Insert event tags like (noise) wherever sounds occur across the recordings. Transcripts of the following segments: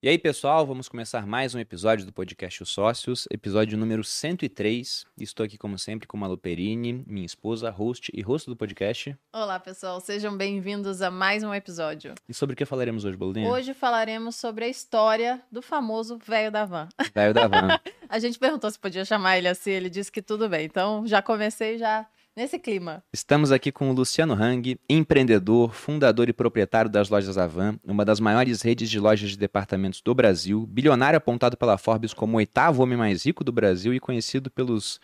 E aí, pessoal, vamos começar mais um episódio do podcast Os Sócios, episódio número 103. Estou aqui, como sempre, com Malu Perini, minha esposa, host e host do podcast. Olá, pessoal, sejam bem-vindos a mais um episódio. E sobre o que falaremos hoje, Boldinha? Hoje falaremos sobre a história do famoso velho da van. Velho da van. (laughs) a gente perguntou se podia chamar ele assim, ele disse que tudo bem. Então, já comecei já nesse clima. Estamos aqui com o Luciano Hang, empreendedor, fundador e proprietário das lojas Avan, uma das maiores redes de lojas de departamentos do Brasil, bilionário apontado pela Forbes como o oitavo homem mais rico do Brasil e conhecido pelos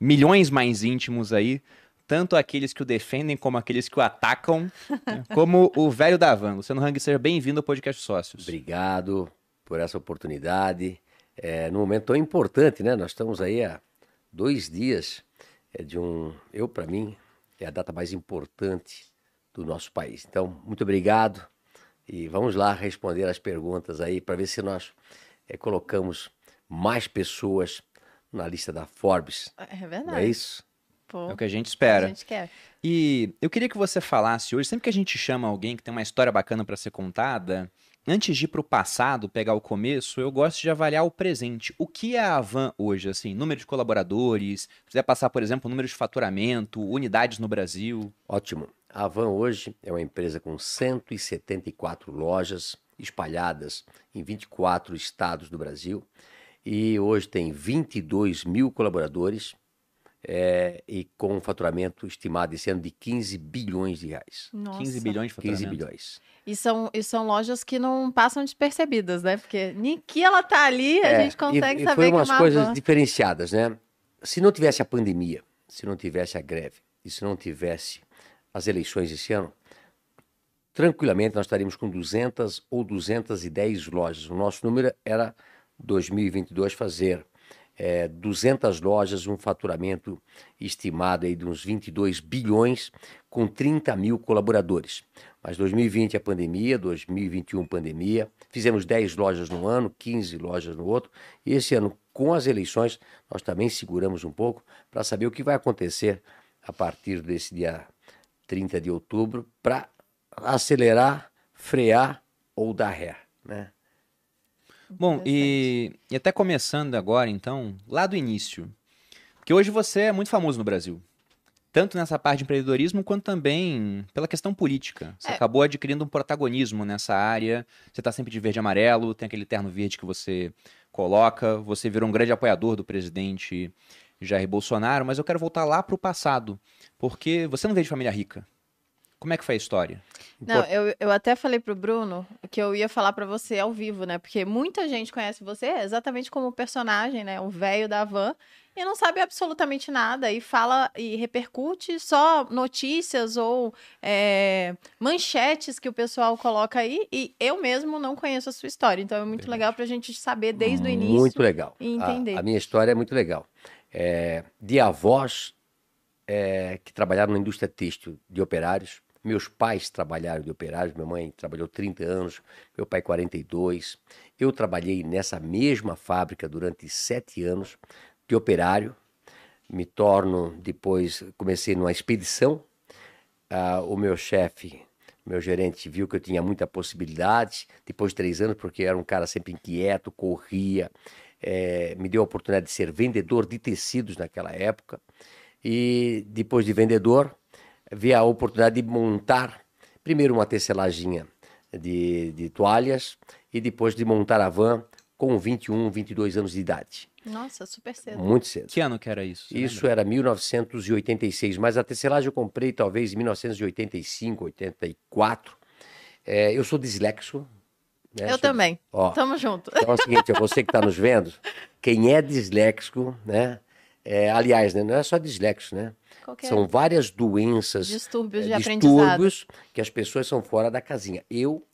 milhões mais íntimos aí, tanto aqueles que o defendem como aqueles que o atacam, (laughs) como o velho da Van. Luciano Hang, seja bem-vindo ao podcast Sócios. Obrigado por essa oportunidade. É, num momento tão importante, né? Nós estamos aí há dois dias é de um, eu para mim, é a data mais importante do nosso país. Então, muito obrigado e vamos lá responder as perguntas aí para ver se nós é, colocamos mais pessoas na lista da Forbes. É verdade. Não é isso? Pô, é o que a gente espera. A gente quer. E eu queria que você falasse hoje, sempre que a gente chama alguém que tem uma história bacana para ser contada, antes de ir para o passado, pegar o começo, eu gosto de avaliar o presente. O que é a Avan hoje? Assim, número de colaboradores, se quiser passar, por exemplo, número de faturamento, unidades no Brasil. Ótimo. A Avan hoje é uma empresa com 174 lojas espalhadas em 24 estados do Brasil e hoje tem 22 mil colaboradores é, e com um faturamento estimado esse ano de 15 bilhões de reais. Nossa. 15 bilhões de faturamento. 15 bilhões. E são, e são lojas que não passam despercebidas, né? Porque nem que ela tá ali, a É, gente consegue e, e saber foi que é umas uma coisas van. diferenciadas, né? Se não tivesse a pandemia, se não tivesse a greve e se não tivesse as eleições esse ano, tranquilamente nós estaríamos com 200 ou 210 lojas. O nosso número era 2022 fazer é, 200 lojas, um faturamento estimado aí de uns 22 bilhões, com 30 mil colaboradores. Mas 2020 a pandemia, 2021 pandemia, fizemos 10 lojas no ano, 15 lojas no outro, e esse ano, com as eleições, nós também seguramos um pouco para saber o que vai acontecer a partir desse dia 30 de outubro, para acelerar, frear ou dar ré, né? Bom, e, e até começando agora, então, lá do início. Porque hoje você é muito famoso no Brasil. Tanto nessa parte de empreendedorismo, quanto também pela questão política. Você É. acabou adquirindo um protagonismo nessa área. Você está sempre de verde e amarelo, tem aquele terno verde que você coloca. Você virou um grande apoiador do presidente Jair Bolsonaro. Mas eu quero voltar lá para o passado. Porque você não veio de família rica. Como é que foi a história? Não, eu, eu até falei pro Bruno que eu ia falar pra você ao vivo, né? Porque muita gente conhece você exatamente como personagem, né? O velho da van. E não sabe absolutamente nada e fala e repercute só notícias ou é, manchetes que o pessoal coloca aí. E eu mesmo não conheço a sua história. Então é muito legal pra gente saber desde o início. Muito legal. e A- entender. A, minha história é muito legal. É, de avós é, que trabalharam na indústria têxtil de operários. Meus pais trabalharam de operários, minha mãe trabalhou 30 anos, meu pai 42. Eu trabalhei nessa mesma fábrica durante sete anos de operário. Me torno, depois, comecei numa expedição. Ah, o meu chefe, meu gerente, viu que eu tinha muita possibilidade. Depois de três anos, porque era um cara sempre inquieto, corria, eh, me deu a oportunidade de ser vendedor de tecidos naquela época. E depois de vendedor, vi a oportunidade de montar primeiro uma tecelaginha de, de toalhas e depois de montar a van com 21, 22 anos de idade. Nossa, super cedo. Muito cedo. Que ano que era isso? Isso era 1986, mas a tecelagem eu comprei talvez em 1985, 84. É, eu sou dislexo. né? Eu Sou- também. Ó, Tamo junto. então é o seguinte, ó, você que está nos vendo, quem é disléxico, né? é, aliás, né, não é só dislexo, né? Qualquer São várias doenças, distúrbios é, de aprendizado. distúrbios que as pessoas são fora da casinha. Eu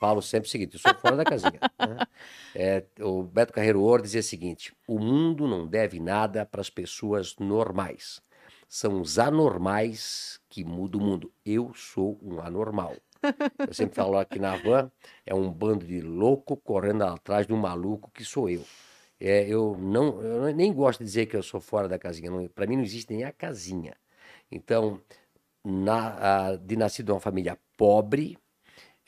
falo sempre o seguinte, eu sou fora da casinha. (laughs) né? É, o Beto Carreiro Ouro dizia o seguinte, o mundo não deve nada para as pessoas normais. São os anormais que mudam o mundo. Eu sou um anormal. Eu sempre falo aqui na van, é um bando de louco correndo atrás de um maluco que sou eu. É, eu não, eu nem gosto de dizer que eu sou fora da casinha. Para mim não existe nem a casinha. Então, na, a- de nascido uma família pobre,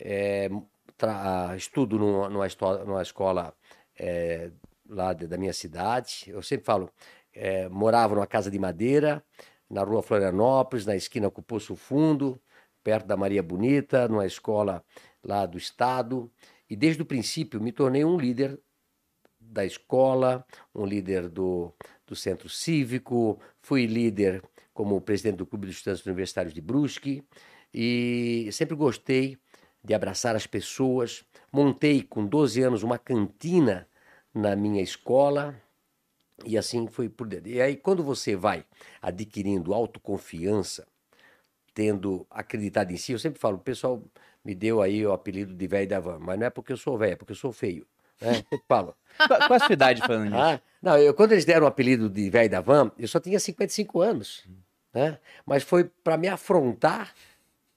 é, tra- estudo numa, numa, numa escola é, lá de- da minha cidade. Eu sempre falo, é, morava numa casa de madeira, na rua Florianópolis, na esquina com o Poço Fundo, perto da Maria Bonita, numa escola lá do estado. E desde o princípio me tornei um líder da escola, um líder do, do centro cívico, fui líder como presidente do Clube de Estudantes Universitários de Brusque e sempre gostei de abraçar as pessoas. Montei com 12 anos uma cantina na minha escola e assim foi por dentro. E aí quando você vai adquirindo autoconfiança, tendo acreditado em si, eu sempre falo, o pessoal me deu aí o apelido de velho da van, mas não é porque eu sou velho, é porque eu sou feio. Né? Falo. Qual, qual a sua idade falando nisso? Ah, não, eu, quando eles deram o apelido de velho da van, eu só tinha 55 anos. Né? Mas foi para me afrontar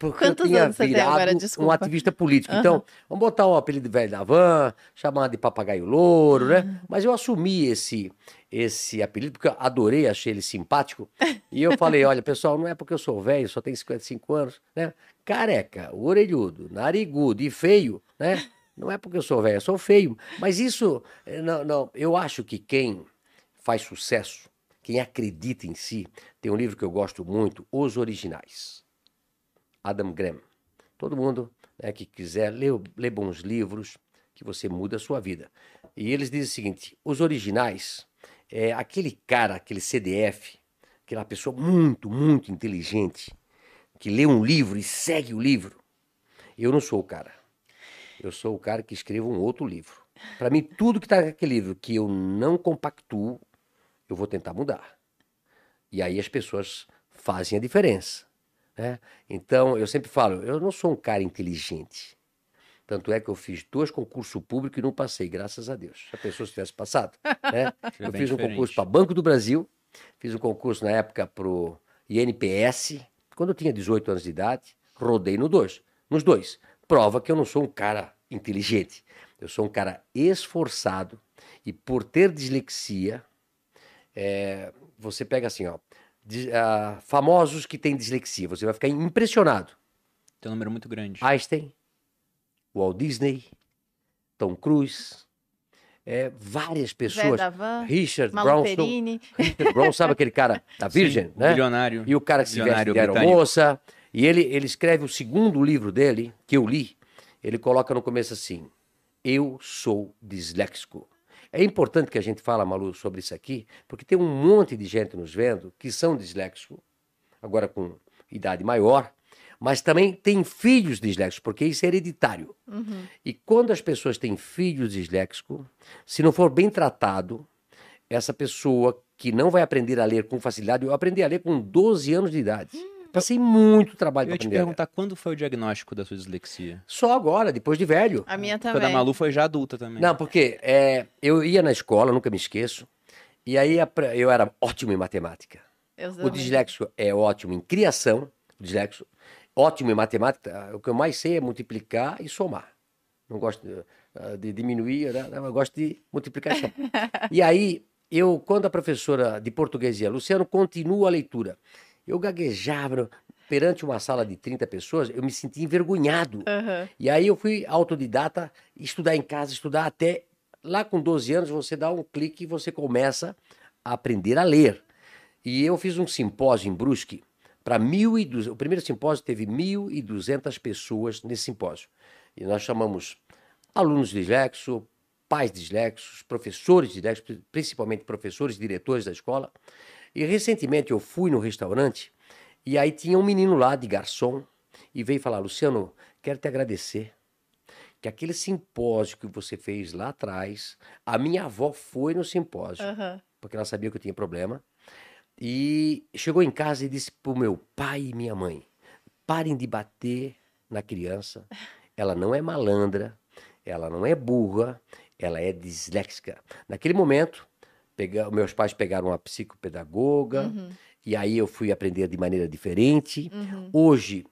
porque Quantos eu tinha anos você tem agora? virado um ativista político. Então, vamos botar o apelido de velho da van, chamar de papagaio louro, né? Mas eu assumi esse, esse apelido porque eu adorei, achei ele simpático. E eu falei, (laughs) olha, pessoal, não é porque eu sou velho, só tenho 55 anos, né? Careca, orelhudo, narigudo e feio, né? Não é porque eu sou velho, eu sou feio. Mas isso, eh, não, não, eu acho que quem faz sucesso, quem acredita em si, tem um livro que eu gosto muito, Os Originais. Adam Graham. Todo mundo né, que quiser, lê bons livros, que você muda a sua vida. E eles dizem o seguinte: os originais, é aquele cara, aquele CDF, aquela pessoa muito, muito inteligente, que lê um livro e segue o livro. Eu não sou o cara. Eu sou o cara que escreve um outro livro. Para mim, tudo que está naquele livro que eu não compactuo, eu vou tentar mudar. E aí as pessoas fazem a diferença. Né? Então, eu sempre falo, eu não sou um cara inteligente. Tanto é que eu fiz dois concursos públicos e não passei, graças a Deus. Se a pessoa tivesse passado. Né? (laughs) Eu fiz um diferente. concurso para Banco do Brasil, fiz um concurso na época para o INPS, quando eu tinha 18 anos de idade, rodei no dois, nos dois. Prova que eu não sou um cara inteligente. Eu sou um cara esforçado e por ter dislexia, é, você pega assim, ó, di- ah, famosos que têm dislexia, você vai ficar impressionado. Tem um número muito grande. Einstein, Walt Disney, Tom Cruise, é, várias pessoas. van, Richard Perini. Richard Brown, sabe aquele cara da (laughs) Virgin, Sim, né? Bilionário. E o cara que se veste de britânico. E ele, ele escreve o segundo livro dele, que eu li. Ele coloca no começo assim: Eu sou disléxico. É importante que a gente fala, Malu, sobre isso aqui, porque tem um monte de gente nos vendo que são disléxicos, agora com idade maior, mas também tem filhos disléxicos, porque isso é hereditário. Uhum. E quando as pessoas têm filhos disléxicos, se não for bem tratado, essa pessoa que não vai aprender a ler com facilidade, eu aprendi a ler com 12 anos de idade. Passei muito trabalho Eu para ia te aprender a ler. perguntar quando foi o diagnóstico da sua dislexia? Só agora, depois de velho. A minha Quando a também. Malu foi já adulta também. Não, porque é, eu ia na escola, nunca me esqueço, e aí eu era ótimo em matemática. Eu O também. disléxico é ótimo em criação, o disléxico, ótimo em matemática. O que eu mais sei é multiplicar e somar. Não gosto de, de diminuir, né? eu gosto de multiplicar e somar. (laughs) e aí, eu, quando a professora de português dizia, Luciano, continua a leitura, eu gaguejava perante uma sala de 30 pessoas, eu me sentia envergonhado. Aham. E aí eu fui autodidata, estudar em casa, estudar até lá com 12 anos, você dá um clique e você começa a aprender a ler. E eu fiz um simpósio em Brusque para 1.200, o primeiro simpósio teve 1.200 pessoas nesse simpósio. E nós chamamos alunos disléxicos, pais disléxicos, professores disléxicos, principalmente professores, diretores da escola. E recentemente eu fui no restaurante e aí tinha um menino lá de garçom e veio falar: Luciano, quero te agradecer. Que aquele simpósio que você fez lá atrás, a minha avó foi no simpósio, Aham. porque ela sabia que eu tinha problema. E chegou em casa e disse pro meu pai e minha mãe: parem de bater na criança. Ela não é malandra, ela não é burra, ela é disléxica. Naquele momento, pega- meus pais pegaram uma psicopedagoga, e aí eu fui aprender de maneira diferente. Uhum. Hoje,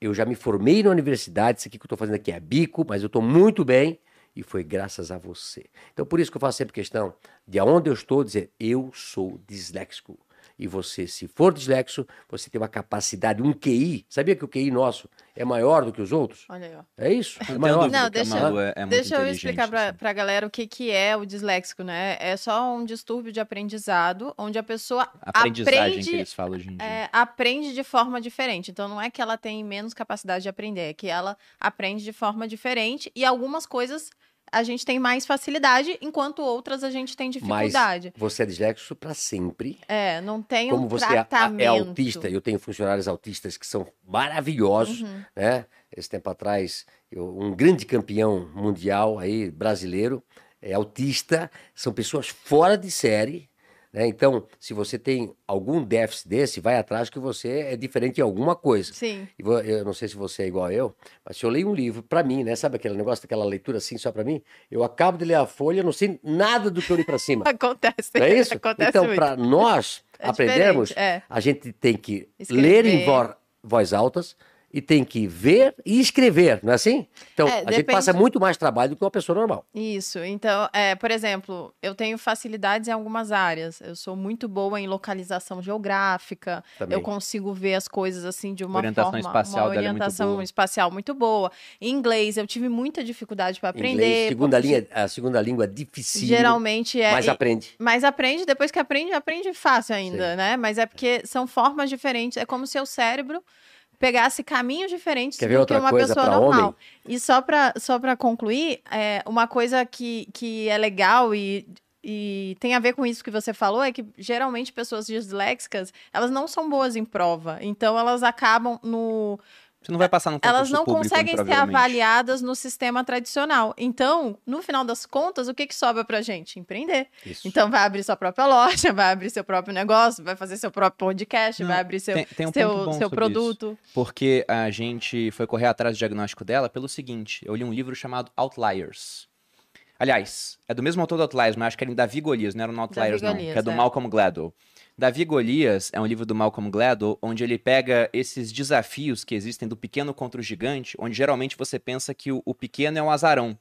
eu já me formei na universidade, isso aqui que eu estou fazendo aqui é bico, mas eu estou muito bem e foi graças a você. Então, por isso que eu faço sempre questão de aonde eu estou dizer, eu sou disléxico. E você, se for dislexo, você tem uma capacidade, um QI. Sabia que o QI nosso é maior do que os outros? Olha aí, ó. É isso? É maior. Não, que a deixa- é, é muito Deixa eu inteligente, explicar pra, assim. pra galera o que, que é o disléxico, né? É só um distúrbio de aprendizado, onde a pessoa Aprendizagem aprende, que eles falam hoje em dia. é, aprende de forma diferente. Então, não é que ela tem menos capacidade de aprender, é que ela aprende de forma diferente e algumas coisas a gente tem mais facilidade, enquanto outras a gente tem Mas dificuldade. você é dislexo para sempre. É, não tem Como um você é, tratamento. é autista, eu tenho funcionários autistas que são maravilhosos, Uhum. né? Esse tempo atrás, eu- um grande campeão mundial aí, brasileiro, é autista, são pessoas fora de série, né? Então, se você tem algum déficit desse, vai atrás que você é diferente em alguma coisa. Sim. Eu não sei se você é igual a eu, mas se eu leio um livro pra mim, né? Sabe aquele negócio daquela leitura assim só pra mim? Eu acabo de ler a folha, não sei nada do que eu li pra cima. (laughs) Acontece. Não é isso? Acontece então, para nós (laughs) É aprendermos, diferente, é. a gente tem que Escrever. ler em vo- voz altas e tem que ver e escrever, não é assim? Então, É, a gente depende- passa muito mais trabalho do que uma pessoa normal. Isso. Então, é, por exemplo, eu tenho facilidades em algumas áreas. Eu sou muito boa em localização geográfica. Também. Eu consigo ver as coisas assim de uma Orientação forma, espacial uma é muito orientação boa. espacial muito boa. Em inglês, eu tive muita dificuldade para aprender. Inglês, segunda porque linha, a segunda língua é difícil, Geralmente é. mas aprende. mas aprende, depois que aprende, aprende fácil ainda, Sim. né? Mas é porque são formas diferentes. É como se o cérebro pegasse caminhos diferentes Quer ver do outra que uma coisa pessoa normal. homem? E só para só pra concluir, é, uma coisa que, que é legal e, e tem a ver com isso que você falou é que geralmente pessoas disléxicas, elas não são boas em prova. Então elas acabam no Você não vai passar no concurso elas não público, conseguem ser avaliadas no sistema tradicional. Então, no final das contas, o que, que sobra pra gente? Empreender. Isso. Então, vai abrir sua própria loja, vai abrir seu próprio negócio, vai fazer seu próprio podcast, Não, vai abrir seu, Tem, tem um seu, seu produto. isso, porque a gente foi correr atrás do diagnóstico dela pelo seguinte: eu li um livro chamado Outliers. Aliás, é do mesmo autor do Outliers, mas acho que era em Davi Golias, não era no Outliers, não, Golias, que é do é. Malcolm Gladwell. Davi Golias é um livro do Malcolm Gladwell, onde ele pega esses desafios que existem do pequeno contra o gigante, onde geralmente você pensa que o, o pequeno é um azarão.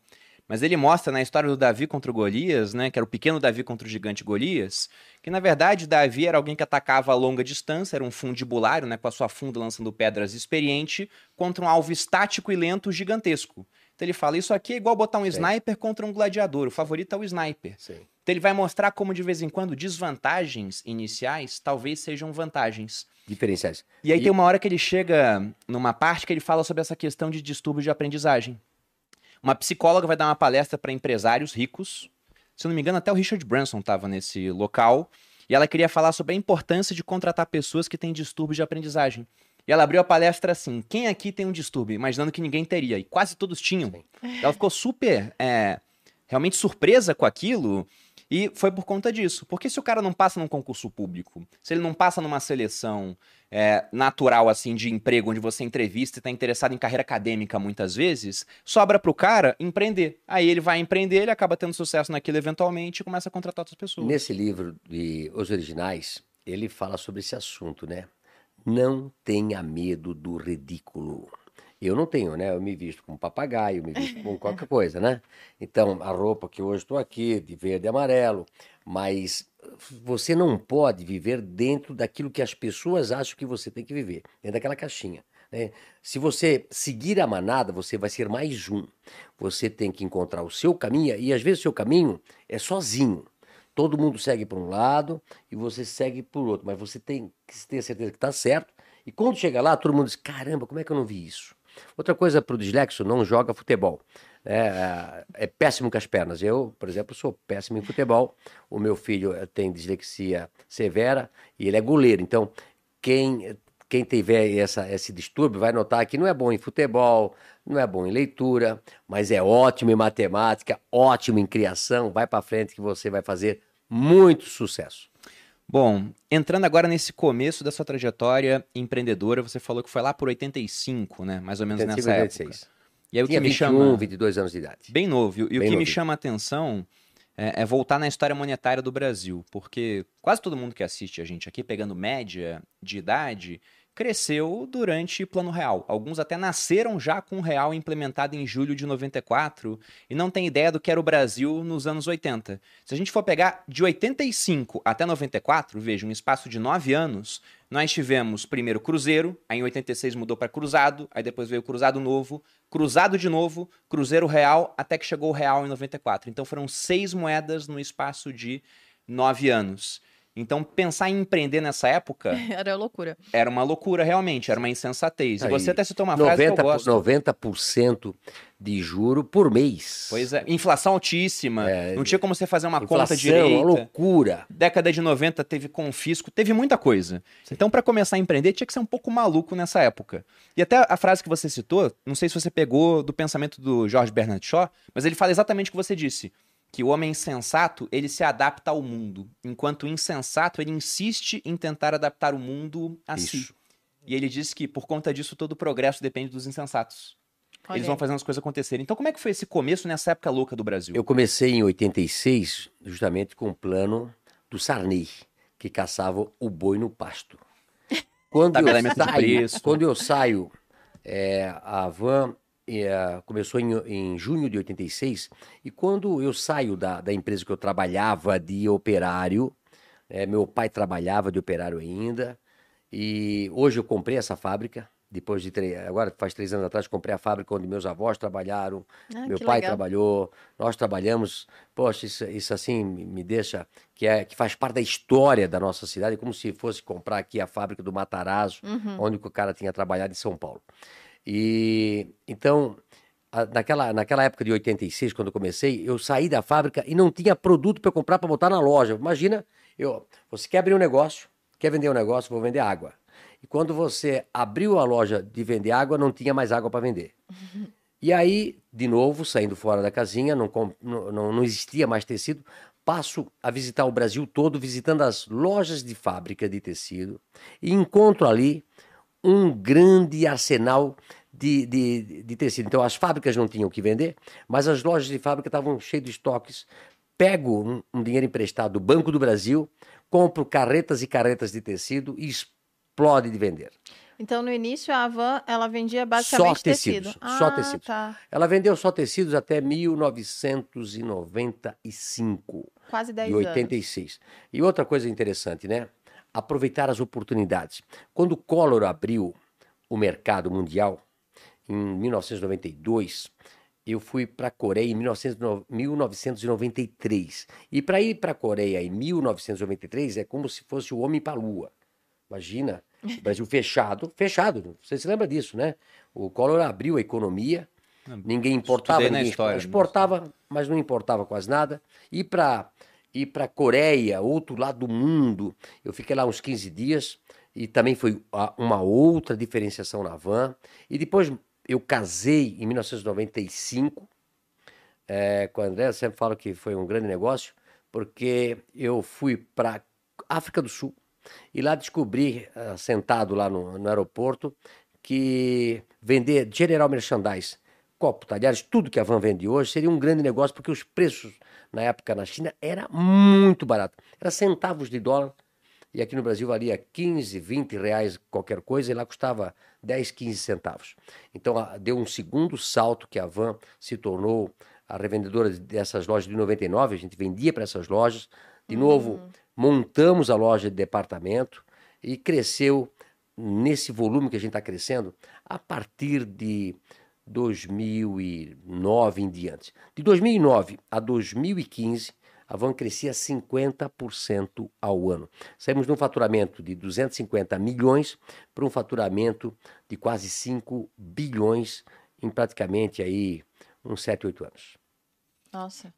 Mas ele mostra na história do Davi contra o Golias, né, que era o pequeno Davi contra o gigante Golias, que na verdade Davi era alguém que atacava a longa distância, era um fundibulário, né, com a sua funda lançando pedras experiente, contra um alvo estático e lento gigantesco. Então ele fala, isso aqui é igual botar um Sim. sniper contra um gladiador, o favorito é o sniper. Sim. Então ele vai mostrar como de vez em quando desvantagens iniciais talvez sejam vantagens. Diferenciais. E aí E- tem uma hora que ele chega numa parte que ele fala sobre essa questão de distúrbio de aprendizagem. Uma psicóloga vai dar uma palestra para empresários ricos. Se eu não me engano, até o Richard Branson estava nesse local. E ela queria falar sobre a importância de contratar pessoas que têm distúrbio de aprendizagem. E ela abriu a palestra assim: quem aqui tem um distúrbio? Imaginando que ninguém teria. E quase todos tinham. Sim. Ela ficou super, é, realmente surpresa com aquilo. E foi por conta disso. Porque se o cara não passa num concurso público, se ele não passa numa seleção é, natural assim de emprego, onde você entrevista e está interessado em carreira acadêmica muitas vezes, sobra pro cara empreender. Aí ele vai empreender, ele acaba tendo sucesso naquilo eventualmente e começa a contratar outras pessoas. Nesse livro de Os Originais, ele fala sobre esse assunto, né? Não tenha medo do ridículo. Eu não tenho, né? Eu me visto como papagaio, me visto como qualquer coisa, né? Então, a roupa que hoje estou aqui, de verde e amarelo, mas você não pode viver dentro daquilo que as pessoas acham que você tem que viver, dentro daquela caixinha. né? Se você seguir a manada, você vai ser mais um. Você tem que encontrar o seu caminho, e às vezes o seu caminho é sozinho. Todo mundo segue por um lado e você segue por outro, mas você tem que ter certeza que está certo. E quando chega lá, todo mundo diz: caramba, como é que eu não vi isso? Outra coisa para o dislexo, não joga futebol. É, é péssimo com as pernas. Eu, por exemplo, sou péssimo em futebol. O meu filho eh, tem dislexia severa e ele é goleiro. Então, quem, quem tiver essa, esse distúrbio vai notar que não é bom em futebol, não é bom em leitura, mas é ótimo em matemática, ótimo em criação. Vai para frente que você vai fazer muito sucesso. Bom, entrando agora nesse começo da sua trajetória empreendedora, você falou que foi lá por 85, né? Mais ou menos 85, nessa 86. época. E aí o Tinha que me 21, chama 22 anos de idade. bem novo. E o Bem que me chama a atenção é, é voltar na história monetária do Brasil, porque quase todo mundo que assiste a gente aqui, pegando média de idade, cresceu durante Plano Real. Alguns até nasceram já com o Real implementado em julho de 94 e não tem ideia do que era o Brasil nos anos 80. Se a gente for pegar de 85 até 94, veja, um espaço de nove anos, nós tivemos primeiro Cruzeiro, aí em 86 mudou para Cruzado, aí depois veio Cruzado Novo, Cruzado de novo, Cruzeiro Real, até que chegou o Real em 94. Então foram seis moedas no espaço de nove anos. Então, pensar em empreender nessa época. (laughs) Era loucura. Era uma loucura, realmente, era uma insensatez. E Aí, você até citou uma frase 90, que eu gosto. 90% de juro por mês. Pois é, inflação altíssima, É, não tinha como você fazer uma Inflação, conta uma direita. loucura. Década de 90 teve confisco, teve muita coisa. Então, para começar a empreender, tinha que ser um pouco maluco nessa época. E até a frase que você citou, não sei se você pegou do pensamento do George Bernard Shaw, mas ele fala exatamente o que você disse. Que o homem sensato, ele se adapta ao mundo, enquanto o insensato, ele insiste em tentar adaptar o mundo a si. Isso. E ele diz que, por conta disso, todo o progresso depende dos insensatos. Olha Eles vão fazendo as coisas acontecerem. Então, como é que foi esse começo nessa época louca do Brasil? Eu comecei em 86, justamente com o plano do Sarney, que caçava o boi no pasto. (laughs) Quando eu Tabelamento de saio, quando eu saio é, a van é, começou em, em junho de 86, e quando eu saio da, da empresa que eu trabalhava de operário, é, meu pai trabalhava de operário ainda, e hoje eu comprei essa fábrica, depois de três, agora faz três anos atrás, comprei a fábrica onde meus avós trabalharam, Ah, meu pai legal. trabalhou, nós trabalhamos. Poxa, isso, isso assim me me deixa que é que faz parte da história da nossa cidade, como se fosse comprar aqui a fábrica do Matarazzo, Uhum. onde o cara tinha trabalhado em São Paulo. E então, a- naquela, naquela época de 86, quando eu comecei, eu saí da fábrica e não tinha produto para comprar para botar na loja. Imagina, eu, você quer abrir um negócio, quer vender um negócio, vou vender água. E quando você abriu a loja de vender água, não tinha mais água para vender. (laughs) E aí, de novo, saindo fora da casinha, não, não- não existia mais tecido, passo a visitar o Brasil todo, visitando as lojas de fábrica de tecido, e encontro ali um grande arsenal de, de, de tecido. Então, as fábricas não tinham o que vender, mas as lojas de fábrica estavam cheias de estoques. Pego um, um dinheiro emprestado do Banco do Brasil, compro carretas e carretas de tecido e explode de vender. Então, no início, a Avan, ela vendia basicamente tecidos, tecido. só Ah, tecidos. Tá. Ela vendeu só tecidos até 1995 Quase 10 e anos. 86. E outra coisa interessante, né? Aproveitar as oportunidades. Quando o Collor abriu o mercado mundial, em 1992, eu fui para a Coreia em 1909 1993. E para ir para a Coreia em 1993 é como se fosse o homem para a lua. Imagina, o Brasil fechado, fechado. Você se lembra disso, né? O Collor abriu a economia, ninguém importava, Estudei ninguém história, exportava, mas não importava quase nada. E para ir para a Coreia, outro lado do mundo, eu fiquei lá uns 15 dias e também foi uma outra diferenciação na van. E depois eu casei em 1995 é, com a André, eu sempre falo que foi um grande negócio, porque eu fui para África do Sul e lá descobri, ah, sentado lá no, no aeroporto, que vender general merchandise, copo, talheres, tudo que a Van vende hoje seria um grande negócio, porque os preços na época na China era muito barato. Era centavos de dólar e aqui no Brasil valia 15, 20 reais qualquer coisa, e lá custava 10, 15 centavos. Então deu um segundo salto que a Van se tornou a revendedora dessas lojas de 99, a gente vendia para essas lojas. De novo, montamos a loja de departamento e cresceu nesse volume que a gente está crescendo a partir de 2009 em diante. De 2009 a 2015, a Van crescia 50% ao ano. Saímos de um faturamento de 250 milhões para um faturamento de quase 5 bilhões em praticamente aí uns 7, 8 anos. Nossa.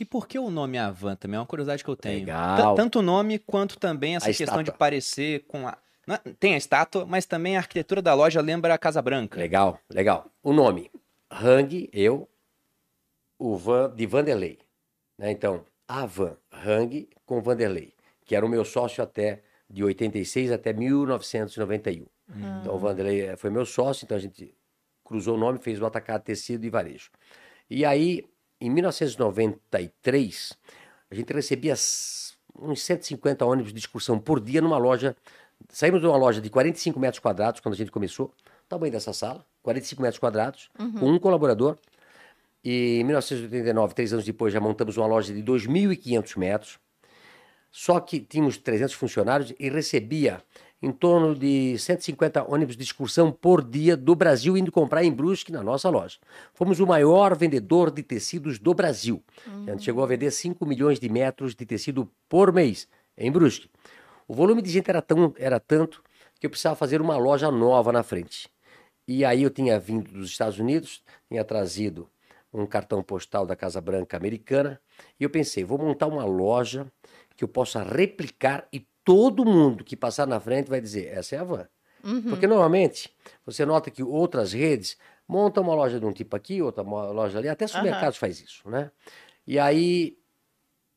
E por que o nome Avan também? É uma curiosidade que eu tenho. Legal. T- Tanto o nome quanto também essa A questão de estátua. parecer com a. não é- Tem a estátua, mas também a arquitetura da loja lembra a Casa Branca. Legal, legal. O nome, Hang, eu, o Van, de Vanderlei. Né? Então, a Van, Hang com Vanderlei, que era o meu sócio até de 86 até 1991. Então, o Vanderlei eh, foi meu sócio, então a gente cruzou o nome, fez o atacado tecido e varejo. E aí, em 1993, a gente recebia uns 150 ônibus de excursão por dia numa loja Saímos de uma loja de 45 metros quadrados quando a gente começou, tamanho dessa sala, 45 metros quadrados, com um colaborador. E em 1989, três anos depois, já montamos uma loja de 2.500 metros. Só que tínhamos 300 funcionários e recebia em torno de 150 ônibus de excursão por dia do Brasil indo comprar em Brusque na nossa loja. Fomos o maior vendedor de tecidos do Brasil. A gente chegou a vender 5 milhões de metros de tecido por mês em Brusque. O volume de gente era, tão, era tanto que eu precisava fazer uma loja nova na frente. E aí eu tinha vindo dos Estados Unidos, tinha trazido um cartão postal da Casa Branca americana, e eu pensei, vou montar uma loja que eu possa replicar e todo mundo que passar na frente vai dizer, essa é a van. Porque normalmente você nota que outras redes montam uma loja de um tipo aqui, outra loja ali, até supermercados faz isso, né? E aí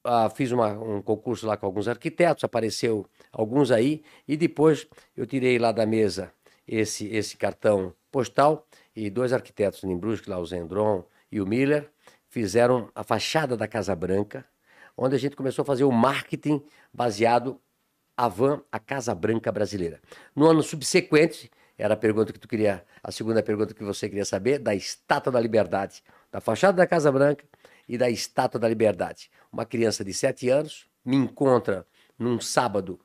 ah, fiz uma- um concurso lá com alguns arquitetos, apareceu alguns aí, e depois eu tirei lá da mesa esse, esse cartão postal e dois arquitetos em Brusque, lá o Zendron e o Miller, fizeram a fachada da Casa Branca, onde a gente começou a fazer o marketing baseado a van, a Casa Branca brasileira. No ano subsequente, era a pergunta que tu queria, a segunda pergunta que você queria saber, da Estátua da Liberdade, da fachada da Casa Branca e da Estátua da Liberdade. Uma criança de sete anos me encontra num sábado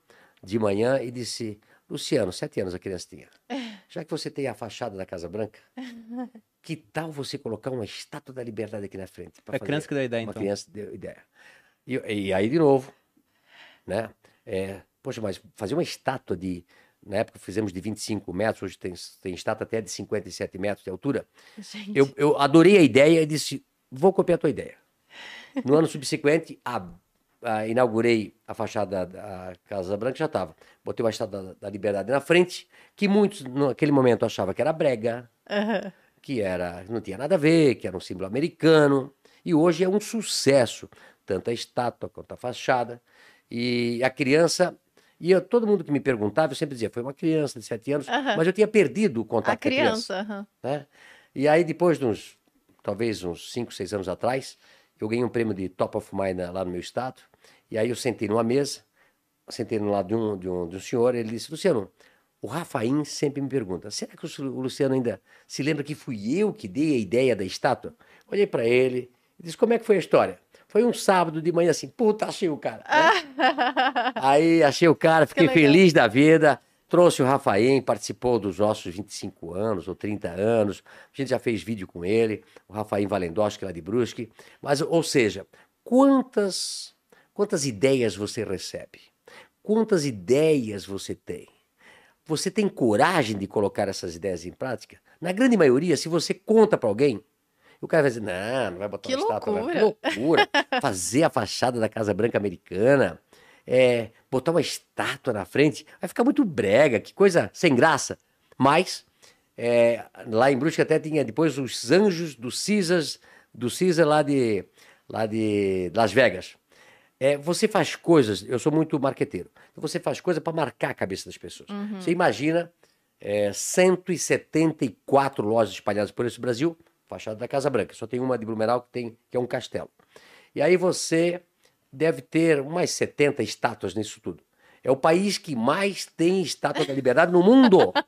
de manhã e disse: Luciano, sete anos a criança tinha. (laughs) Já que você tem a fachada da Casa Branca, (laughs) que tal você colocar uma Estátua da Liberdade aqui na frente? pra Foi a fazer criança que deu a ideia, Uma então. criança deu ideia. E, e aí, de novo, né? É, poxa, mas fazer uma estátua de. Na época fizemos de 25 metros, hoje tem, tem estátua até de 57 metros de altura. Gente, Eu, eu adorei a ideia e disse: vou copiar a tua ideia. No ano subsequente, a, a- inaugurei a fachada da Casa Branca, já estava. Botei uma estátua da, da Liberdade na frente, que muitos naquele momento achavam que era brega, aham. que era não tinha nada a ver, que era um símbolo americano. E hoje é um sucesso, tanto a estátua quanto a fachada. E a criança. E eu- todo mundo que me perguntava, eu sempre dizia, foi uma criança de sete anos, Aham. mas eu tinha perdido o contato a com a criança criança. aham. né? E aí, depois de uns, talvez uns 5, 6 anos atrás, eu ganhei um prêmio de Top of Mind lá no meu estado. E aí eu sentei numa mesa, sentei no lado de um, de um, de um senhor, ele disse, Luciano, o Rafaim sempre me pergunta, será que o Luciano ainda se lembra que fui eu que dei a ideia da estátua? Olhei para ele e disse, como é que foi a história? Foi um sábado de manhã assim, puta, achei o cara. né? (laughs) Aí achei o cara, fiquei feliz da vida. Trouxe o Rafael, participou dos nossos 25 anos ou 30 anos. A gente já fez vídeo com ele, o Rafael Valendoski lá de Brusque. Mas, ou seja, quantas, quantas ideias você recebe? Quantas ideias você tem? Você tem coragem de colocar essas ideias em prática? Na grande maioria, se você conta para alguém, o cara vai dizer, não, não vai botar Que uma estátua. não." loucura. Que loucura. Fazer a fachada da Casa Branca Americana, é, botar uma estátua na frente, vai ficar muito brega, que coisa sem graça. Mas, é, lá em Brusque até tinha depois os anjos do Caesars, do Caesar lá de, lá de Las Vegas. É, você faz coisas, eu sou muito marqueteiro, então você faz coisas para marcar a cabeça das pessoas. Você imagina é, 174 lojas espalhadas por esse Brasil, fachada da Casa Branca. Só tem uma de Blumenau que, tem, que é um castelo. E aí você deve ter umas 70 estátuas nisso tudo. É o país que mais tem estátua da liberdade no mundo. (laughs)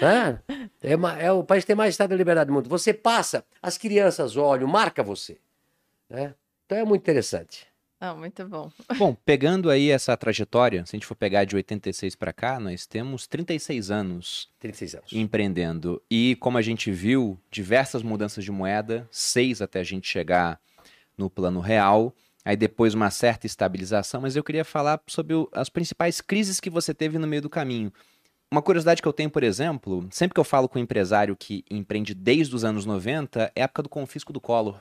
Né? É, ma- é o país que tem mais estátua da liberdade no mundo. Você passa, as crianças olham, marca você. Né? Então é muito interessante. Ah, muito bom. (laughs) Bom, pegando aí essa trajetória, se a gente for pegar de 86 para cá, nós temos 36 anos 36 anos. empreendendo. E como a gente viu, diversas mudanças de moeda, seis até a gente chegar no plano real, aí depois uma certa estabilização, mas eu queria falar sobre o- as principais crises que você teve no meio do caminho. Uma curiosidade que eu tenho, por exemplo, sempre que eu falo com um empresário que empreende desde os anos 90, é a época do confisco do Collor.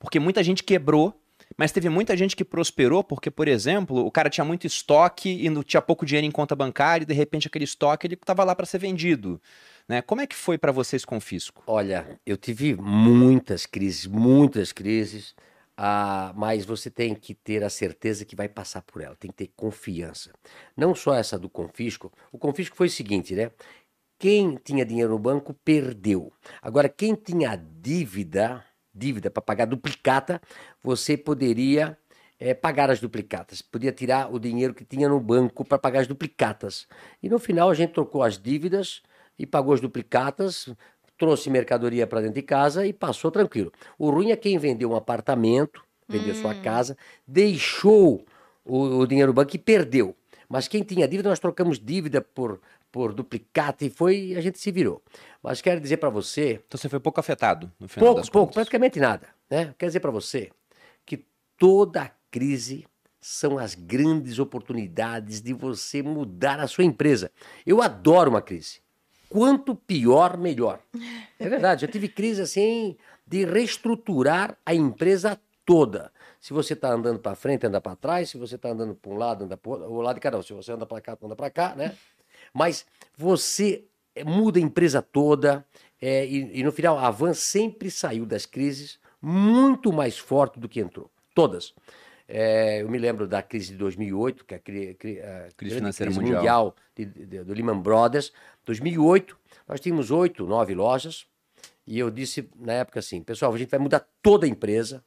Porque muita gente quebrou, mas teve muita gente que prosperou porque, por exemplo, o cara tinha muito estoque e não tinha pouco dinheiro em conta bancária e de repente aquele estoque ele estava lá para ser vendido. Né? Como é que foi para vocês confisco? Olha, eu tive muitas crises, muitas crises, ah, mas você tem que ter a certeza que vai passar por ela, tem que ter confiança. Não só essa do confisco, o confisco foi o seguinte, né? Quem tinha dinheiro no banco perdeu. Agora, quem tinha dívida, dívida para pagar duplicata, você poderia é, pagar as duplicatas. Podia tirar o dinheiro que tinha no banco para pagar as duplicatas. E no final a gente trocou as dívidas e pagou as duplicatas, trouxe mercadoria para dentro de casa e passou tranquilo. O ruim é quem vendeu um apartamento, vendeu hum. sua casa, deixou o, o dinheiro no banco e perdeu. Mas quem tinha dívida, nós trocamos dívida por, por duplicata e foi, a gente se virou. Mas quero dizer para você. Então você foi pouco afetado no final Pouco, pouco, praticamente nada. Né? Quero dizer para você que toda crise são as grandes oportunidades de você mudar a sua empresa. Eu adoro uma crise. Quanto pior, melhor. É verdade, já tive crise assim de reestruturar a empresa toda. Se você está andando para frente, anda para trás. Se você está andando para um lado, anda para o lado de cada um. Se você anda para cá, anda para cá, né? Mas você eh, muda a empresa toda. É, e, e, no final, a Van sempre saiu das crises muito mais forte do que entrou. Todas. É, eu me lembro da crise de 2008, que é a, cri, cri, a crise financeira crise mundial, mundial de, de, do Lehman Brothers. 2008, nós tínhamos oito, nove lojas. E eu disse na época assim: pessoal, a gente vai mudar toda a empresa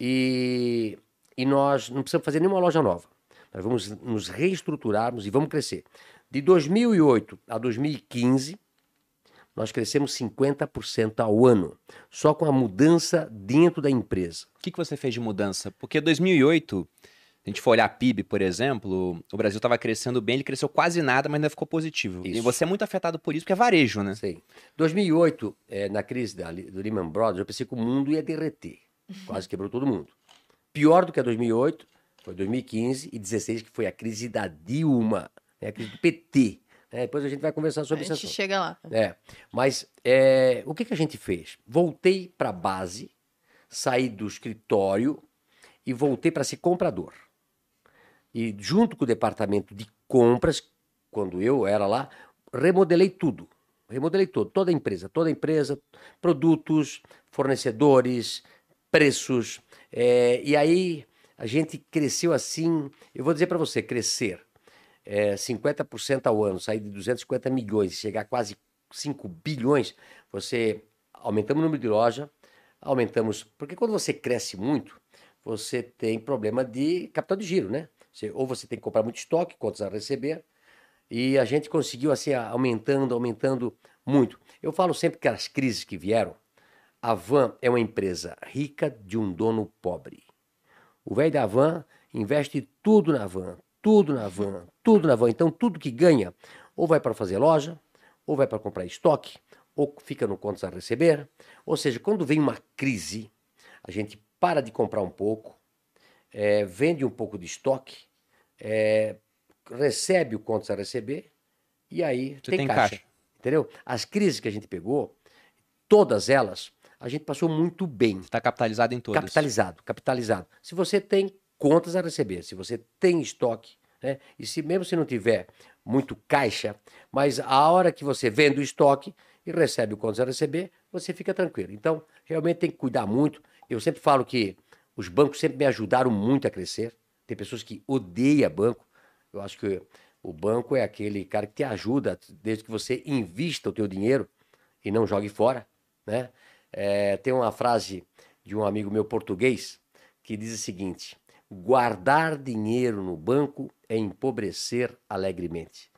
e, e nós não precisamos fazer nenhuma loja nova. Nós vamos nos reestruturarmos e vamos crescer. De 2008 a 2015, nós crescemos 50% ao ano, só com a mudança dentro da empresa. O que, que você fez de mudança? Porque 2008, se a gente for olhar PIB, por exemplo, o Brasil estava crescendo bem, ele cresceu quase nada, mas ainda ficou positivo. Isso. E você é muito afetado por isso, porque é varejo, né? Sim. 2008, é, na crise da, do Lehman Brothers, eu pensei que o mundo ia derreter. Quase quebrou todo mundo. Pior do que a 2008 foi 2015 e 2016, que foi a crise da Dilma, né, a crise do PT. É, depois a gente vai conversar sobre isso. A gente assunto. chega lá. É, mas é, o que, que a gente fez? Voltei para a base, saí do escritório e voltei para ser comprador. E junto com o departamento de compras, quando eu era lá, remodelei tudo. Remodelei tudo, toda a empresa, toda a empresa, produtos, fornecedores, preços. É, e aí a gente cresceu assim, eu vou dizer para você, crescer é, 50% ao ano, sair de 250 milhões e chegar a quase 5 bilhões, você aumentamos o número de loja, aumentamos. Porque quando você cresce muito, você tem problema de capital de giro, né? Você, ou você tem que comprar muito estoque, contas a receber, e a gente conseguiu assim, aumentando, aumentando muito. Eu falo sempre que as crises que vieram, a Van é uma empresa rica de um dono pobre. O velho da Van investe tudo na Van, tudo na van, tudo na van. Então, tudo que ganha, ou vai para fazer loja, ou vai para comprar estoque, ou fica no contas a receber. Ou seja, quando vem uma crise, a gente para de comprar um pouco, é, vende um pouco de estoque, é, recebe o contas a receber, e aí tem, tem, caixa. caixa. Entendeu? As crises que a gente pegou, todas elas, a gente passou muito bem. Está capitalizado em todas. Capitalizado, capitalizado. Se você tem contas a receber, se você tem estoque, né? E se mesmo se não tiver muito caixa, mas a hora que você vende o estoque e recebe o contas a receber, você fica tranquilo. Então, realmente tem que cuidar muito. Eu sempre falo que os bancos sempre me ajudaram muito a crescer. Tem pessoas que odeiam banco. Eu acho que o banco é aquele cara que te ajuda desde que você invista o teu dinheiro e não jogue fora, né? É, tem uma frase de um amigo meu português que diz o seguinte: guardar dinheiro no banco é empobrecer alegremente.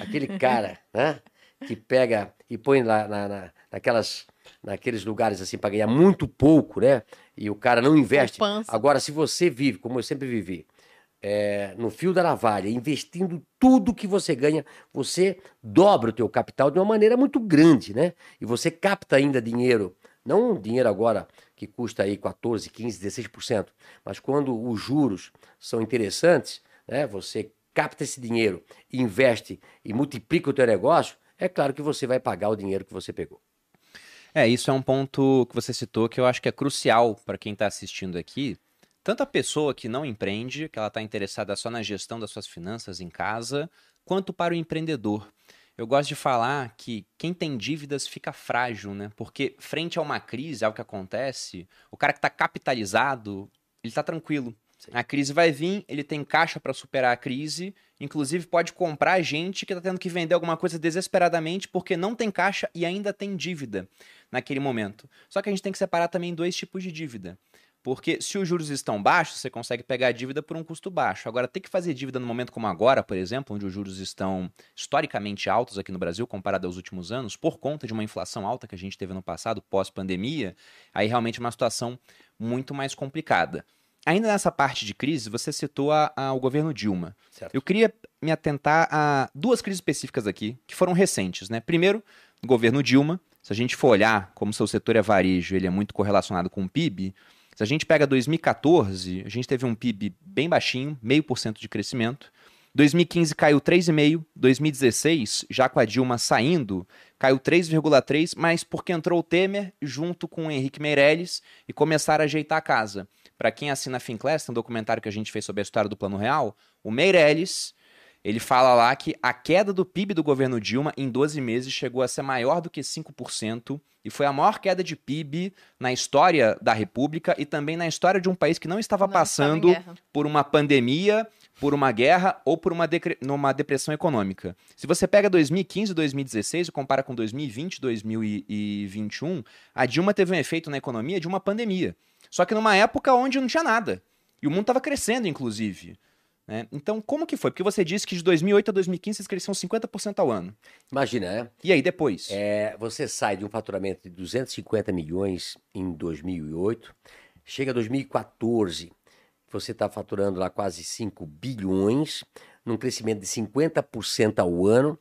Aquele cara, (laughs) né, que pega e põe lá na, na, naquelas, naqueles lugares assim para ganhar muito pouco, né? E o cara não investe. Agora, se você vive, como eu sempre vivi, é, no fio da navalha, investindo tudo que você ganha, você dobra o teu capital de uma maneira muito grande, né? E você capta ainda dinheiro, não dinheiro agora que custa aí 14, 15, 16%. Mas quando os juros são interessantes, né, você capta esse dinheiro, investe e multiplica o teu negócio, é claro que você vai pagar o dinheiro que você pegou. É, isso é um ponto que você citou que eu acho que é crucial para quem está assistindo aqui. Tanto a pessoa que não empreende, que ela está interessada só na gestão das suas finanças em casa, quanto para o empreendedor. Eu gosto de falar que quem tem dívidas fica frágil, né? Porque frente a uma crise, algo que acontece, o cara que está capitalizado, ele está tranquilo. Sim. A crise vai vir, ele tem caixa para superar a crise, inclusive pode comprar gente que está tendo que vender alguma coisa desesperadamente porque não tem caixa e ainda tem dívida naquele momento. Só que a gente tem que separar também dois tipos de dívida. Porque se os juros estão baixos, você consegue pegar a dívida por um custo baixo. Agora, ter que fazer dívida no momento como agora, por exemplo, onde os juros estão historicamente altos aqui no Brasil, comparado aos últimos anos, por conta de uma inflação alta que a gente teve no passado, pós-pandemia, aí realmente é uma situação muito mais complicada. Ainda nessa parte de crise, você citou a, a, o governo Dilma. Certo. Eu queria me atentar a duas crises específicas aqui, que foram recentes. Né? Primeiro, o governo Dilma. Se a gente for olhar como seu setor é varejo, ele é muito correlacionado com o PIB. Se a gente pega 2014, a gente teve um PIB bem baixinho, meio por cento de crescimento. 2015 caiu 3,5%, 2016, já com a Dilma saindo, caiu 3,3%, mas porque entrou o Temer junto com o Henrique Meirelles e começaram a ajeitar a casa. Para quem assina a Finclass, um documentário que a gente fez sobre a história do Plano Real, o Meirelles, ele fala lá que a queda do PIB do governo Dilma em 12 meses chegou a ser maior do que 5% e foi a maior queda de PIB na história da República e também na história de um país que não estava não passando estava por uma pandemia, por uma guerra ou por uma, uma depressão econômica. Se você pega 2015 e 2016 e compara com 2020 e 2021, a Dilma teve um efeito na economia de uma pandemia. Só que numa época onde não tinha nada. E o mundo estava crescendo, inclusive. Né? Então, como que foi? Porque você disse que de 2008 a 2015 vocês cresceram 50% ao ano. Imagina, né? E aí, depois? É, você sai de um faturamento de 250 milhões em 2008, chega a 2014, você está faturando lá quase 5 bilhões, num crescimento de 50% ao ano,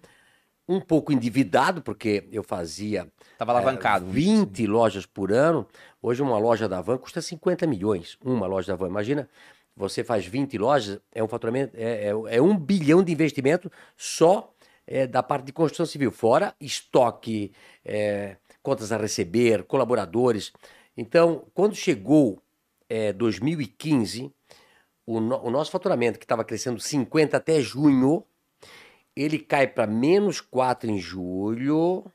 um pouco endividado, porque eu fazia. Estava alavancado. É, 20 lojas por ano. Hoje, uma loja da Van custa 50 milhões. Uma loja da Van. Imagina, você faz 20 lojas, é um faturamento, é, é, é um bilhão de investimento só é, da parte de construção civil. Fora estoque, é, contas a receber, colaboradores. Então, quando chegou 2015, é, o, no, o nosso faturamento, que estava crescendo 50 até junho, ele cai para menos 4 em julho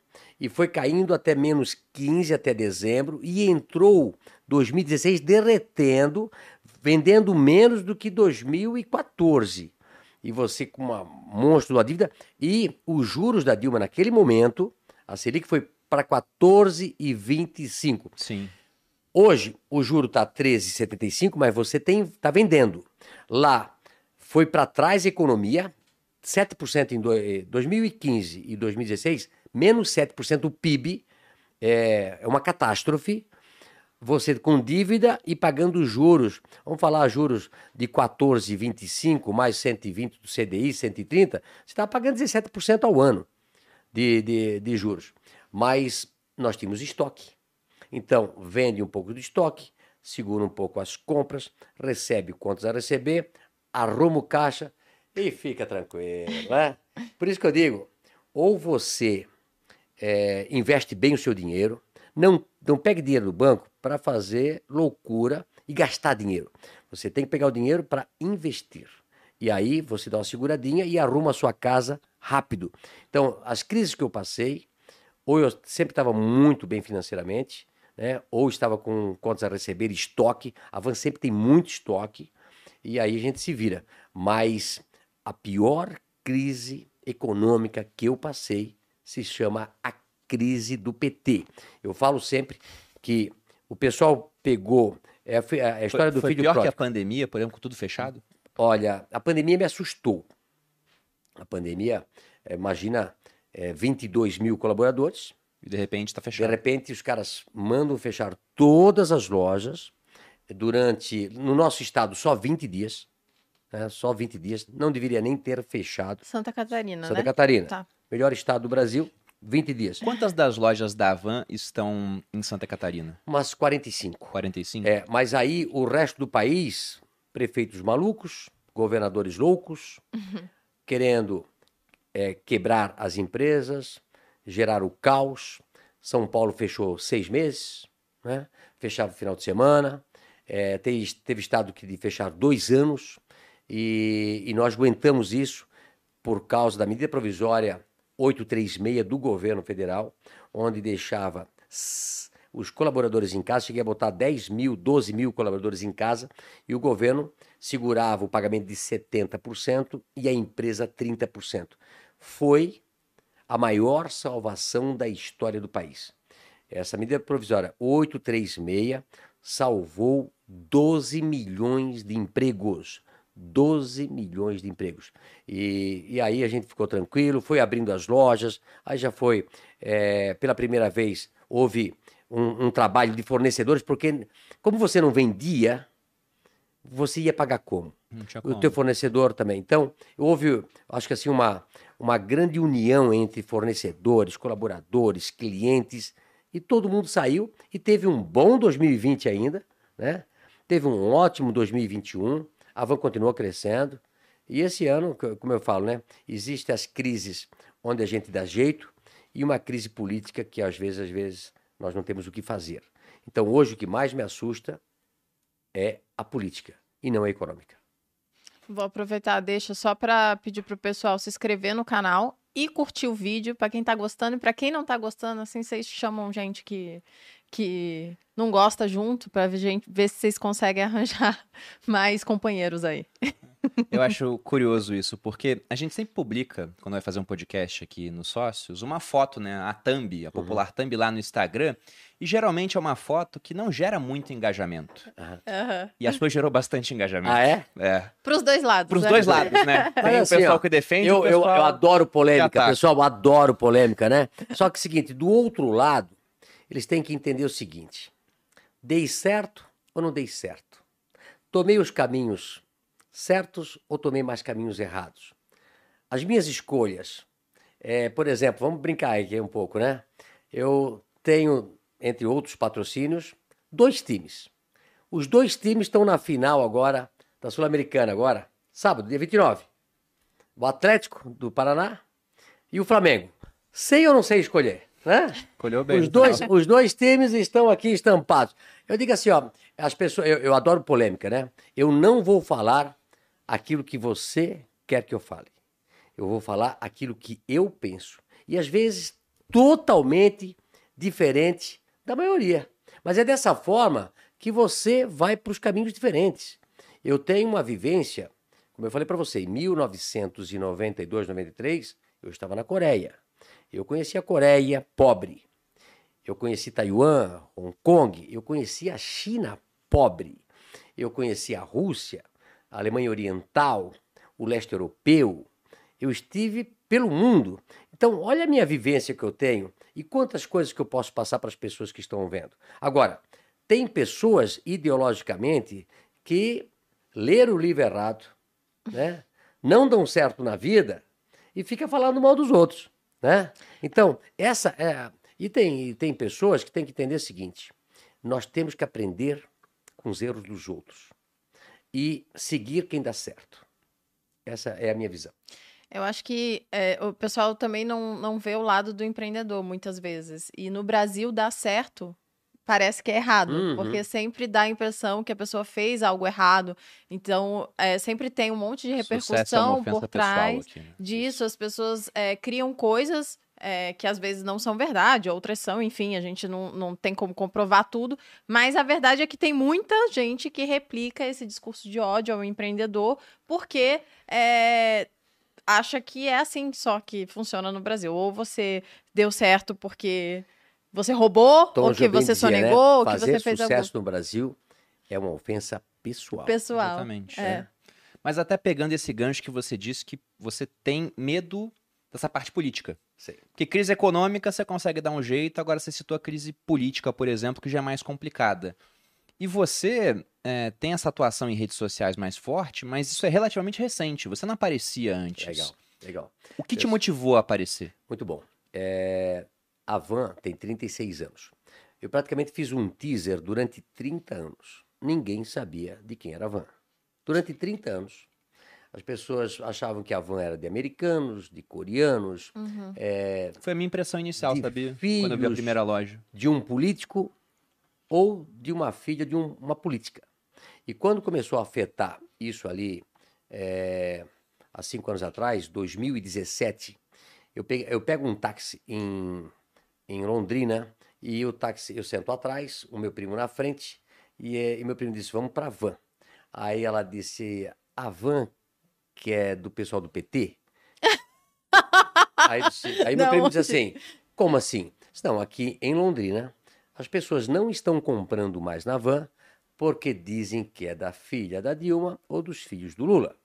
e foi caindo até menos 15 até dezembro e entrou 2016 derretendo, vendendo menos do que 2014. E você com uma monstro da dívida e os juros da Dilma naquele momento, a Selic foi para 14,25. Sim. Hoje o juro está 13,75, mas você tem está vendendo. Lá foi para trás a economia, 7% em 2015 e 2016, menos 7% do PIB, é, é uma catástrofe. Você com dívida e pagando juros, vamos falar juros de 14,25 mais 120 do CDI, 130, você está pagando 17% ao ano de, de, de juros. Mas nós tínhamos estoque. Então, vende um pouco do estoque, segura um pouco as compras, recebe contas a receber, arruma o caixa e fica tranquilo, né? Por isso que eu digo, ou você é, investe bem o seu dinheiro, não, não pegue dinheiro do banco para fazer loucura e gastar dinheiro. Você tem que pegar o dinheiro para investir. E aí você dá uma seguradinha e arruma a sua casa rápido. Então, as crises que eu passei, ou eu sempre estava muito bem financeiramente, né? ou estava com contas a receber, estoque. A Van sempre tem muito estoque, e aí a gente se vira. Mas a pior crise econômica que eu passei se chama a crise do PT. Eu falo sempre que o pessoal pegou. É a, a história foi, do foi filho pior pródigo. que a pandemia, por exemplo, com tudo fechado? Olha, a pandemia me assustou. A pandemia, é, imagina, é, 22 mil colaboradores. E de repente está fechado. De repente os caras mandam fechar todas as lojas durante, no nosso estado, só 20 dias né? só 20 dias, não deveria nem ter fechado. Santa Catarina, Santa né? Catarina. Tá. Melhor estado do Brasil, 20 dias. Quantas das lojas da Avan estão em Santa Catarina? Umas 45. 45? É, mas aí o resto do país, prefeitos malucos, governadores loucos, uhum. querendo é, quebrar as empresas, gerar o caos. São Paulo fechou seis meses, né? fechava o final de semana. É, teve, teve estado que de fechar dois anos. E, e nós aguentamos isso por causa da medida provisória 836 do governo federal, onde deixava os colaboradores em casa, cheguei a botar 10 mil, 12 mil colaboradores em casa, e o governo segurava o pagamento de 70% e a empresa 30%. Foi a maior salvação da história do país. Essa medida provisória 836 salvou 12 milhões de empregos. 12 milhões de empregos. E, e aí a gente ficou tranquilo, foi abrindo as lojas, aí já foi, é, pela primeira vez, houve um, um, trabalho de fornecedores, porque como você não vendia, você ia pagar como? O teu fornecedor também. Então, houve, acho que assim, uma, uma grande união entre fornecedores, colaboradores, clientes, e todo mundo saiu e teve um bom 2020 ainda, né? Teve um ótimo 2021, a Van continuou crescendo. E esse ano, como eu falo, né? Existem as crises onde a gente dá jeito e uma crise política que às vezes, às vezes, nós não temos o que fazer. Então, hoje o que mais me assusta é a política e não a econômica. Vou aproveitar, deixa só para pedir para o pessoal se inscrever no canal e curtir o vídeo para quem está gostando e para quem não está gostando, assim vocês chamam gente que que não gosta junto para ver, ver se vocês conseguem (laughs) arranjar mais companheiros aí. Eu acho curioso isso, porque a gente sempre publica, quando vai fazer um podcast aqui no Sócios, uma foto, né? A thumb, a uhum. popular uhum. thumb lá no Instagram. E geralmente é uma foto que não gera muito engajamento. Uhum. E a sua gerou bastante engajamento. Ah, é? É. Pros dois lados. Pros né? dois lados, né? (laughs) Tem assim, o pessoal ó, que defende. Eu, pessoal... eu, eu adoro polêmica, pessoal, eu adoro polêmica, né? Só que é o seguinte, do outro lado, eles têm que entender o seguinte: dei certo ou não dei certo? Tomei os caminhos certos ou tomei mais caminhos errados? As minhas escolhas, é, por exemplo, vamos brincar aqui um pouco, né? Eu tenho, entre outros patrocínios, dois times. Os dois times estão na final agora, da Sul-Americana agora, sábado, dia 29. O Atlético do Paraná e o Flamengo. Sei ou não sei escolher? Né? Colheu bem. Os dois, os dois times estão aqui estampados. Eu digo assim, ó, as pessoas, eu, eu adoro polêmica, né? Eu não vou falar aquilo que você quer que eu fale. Eu vou falar aquilo que eu penso. E às vezes totalmente diferente da maioria. Mas é dessa forma que você vai para os caminhos diferentes. Eu tenho uma vivência, como eu falei para você, em 1992, 93, eu estava na Coreia. Eu conheci a Coreia pobre. Eu conheci Taiwan, Hong Kong. Eu conheci a China pobre. Eu conheci a Rússia, a Alemanha Oriental, o leste europeu. Eu estive pelo mundo. Então, olha a minha vivência que eu tenho e quantas coisas que eu posso passar para as pessoas que estão vendo. Agora, tem pessoas ideologicamente que leram o livro errado, né? não dão certo na vida e fica falando mal dos outros. Né? Então, essa é. E tem, tem pessoas que têm que entender o seguinte: nós temos que aprender com os erros dos outros e seguir quem dá certo. Essa é a minha visão. Eu acho que é, o pessoal também não, não vê o lado do empreendedor muitas vezes. E no Brasil dá certo parece que é errado, uhum. porque sempre dá a impressão que a pessoa fez algo errado. Então, é, sempre tem um monte de é repercussão é por trás aqui, né? disso. As pessoas é, criam coisas é, que às vezes não são verdade, outras são, enfim, a gente não, não tem como comprovar tudo, mas a verdade é que tem muita gente que replica esse discurso de ódio ao empreendedor porque é, acha que é assim só que funciona no Brasil. Ou você deu certo porque você roubou, Tom ou que você dizia, sonegou, né? ou que você fez sucesso no Brasil é uma ofensa pessoal. Pessoal. Exatamente. É. É. Mas até pegando esse gancho que você disse que você tem medo dessa parte política. Sim. Porque crise econômica você consegue dar um jeito, agora você citou a crise política, por exemplo, que já é mais complicada. E você é, tem essa atuação em redes sociais mais forte, mas isso é relativamente recente. Você não aparecia antes. Legal, legal. O que Eu... te motivou a aparecer? Muito bom. É... A Van tem 36 anos. Eu praticamente fiz um teaser durante 30 anos. Ninguém sabia de quem era a Van. Durante 30 anos, as pessoas achavam que a van era de americanos, de coreanos. Uhum. É, Foi a minha impressão inicial, sabia? Quando eu vi a primeira loja. De um político ou de uma filha de um, uma política. E quando começou a afetar isso ali, é, há cinco anos atrás, 2017, eu, peguei, eu pego um táxi em em Londrina e o táxi, eu sento atrás, o meu primo na frente e, e meu primo disse, vamos para van. Aí ela disse, a van que é do pessoal do PT? aí, aí meu primo disse assim, como assim? Não, aqui em Londrina as pessoas não estão comprando mais na van porque dizem que é da filha da Dilma ou dos filhos do Lula.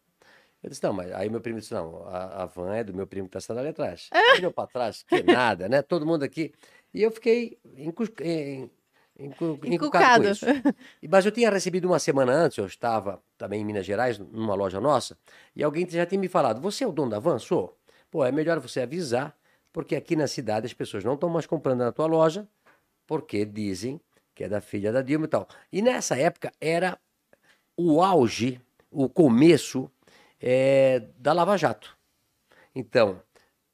Eu disse, não, mas aí meu primo disse, não, a, a van é do meu primo que está sentado ali atrás. (laughs) Ele olhou para trás, que nada, né? Todo mundo aqui. E eu fiquei encu- encucado Encucado. com isso. Mas eu tinha recebido uma semana antes, eu estava também em Minas Gerais, numa loja nossa, e alguém já tinha me falado, você é o dono da van? Sou. Pô, é melhor você avisar, porque aqui na cidade as pessoas não estão mais comprando na tua loja, porque dizem que é da filha da Dilma e tal. E nessa época era o auge, o começo eh, da Lava Jato. Então,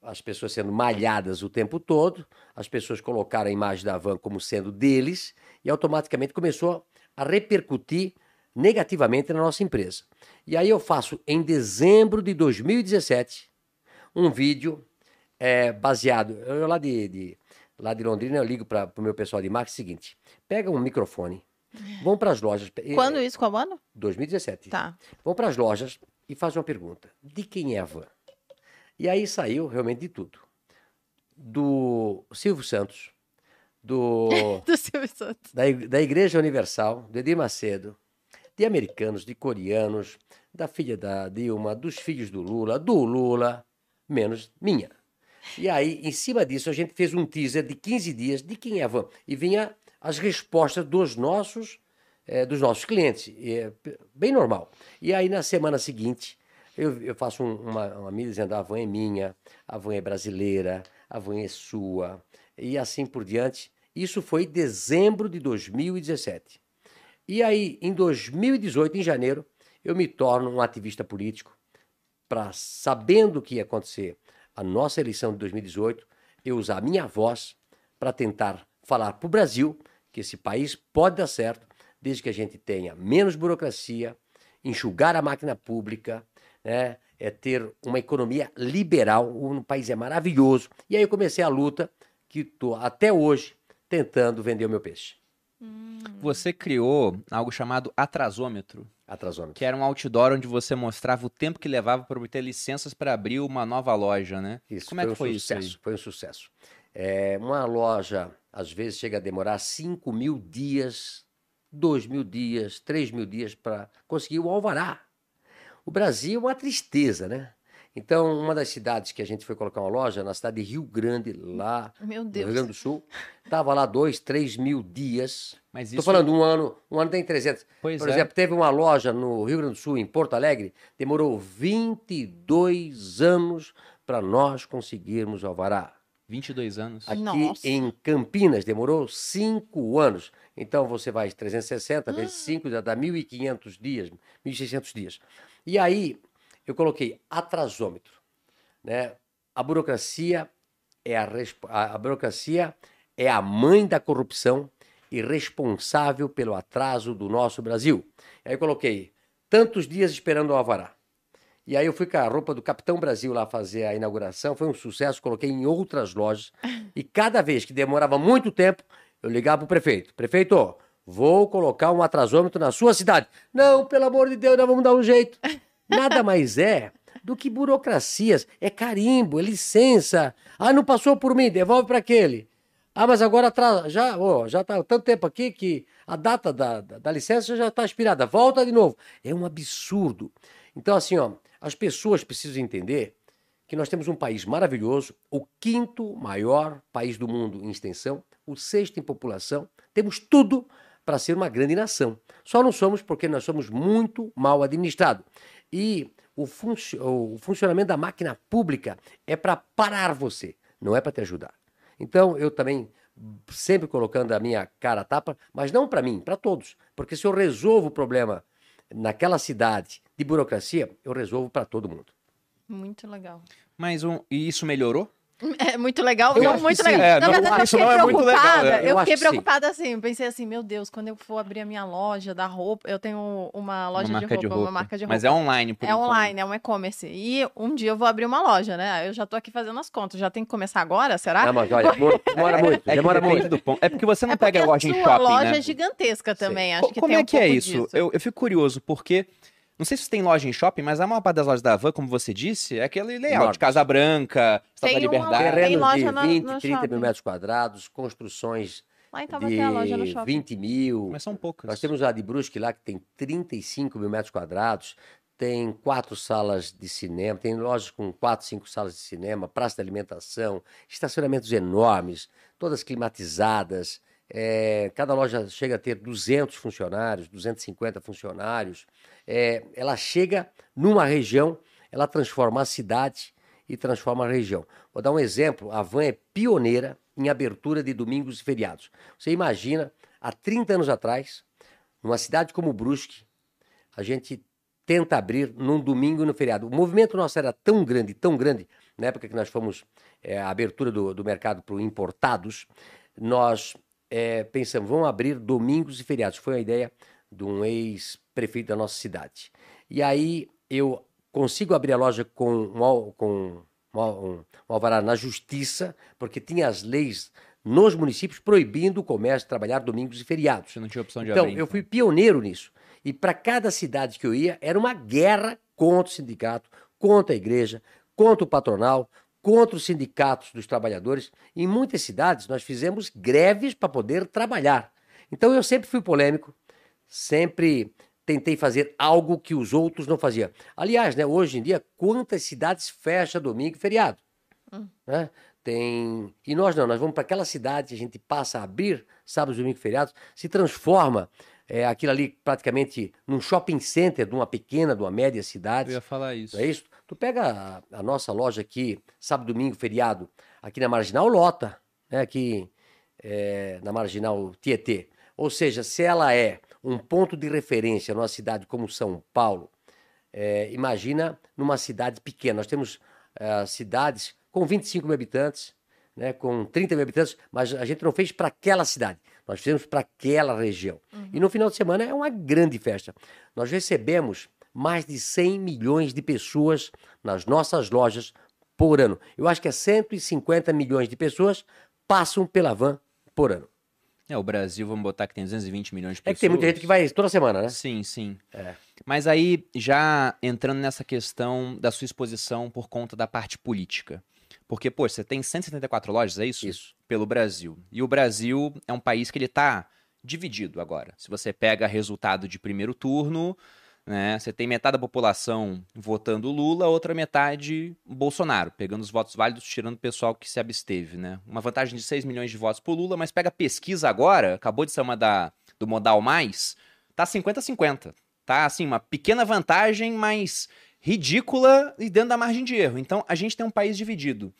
as pessoas sendo malhadas o tempo todo, as pessoas colocaram a imagem da van como sendo deles e automaticamente começou a repercutir negativamente na nossa empresa. E aí eu faço em dezembro de 2017 um vídeo eh, baseado, eu lá de, de- lá de Londrina eu ligo para o meu pessoal de marketing o seguinte, pega um microfone, vão para as lojas, Quando isso? Qual ano? 2017, Tá. vão para as lojas e fazem uma pergunta: de quem é a van? E aí saiu realmente de tudo. Do Silvio Santos, do, (laughs) Do Silvio Santos. da, da Igreja Universal, do Edir Macedo, de americanos, de coreanos, da filha da Dilma, dos filhos do Lula, do Lula, menos minha. E aí, em cima disso, a gente fez um teaser de 15 dias de quem é a van. E vinha as respostas dos nossos, eh, dos nossos clientes. É bem normal. E aí, na semana seguinte, eu, eu faço um- uma, uma mídia dizendo a van é minha, a van é brasileira, a van é sua, e assim por diante. Isso foi em dezembro de 2017. E aí, em 2018, em janeiro, eu me torno um ativista político para, sabendo o que ia acontecer a nossa eleição de 2018, eu usar a minha voz para tentar falar para o Brasil que esse país pode dar certo desde que a gente tenha menos burocracia, enxugar a máquina pública, né? é ter uma economia liberal, o país é maravilhoso. E aí eu comecei a luta que estou até hoje tentando vender o meu peixe. Você criou algo chamado atrasômetro, Atrasômetro. que era um outdoor onde você mostrava o tempo que levava para obter licenças para abrir uma nova loja, né? Isso, Como é que um foi isso aí? sucesso, Foi um sucesso. É, uma loja, às vezes, chega a demorar 5 mil dias, 2 mil dias, 3 mil dias para conseguir o alvará. O Brasil é uma tristeza, né? Então, uma das cidades que a gente foi colocar uma loja, na cidade de Rio Grande, lá Meu no. Rio Grande do Sul, estava lá 2, 3 mil dias. Mas Estou isso falando um ano, um ano tem 300. Pois Por é. exemplo, teve uma loja no Rio Grande do Sul, em Porto Alegre, demorou 22 anos para nós conseguirmos o alvará. 22 anos. Aqui Nossa. em Campinas demorou 5 anos. Então você vai 360 vezes 5 já dá 1.500 dias, 1.600 dias. E aí eu coloquei atrasômetro, né? A burocracia é a, a burocracia é a mãe da corrupção e responsável pelo atraso do nosso Brasil. Aí eu coloquei tantos dias esperando o alvará. E aí eu fui com a roupa do Capitão Brasil lá fazer a inauguração, foi um sucesso, coloquei em outras lojas. E cada vez que demorava muito tempo, eu ligava pro prefeito. Prefeito, vou colocar um atrasômetro na sua cidade. Não, pelo amor de Deus, nós vamos dar um jeito. Nada mais é do que burocracias. É carimbo, é licença. Ah, não passou por mim, devolve para aquele. Ah, mas agora atrasa, já, ó, já tá tanto tempo aqui que a data da, da, da licença já está expirada. Volta de novo. É um absurdo. Então, assim, ó, as pessoas precisam entender que nós temos um país maravilhoso, o quinto maior país do mundo em extensão, o sexto em população. Temos tudo para ser uma grande nação. Só não somos porque nós somos muito mal administrados. E o, o funcionamento da máquina pública é para parar você, não é para te ajudar. Então, eu também sempre colocando a minha cara a tapa, mas não para mim, para todos. Porque se eu resolvo o problema naquela cidade de burocracia, eu resolvo para todo mundo. Muito legal. Mas um, e isso melhorou? (laughs) É muito legal, Eu não, muito legal. É, Na não, verdade, eu isso fiquei não é muito legal, preocupada. né? Eu Eu fiquei que sim. preocupada assim. Eu pensei assim, meu Deus, quando eu for abrir a minha loja da roupa, eu tenho uma loja uma de roupa, de roupa. uma marca de roupa. Mas é online, por É enquanto. online, é um e-commerce. E um dia eu vou abrir uma loja, né? Eu já tô aqui fazendo as contas. Já tem que começar agora, será? Não, mas olha, demora, demora (laughs) muito, É demora muito. do ponto. É porque você não é porque pega a loja em sua shopping, loja né? é gigantesca também. Sim. Acho que Como tem é um que é isso? disso. Eu, eu fico curioso, porque. Não sei se tem loja em shopping, mas a maior parte das lojas da Van, como você disse, é aquele layout. Enormes. Casa Branca, Estátua da uma- Liberdade. Tem Terrenos loja de no- 20, no 30 mil shopping. metros quadrados, construções Lá em Taubaté, a loja no de shopping. 20 mil. Mas são poucas. Nós temos a de Brusque lá que tem 35 mil metros quadrados, tem quatro salas de cinema, tem lojas com quatro, cinco salas de cinema, praça de alimentação, estacionamentos enormes, todas climatizadas. É, cada loja chega a ter 200 funcionários, 250 funcionários. É, ela chega numa região, ela transforma a cidade e transforma a região. Vou dar um exemplo: a Van é pioneira em abertura de domingos e feriados. Você imagina, há 30 anos atrás, numa cidade como Brusque, a gente tenta abrir num domingo e no feriado. O movimento nosso era tão grande, tão grande, na época que nós fomos é, a abertura do, do mercado para importados, nós é, pensamos, vamos abrir domingos e feriados. Foi a ideia de um ex-prefeito da nossa cidade. E aí eu consigo abrir a loja com um, com um, um, um alvará na justiça, porque tinha as leis nos municípios proibindo o comércio trabalhar domingos e feriados. Você não tinha opção de Então, abrir. eu fui pioneiro nisso. E para cada cidade que eu ia, era uma guerra contra o sindicato, contra a igreja, contra o patronal, contra os sindicatos dos trabalhadores. Em muitas cidades, nós fizemos greves para poder trabalhar. Então, eu sempre fui polêmico, sempre tentei fazer algo que os outros não faziam. Aliás, né, hoje em dia, quantas cidades fecham domingo e feriado? né? Tem... E nós não, nós vamos para aquela cidade, a gente passa a abrir sábados, domingos e feriados, se transforma é, aquilo ali praticamente num shopping center de uma pequena, de uma média cidade. Eu ia falar isso. Não é isso? Tu pega a, a nossa loja aqui, sábado, domingo, feriado, aqui na Marginal, lota, né? Aqui é, na Marginal Tietê. Ou seja, se ela é um ponto de referência numa cidade como São Paulo, é, imagina numa cidade pequena. Nós temos é, cidades com 25 mil habitantes, né, com 30 mil habitantes, mas a gente não fez para aquela cidade, nós fizemos para aquela região. E no final de semana é uma grande festa. Nós recebemos mais de 100 milhões de pessoas nas nossas lojas por ano. Eu acho que é 150 milhões de pessoas passam pela van por ano. É, o Brasil, vamos botar que tem 220 milhões de É pessoas. que tem muita gente que vai toda semana, né? Sim, sim. É. Mas aí, já entrando nessa questão da sua exposição por conta da parte política. Porque, pô, você tem 174 lojas, é isso? Isso. Pelo Brasil. E o Brasil é um país que ele tá dividido agora. Se você pega resultado de primeiro turno, né, você tem metade da população votando Lula, outra metade Bolsonaro, pegando os votos válidos, tirando o pessoal que se absteve, né? Uma vantagem de 6 milhões de votos pro Lula, mas pega pesquisa agora, acabou de ser uma da, do Modal Mais, tá 50-50. Tá, assim, uma pequena vantagem, mas ridícula e dentro da margem de erro. Então, a gente tem um país dividido.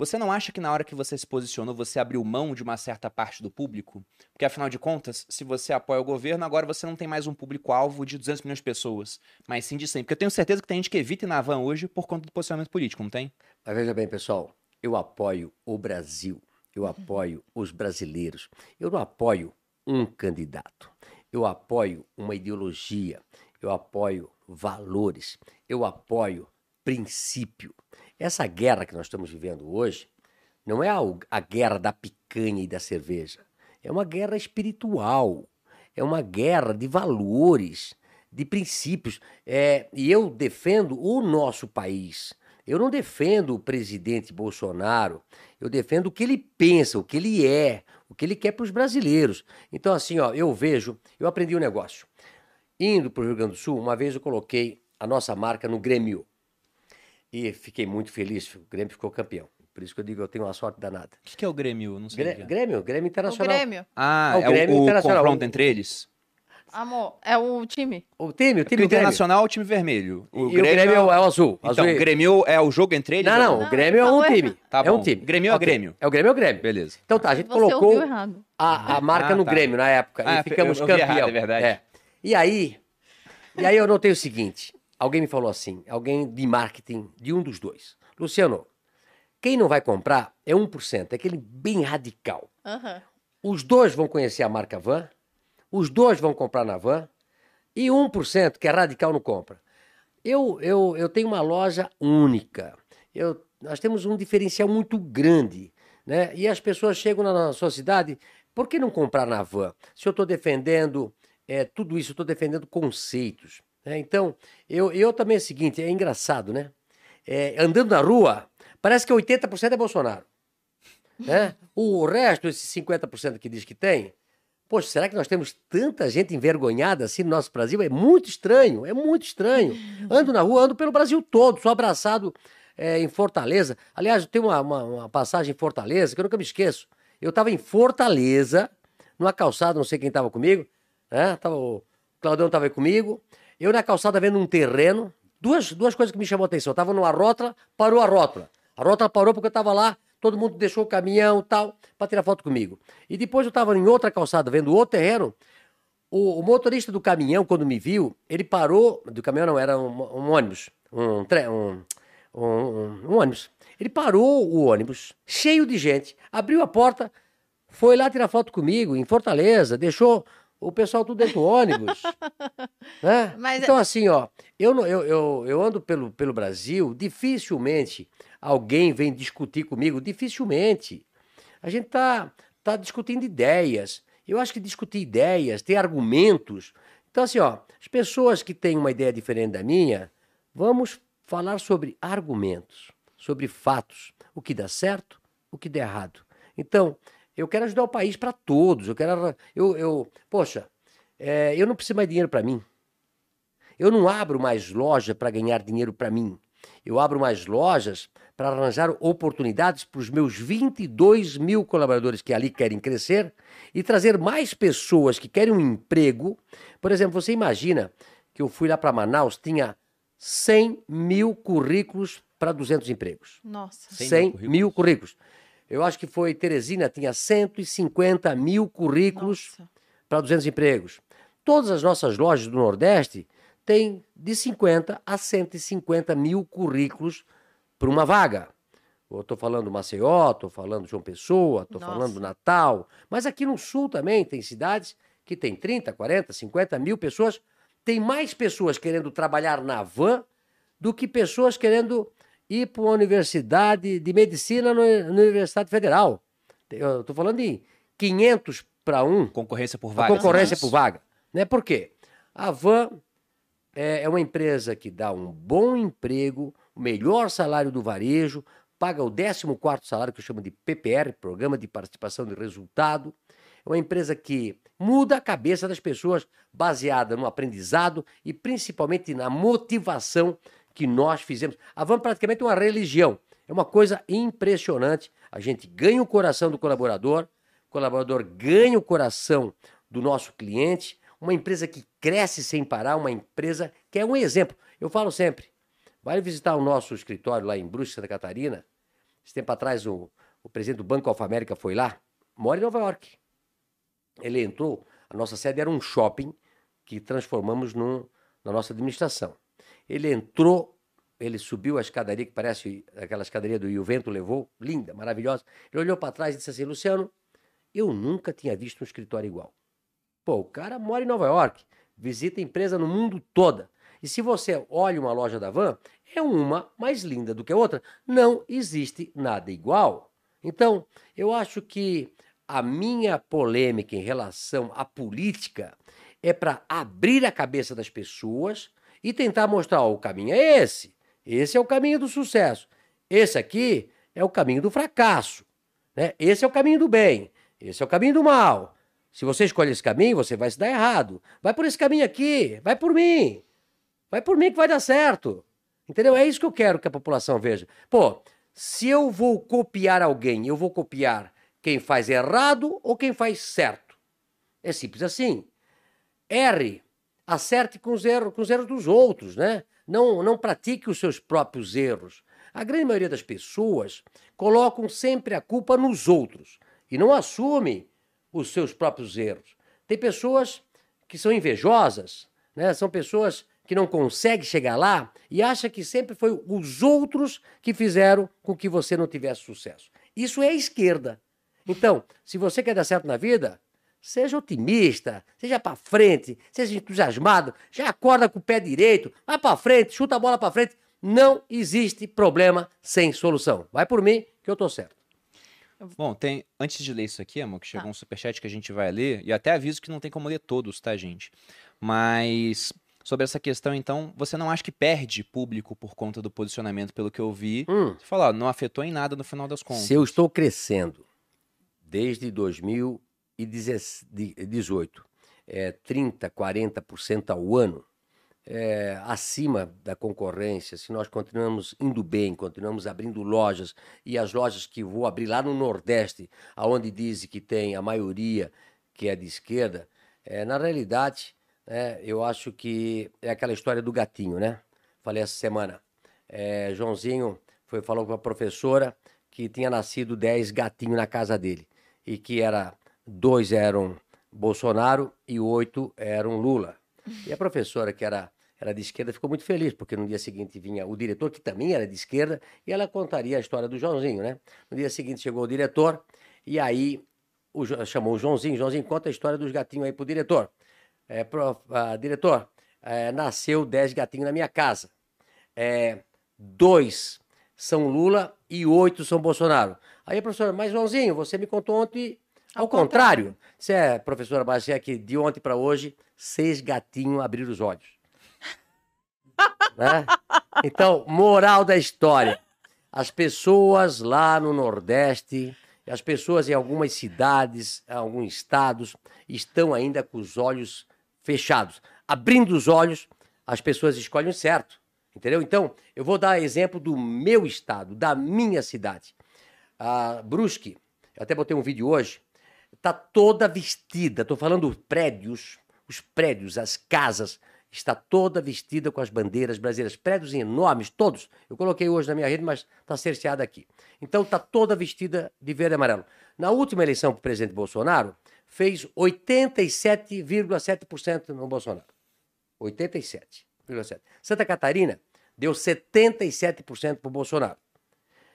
Você não acha que na hora que você se posicionou, você abriu mão de uma certa parte do público? Porque, afinal de contas, se você apoia o governo, agora você não tem mais um público-alvo de 200 milhões de pessoas, mas sim de 100. Porque eu tenho certeza que tem gente que evita ir na van hoje por conta do posicionamento político, não tem? Mas veja bem, pessoal, eu apoio o Brasil, eu apoio os brasileiros, eu não apoio um candidato, eu apoio uma ideologia, eu apoio valores, eu apoio princípio. Essa guerra que nós estamos vivendo hoje não é a, a guerra da picanha e da cerveja, é uma guerra espiritual, é uma guerra de valores, de princípios. É, e eu defendo o nosso país. Eu não defendo o presidente Bolsonaro, eu defendo o que ele pensa, o que ele é, o que ele quer para os brasileiros. Então, assim, ó, eu vejo, eu aprendi um negócio. Indo para o Rio Grande do Sul, uma vez eu coloquei a nossa marca no Grêmio. E fiquei muito feliz, o Grêmio ficou campeão. Por isso que eu digo, eu tenho uma sorte danada. O que, que é o Grêmio? Eu Não sei. o é. Grêmio, Grêmio O Internacional. Grêmio. Ah, Ah, o é Grêmio o, o Internacional. confronto entre eles? Amor, é o time. O time, o Porque time o do Grêmio. Internacional é o time vermelho. E o Grêmio é o, é o azul. Então, azul o e- Grêmio é o jogo entre eles? Não, não, Não, o Grêmio é ele um falou time. Tá é um time. Grêmio é o Ok. Grêmio. É o Grêmio é o Grêmio. Beleza. Então tá, a gente Você colocou a, a marca Ah, no tá. Grêmio na época Ah, e ficamos eu- eu campeão. errado, é verdade. E aí, e aí eu notei o seguinte, alguém me falou assim, alguém de marketing de um dos dois. Luciano, quem não vai comprar é 1%, é aquele bem radical. Aham. Os dois vão conhecer a marca Van, os dois vão comprar na Van, e 1%, que é radical, não compra. Eu, eu, eu tenho uma loja única. Eu, nós temos um diferencial muito grande. Né? E as pessoas chegam na, sua cidade, por que não comprar na Van? Se eu estou defendendo é, tudo isso, eu estou defendendo conceitos. Né? Então, eu, eu também é o seguinte, é engraçado, né? É, andando na rua, parece que 80% é Bolsonaro. Né? O resto, esses 50% que diz que tem, poxa, será que nós temos tanta gente envergonhada assim no nosso Brasil? É muito estranho, é muito estranho. (laughs) Ando na rua, ando pelo Brasil todo, sou abraçado é, em Fortaleza. Aliás, tem uma, uma, uma, passagem em Fortaleza que eu nunca me esqueço. Eu estava em Fortaleza, numa calçada, não sei quem estava comigo, né? Tava, o Claudão estava aí comigo. Eu na calçada vendo um terreno, duas, duas coisas que me chamou a atenção. Eu estava numa rótula, parou a rótula. A rótula parou porque eu estava lá, todo mundo deixou o caminhão tal, para tirar foto comigo. E depois eu estava em outra calçada, vendo outro terreno. O, o, motorista do caminhão, quando me viu, ele parou. Do caminhão não, era um, um ônibus. Um, um, um, ônibus. Ele parou o ônibus, cheio de gente, abriu a porta, foi lá tirar foto comigo, em Fortaleza, deixou o pessoal tudo dentro do ônibus. (laughs) né? Mas... Então, assim, ó, eu, eu, eu, eu ando pelo, pelo Brasil, dificilmente alguém vem discutir comigo, dificilmente. A gente tá, tá discutindo ideias. Eu acho que discutir ideias, ter argumentos. Então, assim, ó, as pessoas que têm uma ideia diferente da minha, vamos falar sobre argumentos, sobre fatos, o que dá certo, o que dá errado. Então, eu quero ajudar o país para todos. Eu quero. Eu, eu, poxa, é, eu não preciso mais dinheiro para mim. Eu não abro mais loja para ganhar dinheiro para mim. Eu abro mais lojas para arranjar oportunidades para os meus 22 mil colaboradores que ali querem crescer e trazer mais pessoas que querem um emprego. Por exemplo, você imagina que eu fui lá para Manaus, tinha 100 mil currículos para 200 empregos. Nossa. 100, 100 mil, currículos. mil currículos. Eu acho que foi Teresina, tinha 150 mil currículos para 200 empregos. Todas as nossas lojas do Nordeste têm de 50 a 150 mil currículos para uma vaga. Estou falando Maceió, estou falando João Pessoa, estou falando Natal. Mas aqui no Sul também tem cidades que tem 30, 40, 50 mil pessoas. Tem mais pessoas querendo trabalhar na van do que pessoas querendo ir para uma universidade de medicina na Universidade Federal. Eu estou falando de 500 para um. Concorrência por vaga. Concorrência por vaga. Né? Por quê? A Van é, é uma empresa que dá um bom emprego, o melhor salário do varejo, paga o 14 salário, que eu chamo de PPR, Programa de Participação de Resultado. É uma empresa que muda a cabeça das pessoas, baseada no aprendizado e principalmente na motivação que nós fizemos. A Van praticamente é uma religião. É uma coisa impressionante. A gente ganha o coração do colaborador, o colaborador ganha o coração do nosso cliente. Uma empresa que cresce sem parar, uma empresa que é um exemplo. Eu falo sempre, vai visitar o nosso escritório lá em Brusque, Santa Catarina. Esse tempo atrás, o, o presidente do Banco Alfa América foi lá, mora em Nova York. Ele entrou, a nossa sede era um shopping que transformamos na nossa administração. Ele entrou, ele subiu a escadaria, que parece aquela escadaria do E o Vento Levou, linda, maravilhosa. Ele olhou para trás e disse assim: Luciano, eu nunca tinha visto um escritório igual. Pô, o cara mora em Nova York, visita empresa no mundo toda. E se você olha uma loja da Van, é uma mais linda do que a outra. Não existe nada igual. Então, eu acho que a minha polêmica em relação à política é para abrir a cabeça das pessoas e tentar mostrar: ó, o caminho é esse. Esse é o caminho do sucesso. Esse aqui é o caminho do fracasso. Né? Esse é o caminho do bem. Esse é o caminho do mal. Se você escolhe esse caminho, você vai se dar errado. Vai por esse caminho aqui. Vai por mim. Vai por mim que vai dar certo. Entendeu? É isso que eu quero que a população veja. Pô, se eu vou copiar alguém, eu vou copiar quem faz errado ou quem faz certo. É simples assim. R acerte com os erros, com os erros dos outros, né? Não, não pratique os seus próprios erros. A grande maioria das pessoas colocam sempre a culpa nos outros e não assumem os seus próprios erros. Tem pessoas que são invejosas, né? São pessoas que não conseguem chegar lá e acham que sempre foi os outros que fizeram com que você não tivesse sucesso. Isso é esquerda. Então, se você quer dar certo na vida, Seja otimista, seja para frente, seja entusiasmado, já acorda com o pé direito, vai para frente, chuta a bola para frente. Não existe problema sem solução. Vai por mim que eu tô certo. Bom, tem antes de ler isso aqui, amor, que chegou tá. um superchat que a gente vai ler, e até aviso que não tem como ler todos, tá, gente? Mas sobre essa questão, então, você não acha que perde público por conta do posicionamento, pelo que eu vi? Hum. Você fala, ó, não afetou em nada no final das contas. Se eu estou crescendo desde 2018, é, 30%, 40% ao ano, é, acima da concorrência, se nós continuamos indo bem, continuamos abrindo lojas, e as lojas que vou abrir lá no Nordeste, aonde dizem que tem a maioria que é de esquerda, é, na realidade, é, eu acho que é aquela história do gatinho, né? Falei essa semana. É, Joãozinho foi, falou com a professora que tinha nascido 10 gatinhos na casa dele. E que era dois eram Bolsonaro e oito eram Lula. E a professora, que era, era de esquerda, ficou muito feliz, porque no dia seguinte vinha o diretor, que também era de esquerda, e ela contaria a história do Joãozinho, né? No dia seguinte chegou o diretor, e aí o, chamou o Joãozinho, Joãozinho, conta a história dos gatinhos aí pro diretor. É, prof, ah, diretor, é, nasceu dez gatinhos na minha casa. É, dois são Lula e oito são Bolsonaro. Aí a professora, mas Joãozinho, você me contou ontem ao, contrário. contrário. Você é, professora Bagé, que de ontem para hoje, seis gatinhos abriram os olhos. (laughs) né? Então, moral da história. As pessoas lá no Nordeste, as pessoas em algumas cidades, em alguns estados, estão ainda com os olhos fechados. Abrindo os olhos, as pessoas escolhem certo. Entendeu? Então, eu vou dar exemplo do meu estado, da minha cidade. A Brusque, eu até botei um vídeo hoje, está toda vestida, estou falando prédios, os prédios, as casas, está toda vestida com as bandeiras brasileiras, prédios enormes, todos. Eu coloquei hoje na minha rede, mas está cerceada aqui. Então está toda vestida de verde e amarelo. Na última eleição para o presidente Bolsonaro, fez 87,7% no Bolsonaro. 87,7%. Santa Catarina deu 77% para o Bolsonaro.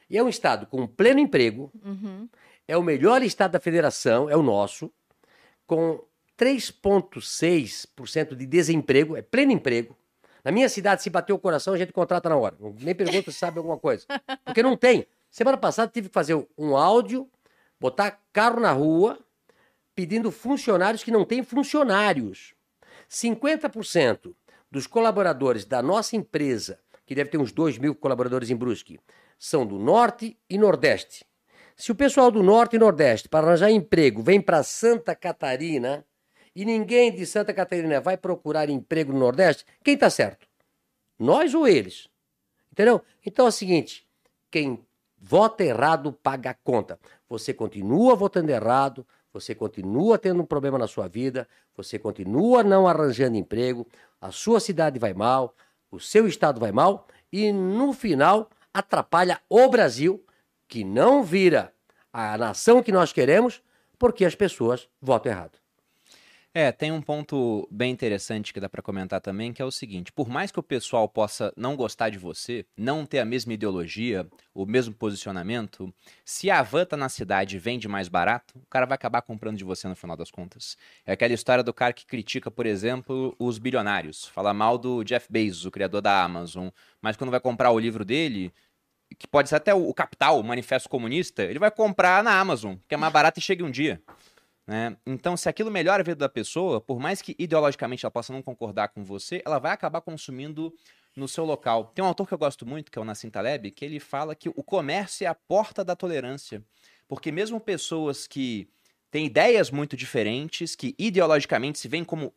E é um estado com pleno emprego, uhum é o melhor estado da federação, é o nosso, com 3,6% de desemprego, é pleno emprego. Na minha cidade, se bater o coração, a gente contrata na hora. Nem pergunta se sabe alguma coisa. Porque não tem. Semana passada tive que fazer um áudio, botar carro na rua, pedindo funcionários que não têm funcionários. 50% dos colaboradores da nossa empresa, que deve ter uns 2 mil colaboradores em Brusque, são do Norte e Nordeste. Se o pessoal do Norte e Nordeste, para arranjar emprego, vem para Santa Catarina e ninguém de Santa Catarina vai procurar emprego no Nordeste, quem está certo? Nós ou eles? Entendeu? Então é o seguinte: quem vota errado paga a conta. Você continua votando errado, você continua tendo um problema na sua vida, você continua não arranjando emprego, a sua cidade vai mal, o seu estado vai mal e no final atrapalha o Brasil que não vira a nação que nós queremos porque as pessoas votam errado. É, tem um ponto bem interessante que dá para comentar também, que é o seguinte: por mais que o pessoal possa não gostar de você, não ter a mesma ideologia, o mesmo posicionamento, se a tá na cidade e vende mais barato, o cara vai acabar comprando de você no final das contas. É aquela história do cara que critica, por exemplo, os bilionários, fala mal do Jeff Bezos, o criador da Amazon, mas quando vai comprar o livro dele, que pode ser até o, Capital, o Manifesto Comunista, ele vai comprar na Amazon, que é mais barato e chega um dia. Né? Então, se aquilo melhora a vida da pessoa, por mais que ideologicamente ela possa não concordar com você, ela vai acabar consumindo no seu local. Tem um autor que eu gosto muito, que é o Nassim Taleb, que ele fala que o comércio é a porta da tolerância. Porque mesmo pessoas que têm ideias muito diferentes, que ideologicamente se veem como,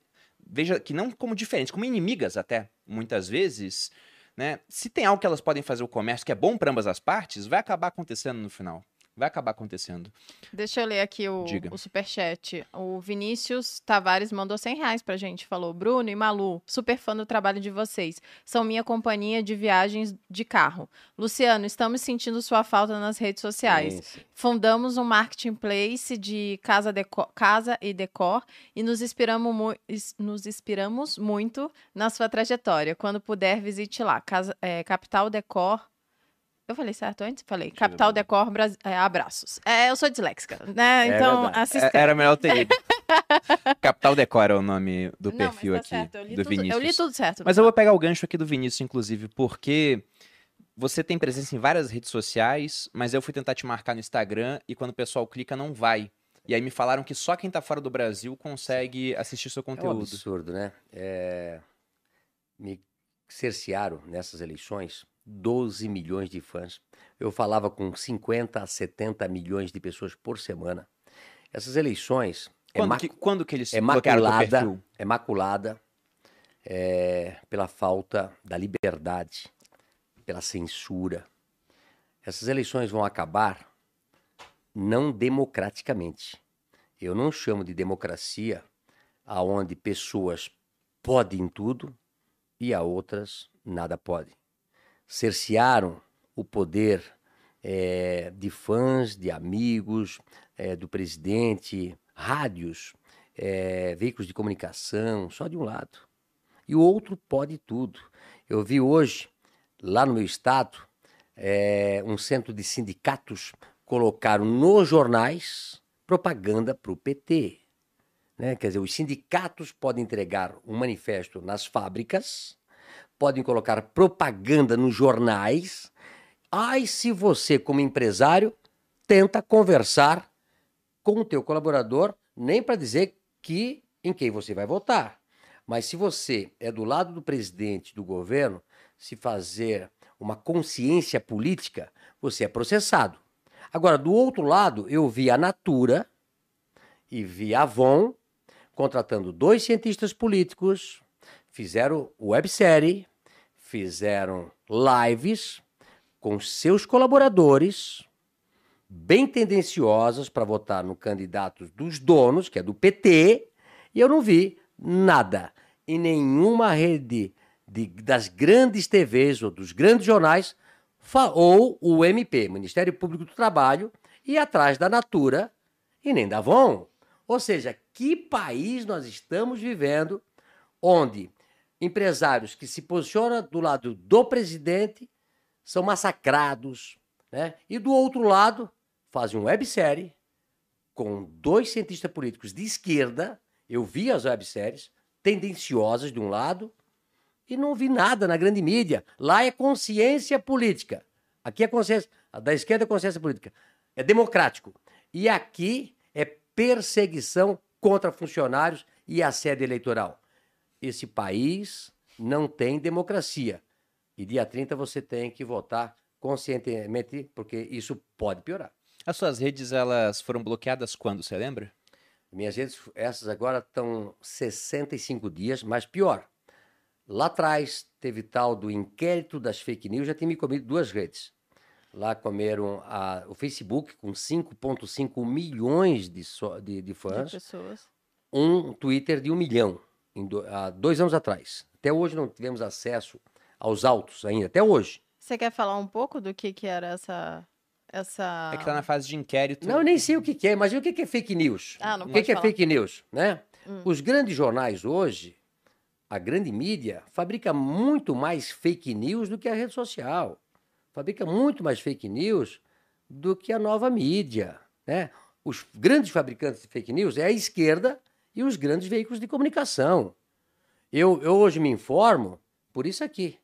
veja, que não como diferentes, como inimigas até, muitas vezes, né? Se tem algo que elas podem fazer o comércio que é bom para ambas as partes, vai acabar acontecendo no final. Vai acabar acontecendo. Deixa eu ler aqui o, o superchat. O Vinícius Tavares mandou 100 reais pra gente. Falou: Bruno e Malu, super fã do trabalho de vocês. São minha companhia de viagens de carro. Luciano, estamos sentindo sua falta nas redes sociais. Sim. Fundamos um marketplace de casa, decor, casa e decor e nos inspiramos, nos inspiramos muito na sua trajetória. Quando puder, visite lá. Casa, é, Capital Decor eu falei certo antes? Falei. Capital Decor, Bra... é, abraços. É, eu sou disléxica, né? É então, assista. É, era melhor ter ido. (laughs) Capital Decor é o nome do Não, perfil tá aqui, certo. do tudo, Vinícius. Eu li tudo certo. Mas eu vou pegar o gancho aqui do Vinícius, inclusive, porque você tem presença em várias redes sociais, mas eu fui tentar te marcar no Instagram e quando o pessoal clica, não vai. E aí me falaram que só quem tá fora do Brasil consegue assistir seu conteúdo. É um absurdo, né? É... Me cercearam nessas eleições 12 milhões de fãs. Eu falava com 50 a 70 milhões de pessoas por semana. Essas eleições é, Quando, ma- que, quando que eles é maculada, é maculada é, pela falta da liberdade, pela censura. Essas eleições vão acabar não democraticamente. Eu não chamo de democracia aonde pessoas podem tudo e a outras nada podem. Cercearam o poder eh, de fãs, de amigos, eh, do presidente, rádios, eh, veículos de comunicação, só de um lado. E o outro pode tudo. Eu vi hoje, lá no meu estado, eh, um centro de sindicatos colocaram nos jornais propaganda para o PT. Né? Quer dizer, os sindicatos podem entregar um manifesto nas fábricas, podem colocar propaganda nos jornais. Ai, se você, como empresário, tenta conversar com o teu colaborador, nem para dizer que em quem você vai votar. Mas se você é do lado do presidente, do governo, se fazer uma consciência política, você é processado. Agora, do outro lado, eu vi a Natura e vi a Avon contratando dois cientistas políticos, fizeram websérie, fizeram lives com seus colaboradores, bem tendenciosas para votar no candidato dos donos, que é do PT, e eu não vi nada em nenhuma rede de- das grandes TVs ou dos grandes jornais, ou o MP, Ministério Público do Trabalho, e atrás da Natura e nem da Avon. Ou seja, que país nós estamos vivendo onde empresários que se posicionam do lado do presidente são massacrados, né? E do outro lado fazem uma websérie com dois cientistas políticos de esquerda, eu vi as webséries, tendenciosas de um lado, e não vi nada na grande mídia. Lá é consciência política. Aqui é consciência. Da esquerda é consciência política. É democrático. E aqui é perseguição contra funcionários e assédio eleitoral. Esse país não tem democracia. E dia 30 você tem que votar conscientemente, porque isso pode piorar. As suas redes, elas foram bloqueadas quando, você lembra? Minhas redes, essas agora estão 65 dias, mas pior. Lá atrás teve tal do inquérito das fake news, já tinha me comido duas redes. Lá comeram a- o Facebook com 5,5 milhões de, só- de- de de fãs, pessoas. um Twitter de um milhão, do- há dois anos atrás. Até hoje não tivemos acesso aos autos ainda, até hoje. Você quer falar um pouco do que, que era essa. essa... É que tá na fase de inquérito. Não, eu nem sei o que, que é. Imagina o que, que é fake news. Ah, não o que, que é fake news, né? Hum. Os grandes jornais hoje, a grande mídia, fabrica muito mais fake news do que a rede social. Fabrica muito mais fake news do que a nova mídia, né? Os grandes fabricantes de fake news é a esquerda e os grandes veículos de comunicação. Eu, eu hoje me informo por isso aqui.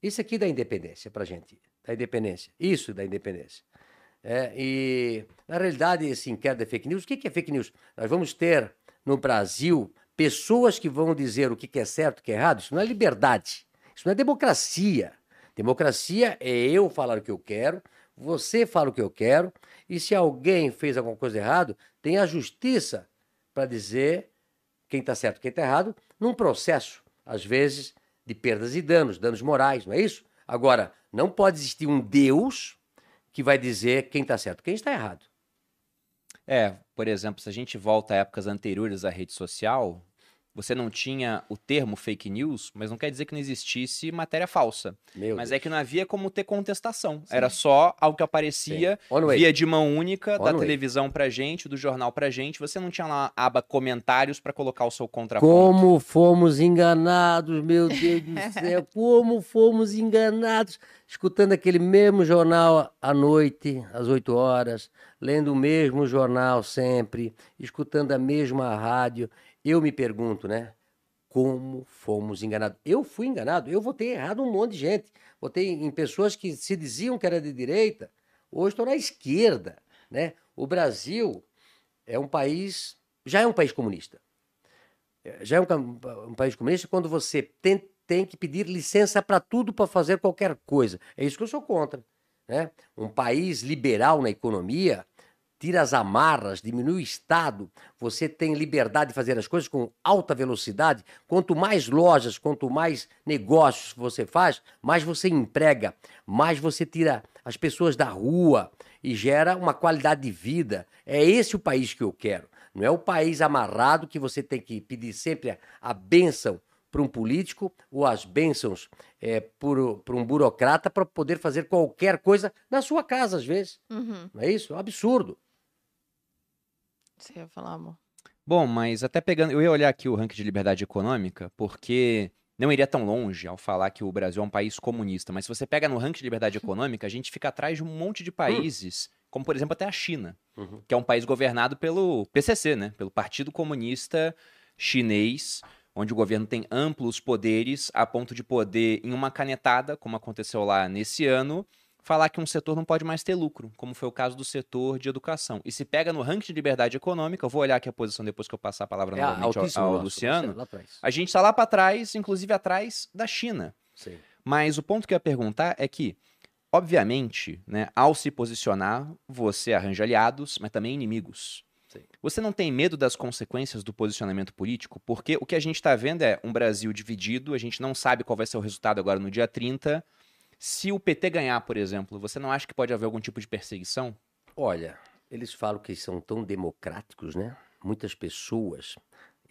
Isso aqui da independência pra gente. Da independência. Isso da independência. É, e, na realidade, esse inquérito é fake news. O que que é fake news? Nós vamos ter no Brasil pessoas que vão dizer o que que é certo, o que é errado. Isso não é liberdade. Isso não é democracia. Democracia é eu falar o que eu quero, você fala o que eu quero, e se alguém fez alguma coisa errada, tem a justiça para dizer quem está certo quem está errado, num processo, às vezes, de perdas e danos, danos morais, não é isso? Agora, não pode existir um Deus que vai dizer quem está certo quem está errado. É, por exemplo, se a gente volta a épocas anteriores à rede social, você não tinha o termo fake news, mas não quer dizer que não existisse matéria falsa. Meu mas Deus. é que não havia como ter contestação. Era só algo que aparecia Sim. Via de mão única da On way. televisão pra gente, do jornal pra gente. Você não tinha lá a aba comentários pra colocar o seu contraponto. Como fomos enganados, meu Deus do (laughs) céu, como fomos enganados. Escutando aquele mesmo jornal à noite, às 8 horas, lendo o mesmo jornal sempre, escutando a mesma rádio. Eu me pergunto, né? Como fomos enganados? Eu fui enganado, eu votei errado um monte de gente. Votei em pessoas que se diziam que era de direita, hoje estão na esquerda, né? O Brasil é um país, já é um país comunista já é um, um país comunista quando você tem, tem que pedir licença para tudo para fazer qualquer coisa. É isso que eu sou contra. Né? Um país liberal na economia tira as amarras, diminui o Estado, você tem liberdade de fazer as coisas com alta velocidade. Quanto mais lojas, quanto mais negócios você faz, mais você emprega, mais você tira as pessoas da rua e gera uma qualidade de vida. É esse o país que eu quero. Não é o país amarrado que você tem que pedir sempre a, bênção para um político ou as bênçãos é, para um burocrata para poder fazer qualquer coisa na sua casa, às vezes. Uhum. Não é isso? É um absurdo. Você ia falar, amor? Bom, mas até pegando. Eu ia olhar aqui o ranking de liberdade econômica, porque não iria tão longe ao falar que o Brasil é um país comunista. Mas se você pega no ranking de liberdade (laughs) econômica, a gente fica atrás de um monte de países, como por exemplo até a China, Uhum. que é um país governado pelo PCC, né? Pelo Partido Comunista Chinês, onde o governo tem amplos poderes a ponto de poder, em uma canetada, como aconteceu lá nesse ano, falar que um setor não pode mais ter lucro, como foi o caso do setor de educação. E se pega no ranking de liberdade econômica, eu vou olhar aqui a posição depois que eu passar a palavra É novamente ao, ao nosso, Luciano. A gente está lá para trás, inclusive atrás da China. Sim. Mas o ponto que eu ia perguntar é que, obviamente, né, ao se posicionar, você arranja aliados, mas também inimigos. Sim. Você não tem medo das consequências do posicionamento político? Porque o que a gente está vendo é um Brasil dividido, a gente não sabe qual vai ser o resultado agora no dia 30. Se o PT ganhar, por exemplo, você não acha que pode haver algum tipo de perseguição? Olha, eles falam que são tão democráticos, né? Muitas pessoas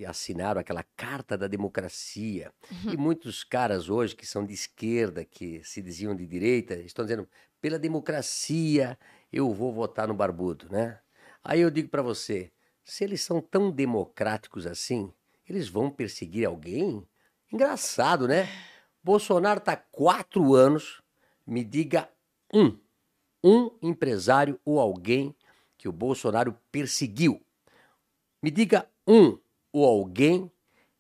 assinaram aquela carta da democracia. E muitos caras hoje que são de esquerda, que se diziam de direita, estão dizendo: pela democracia eu vou votar no barbudo, né? Aí eu digo para você: se eles são tão democráticos assim, eles vão perseguir alguém? Engraçado, né? Bolsonaro está quatro anos, me diga um, um empresário ou alguém que o Bolsonaro perseguiu. Me diga um ou alguém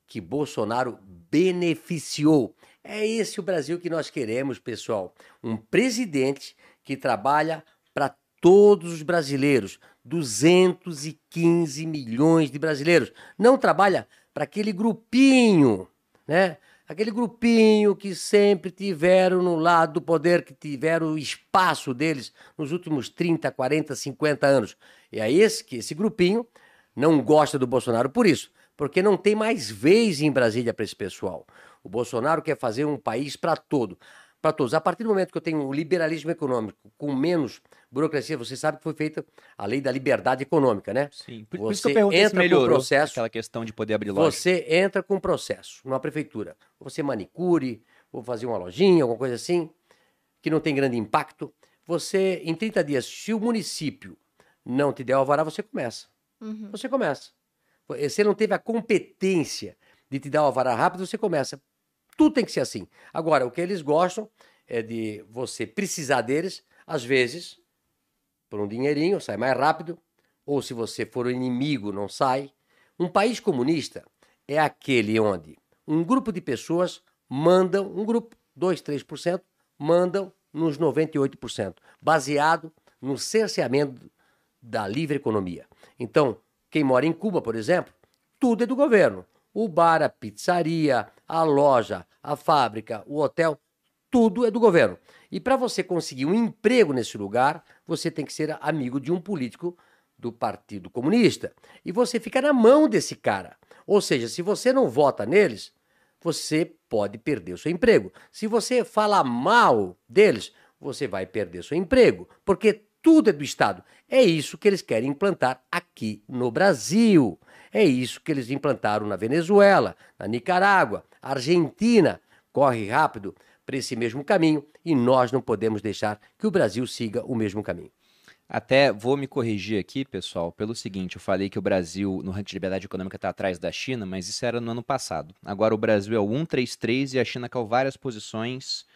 que Bolsonaro beneficiou. É esse o Brasil que nós queremos, pessoal. Um presidente que trabalha para todos os brasileiros, 215 milhões de brasileiros. Não trabalha para aquele grupinho, né? Aquele grupinho que sempre tiveram no lado do poder, que tiveram o espaço deles nos últimos 30, 40, 50 anos. E é esse que esse grupinho não gosta do Bolsonaro por isso, porque não tem mais vez em Brasília para esse pessoal. O Bolsonaro quer fazer um país para todo, para todos. A partir do momento que eu tenho um liberalismo econômico com menos burocracia, você sabe que foi feita a lei da liberdade econômica, né? Sim. Por, Você isso que eu perguntei se entra com o melhorou processo, aquela questão de poder abrir loja. Você entra com um processo numa prefeitura. Você manicure, vou fazer uma lojinha, alguma coisa assim, que não tem grande impacto. Você, em 30 dias, se o município não te der o alvará, você começa. Uhum. Você começa. Você não teve a competência de te dar o alvará rápido, você começa. Tudo tem que ser assim. Agora, o que eles gostam é de você precisar deles, às vezes, por um dinheirinho, sai mais rápido, ou se você for o inimigo, não sai. Um país comunista é aquele onde um grupo de pessoas mandam, um grupo, 2, 3%, mandam nos 98%, baseado no cerceamento da livre economia. Então, quem mora em Cuba, por exemplo, tudo é do governo. O bar, a pizzaria, a loja, a fábrica, o hotel, tudo é do governo. E para você conseguir um emprego nesse lugar, você tem que ser amigo de um político do Partido Comunista. E você fica na mão desse cara. Ou seja, se você não vota neles, você pode perder o seu emprego. Se você fala mal deles, você vai perder seu emprego, porque tudo é do Estado. É isso que eles querem implantar aqui no Brasil. É isso que eles implantaram na Venezuela, na Nicarágua, Argentina. Corre rápido para esse mesmo caminho e nós não podemos deixar que o Brasil siga o mesmo caminho. Até vou me corrigir aqui, pessoal, pelo seguinte: eu falei que o Brasil, no ranking de liberdade econômica, está atrás da China, mas isso era no ano passado. Agora o Brasil é o 133 e a China caiu várias posições.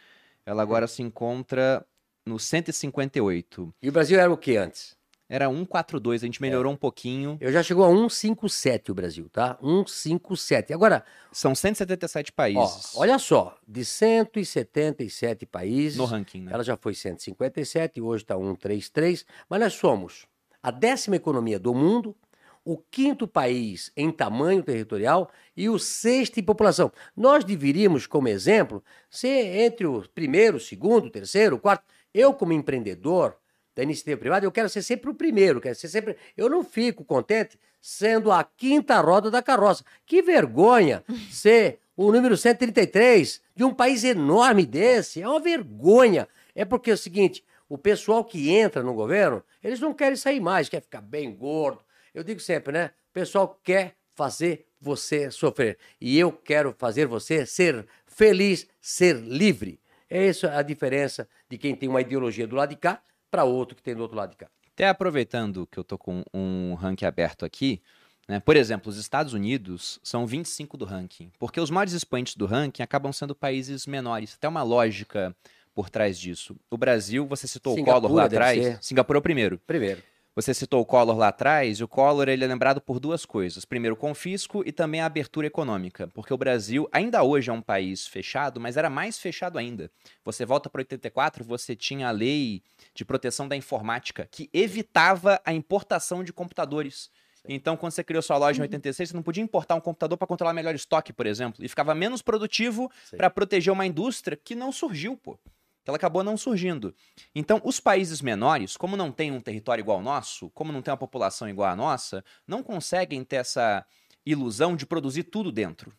Ela agora se encontra no 158. E o Brasil era o que antes? Era 142, a gente melhorou um pouquinho. Eu já chegou a 157 o Brasil, tá? 157. Agora, São 177 ó, países olha só, de 177 países, no ranking, né? ela já foi 157, hoje está 133, mas nós somos a décima economia do mundo, o quinto país em tamanho territorial e o sexto em população. Nós deveríamos, como exemplo, ser entre o primeiro, segundo, terceiro, quarto. Eu, como empreendedor, da iniciativa privada, eu quero ser sempre o primeiro, quero ser sempre. Eu não fico contente sendo a quinta roda da carroça. Que vergonha (laughs) ser o número 133 de um país enorme desse. É uma vergonha. É porque é o seguinte: o pessoal que entra no governo, eles não querem sair mais, quer ficar bem gordo. Eu digo sempre, né? O pessoal quer fazer você sofrer. E eu quero fazer você ser feliz, ser livre. É essa a diferença de quem tem uma ideologia do lado de cá para outro que tem do outro lado de cá. Até aproveitando que eu tô com um ranking aberto aqui, né? Por exemplo, os Estados Unidos são 25 do ranking, porque os maiores expoentes do ranking acabam sendo países menores. Tem uma lógica por trás disso. O Brasil, você citou Singapura, o Collor lá atrás. Singapura é o primeiro. Primeiro. Você citou o Collor lá atrás, e o Collor ele é lembrado por duas coisas. Primeiro, o confisco e também a abertura econômica, porque o Brasil ainda hoje é um país fechado, mas era mais fechado ainda. Você volta para 84, você tinha a lei de proteção da informática, que evitava a importação de computadores. Então, quando você criou sua loja em 86, você não podia importar um computador para controlar melhor estoque, por exemplo, e ficava menos produtivo para proteger uma indústria que não surgiu, pô que ela acabou não surgindo. Então, os países menores, como não têm um território igual ao nosso, como não tem uma população igual à nossa, não conseguem ter essa ilusão de produzir tudo dentro.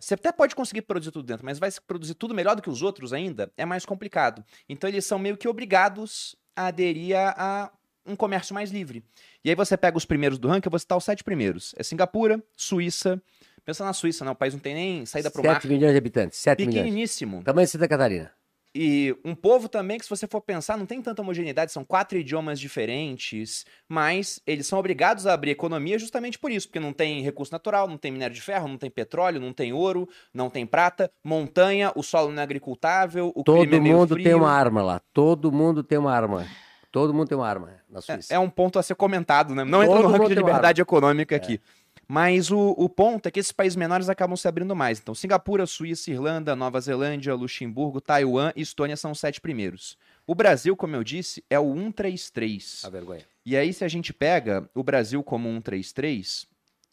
Você até pode conseguir produzir tudo dentro, mas vai produzir tudo melhor do que os outros ainda? É mais complicado. Então, eles são meio que obrigados a aderir a um comércio mais livre. E aí você pega os primeiros do ranking, eu vou citar os sete primeiros. É Singapura, Suíça. Pensa na Suíça, né? O país não tem nem saída para o mar. 7 milhões de habitantes. 7 Pequeniníssimo. Milhões. Tamanho de Santa Catarina. E um povo também que, se você for pensar, não tem tanta homogeneidade, são quatro idiomas diferentes, mas eles são obrigados a abrir economia justamente por isso, porque não tem recurso natural, não tem minério de ferro, não tem petróleo, não tem ouro, não tem prata, montanha, o solo não é agricultável, o Todo é mundo frio. tem uma arma lá, todo mundo tem uma arma. Todo mundo tem uma arma na Suíça. É, é um ponto a ser comentado, né? Não entra no ranking de liberdade econômica aqui. É. Mas o, o ponto é que esses países menores acabam se abrindo mais. Então, Singapura, Suíça, Irlanda, Nova Zelândia, Luxemburgo, Taiwan e Estônia são os sete primeiros. O Brasil, como eu disse, é o 133. A vergonha. E aí, se a gente pega o Brasil como 133,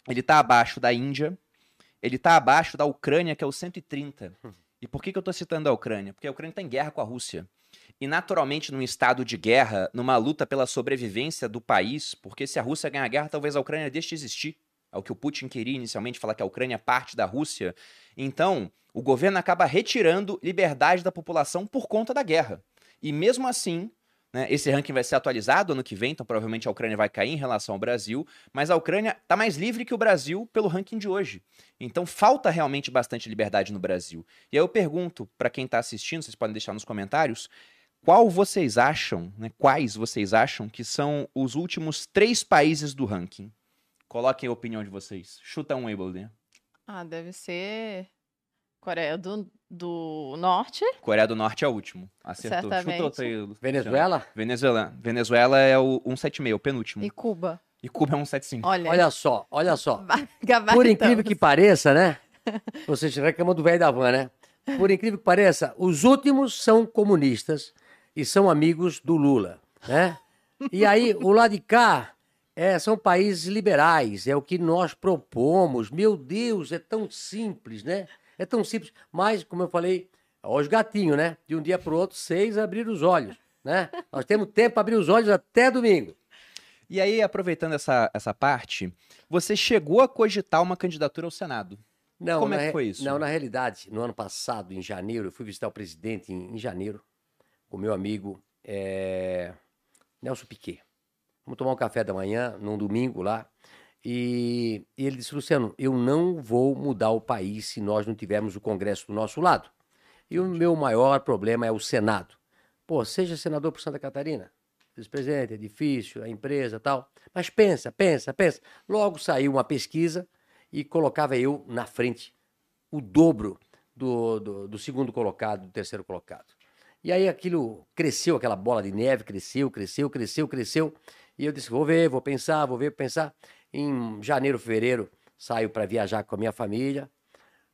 ele está abaixo da Índia, ele está abaixo da Ucrânia, que é o 130. Hum. E por que, que eu estou citando a Ucrânia? Porque a Ucrânia está em guerra com a Rússia. E naturalmente, num estado de guerra, numa luta pela sobrevivência do país, porque se a Rússia ganhar a guerra, talvez a Ucrânia deixe de existir ao que o Putin queria inicialmente, falar que a Ucrânia é parte da Rússia. Então, o governo acaba retirando liberdade da população por conta da guerra. E mesmo assim, né, esse ranking vai ser atualizado ano que vem, então provavelmente a Ucrânia vai cair em relação ao Brasil, mas a Ucrânia está mais livre que o Brasil pelo ranking de hoje. Então falta realmente bastante liberdade no Brasil. E aí eu pergunto para quem está assistindo, vocês podem deixar nos comentários, qual vocês acham, né, quais vocês acham que são os últimos três países do ranking? Coloquem a opinião de vocês. Chuta um aí, Boldinha. Ah, deve ser Coreia do, do Norte. Coreia do Norte é o último. Acertou. Certamente. Chuta outro aí. Venezuela? Venezuela. Venezuela é o 176, o penúltimo. E Cuba. E Cuba é 175. Olha, olha só, olha só. Por incrível que pareça, né? Vocês reclamam do velho da van, né? Por incrível que pareça, os últimos são comunistas e são amigos do Lula, né? E aí, o lado de cá é, são países liberais, é o que nós propomos. Meu Deus, é tão simples, né? É tão simples. Mas, como eu falei, os gatinhos, né? De um dia para o outro, seis abrir os olhos, né? Nós temos tempo para abrir os olhos até domingo. E aí, aproveitando essa, essa parte, você chegou a cogitar uma candidatura ao Senado. Não, Como é que foi isso? Não, na realidade, no ano passado, em janeiro, eu fui visitar o presidente em, em janeiro, com meu amigo é, Nelson Piquet. Vamos tomar um café da manhã, num domingo lá. E, e ele disse, Luciano, eu não vou mudar o país se nós não tivermos o Congresso do nosso lado. E o meu maior problema é o Senado. Pô, seja senador por Santa Catarina. Vice-presidente, é difícil, a empresa tal. Mas pensa, pensa, pensa. Logo saiu uma pesquisa e colocava eu na frente o dobro do, do, do segundo colocado, do terceiro colocado. E aí aquilo cresceu, aquela bola de neve, cresceu, cresceu, cresceu, cresceu. E eu disse: vou ver, vou pensar, vou ver, vou pensar. Em janeiro, fevereiro, saio para viajar com a minha família.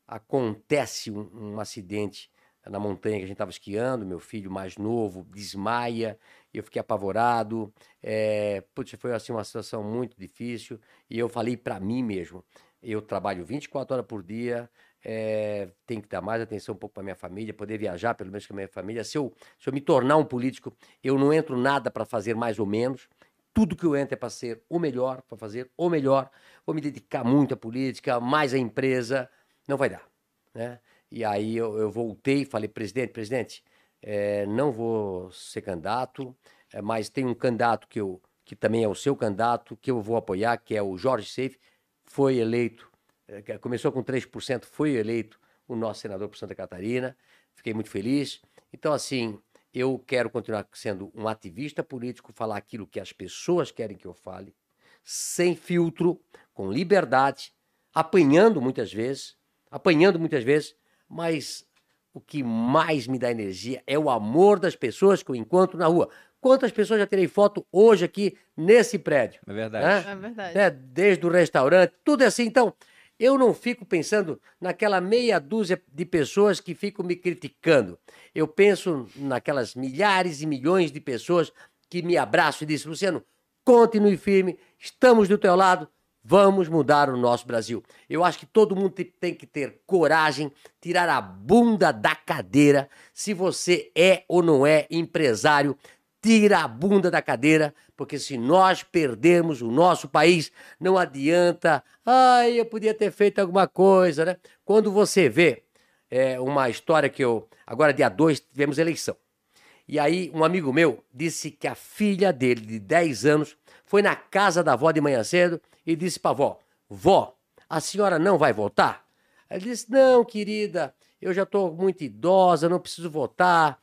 Acontece um, um acidente na montanha que a gente estava esquiando. Meu filho mais novo desmaia. Eu fiquei apavorado. É, putz, foi assim uma situação muito difícil. E eu falei para mim mesmo: eu trabalho 24 horas por dia, é, tenho que dar mais atenção um pouco para minha família, poder viajar pelo menos com a minha família. Se eu, se eu me tornar um político, eu não entro nada para fazer mais ou menos. Tudo que eu entro é para ser o melhor, para fazer o melhor. Vou me dedicar muito à política, mais à empresa. Não vai dar. Né? E aí eu, eu voltei e falei, presidente, presidente, é, não vou ser candidato, é, mas tem um candidato que, eu, que também é o seu candidato, que eu vou apoiar, que é o Jorge Seif, foi eleito, é, começou com 3%, foi eleito o nosso senador por Santa Catarina, fiquei muito feliz. Então, assim, eu quero continuar sendo um ativista político, falar aquilo que as pessoas querem que eu fale, sem filtro, com liberdade, apanhando muitas vezes, apanhando muitas vezes, mas o que mais me dá energia é o amor das pessoas que eu encontro na rua. Quantas pessoas já tirei foto hoje aqui nesse prédio? É verdade. É verdade. Né? Desde o restaurante, tudo é assim. Então, eu não fico pensando naquela meia dúzia de pessoas que ficam me criticando. Eu penso naquelas milhares e milhões de pessoas que me abraçam e dizem: Luciano, continue firme, estamos do teu lado, Vamos mudar o nosso Brasil. Eu acho que todo mundo tem que ter coragem, tirar a bunda da cadeira. Se você é ou não é empresário, tira a bunda da cadeira, porque se nós perdermos o nosso país, não adianta. Ai, eu podia ter feito alguma coisa, né? Quando você vê é, uma história que eu. Agora, dia 2, tivemos eleição. E aí, um amigo meu disse que a filha dele, de 10 anos, foi na casa da avó de manhã cedo e disse para a avó: Vó, a senhora não vai votar? Ela disse: Não, querida, eu já estou muito idosa, não preciso votar.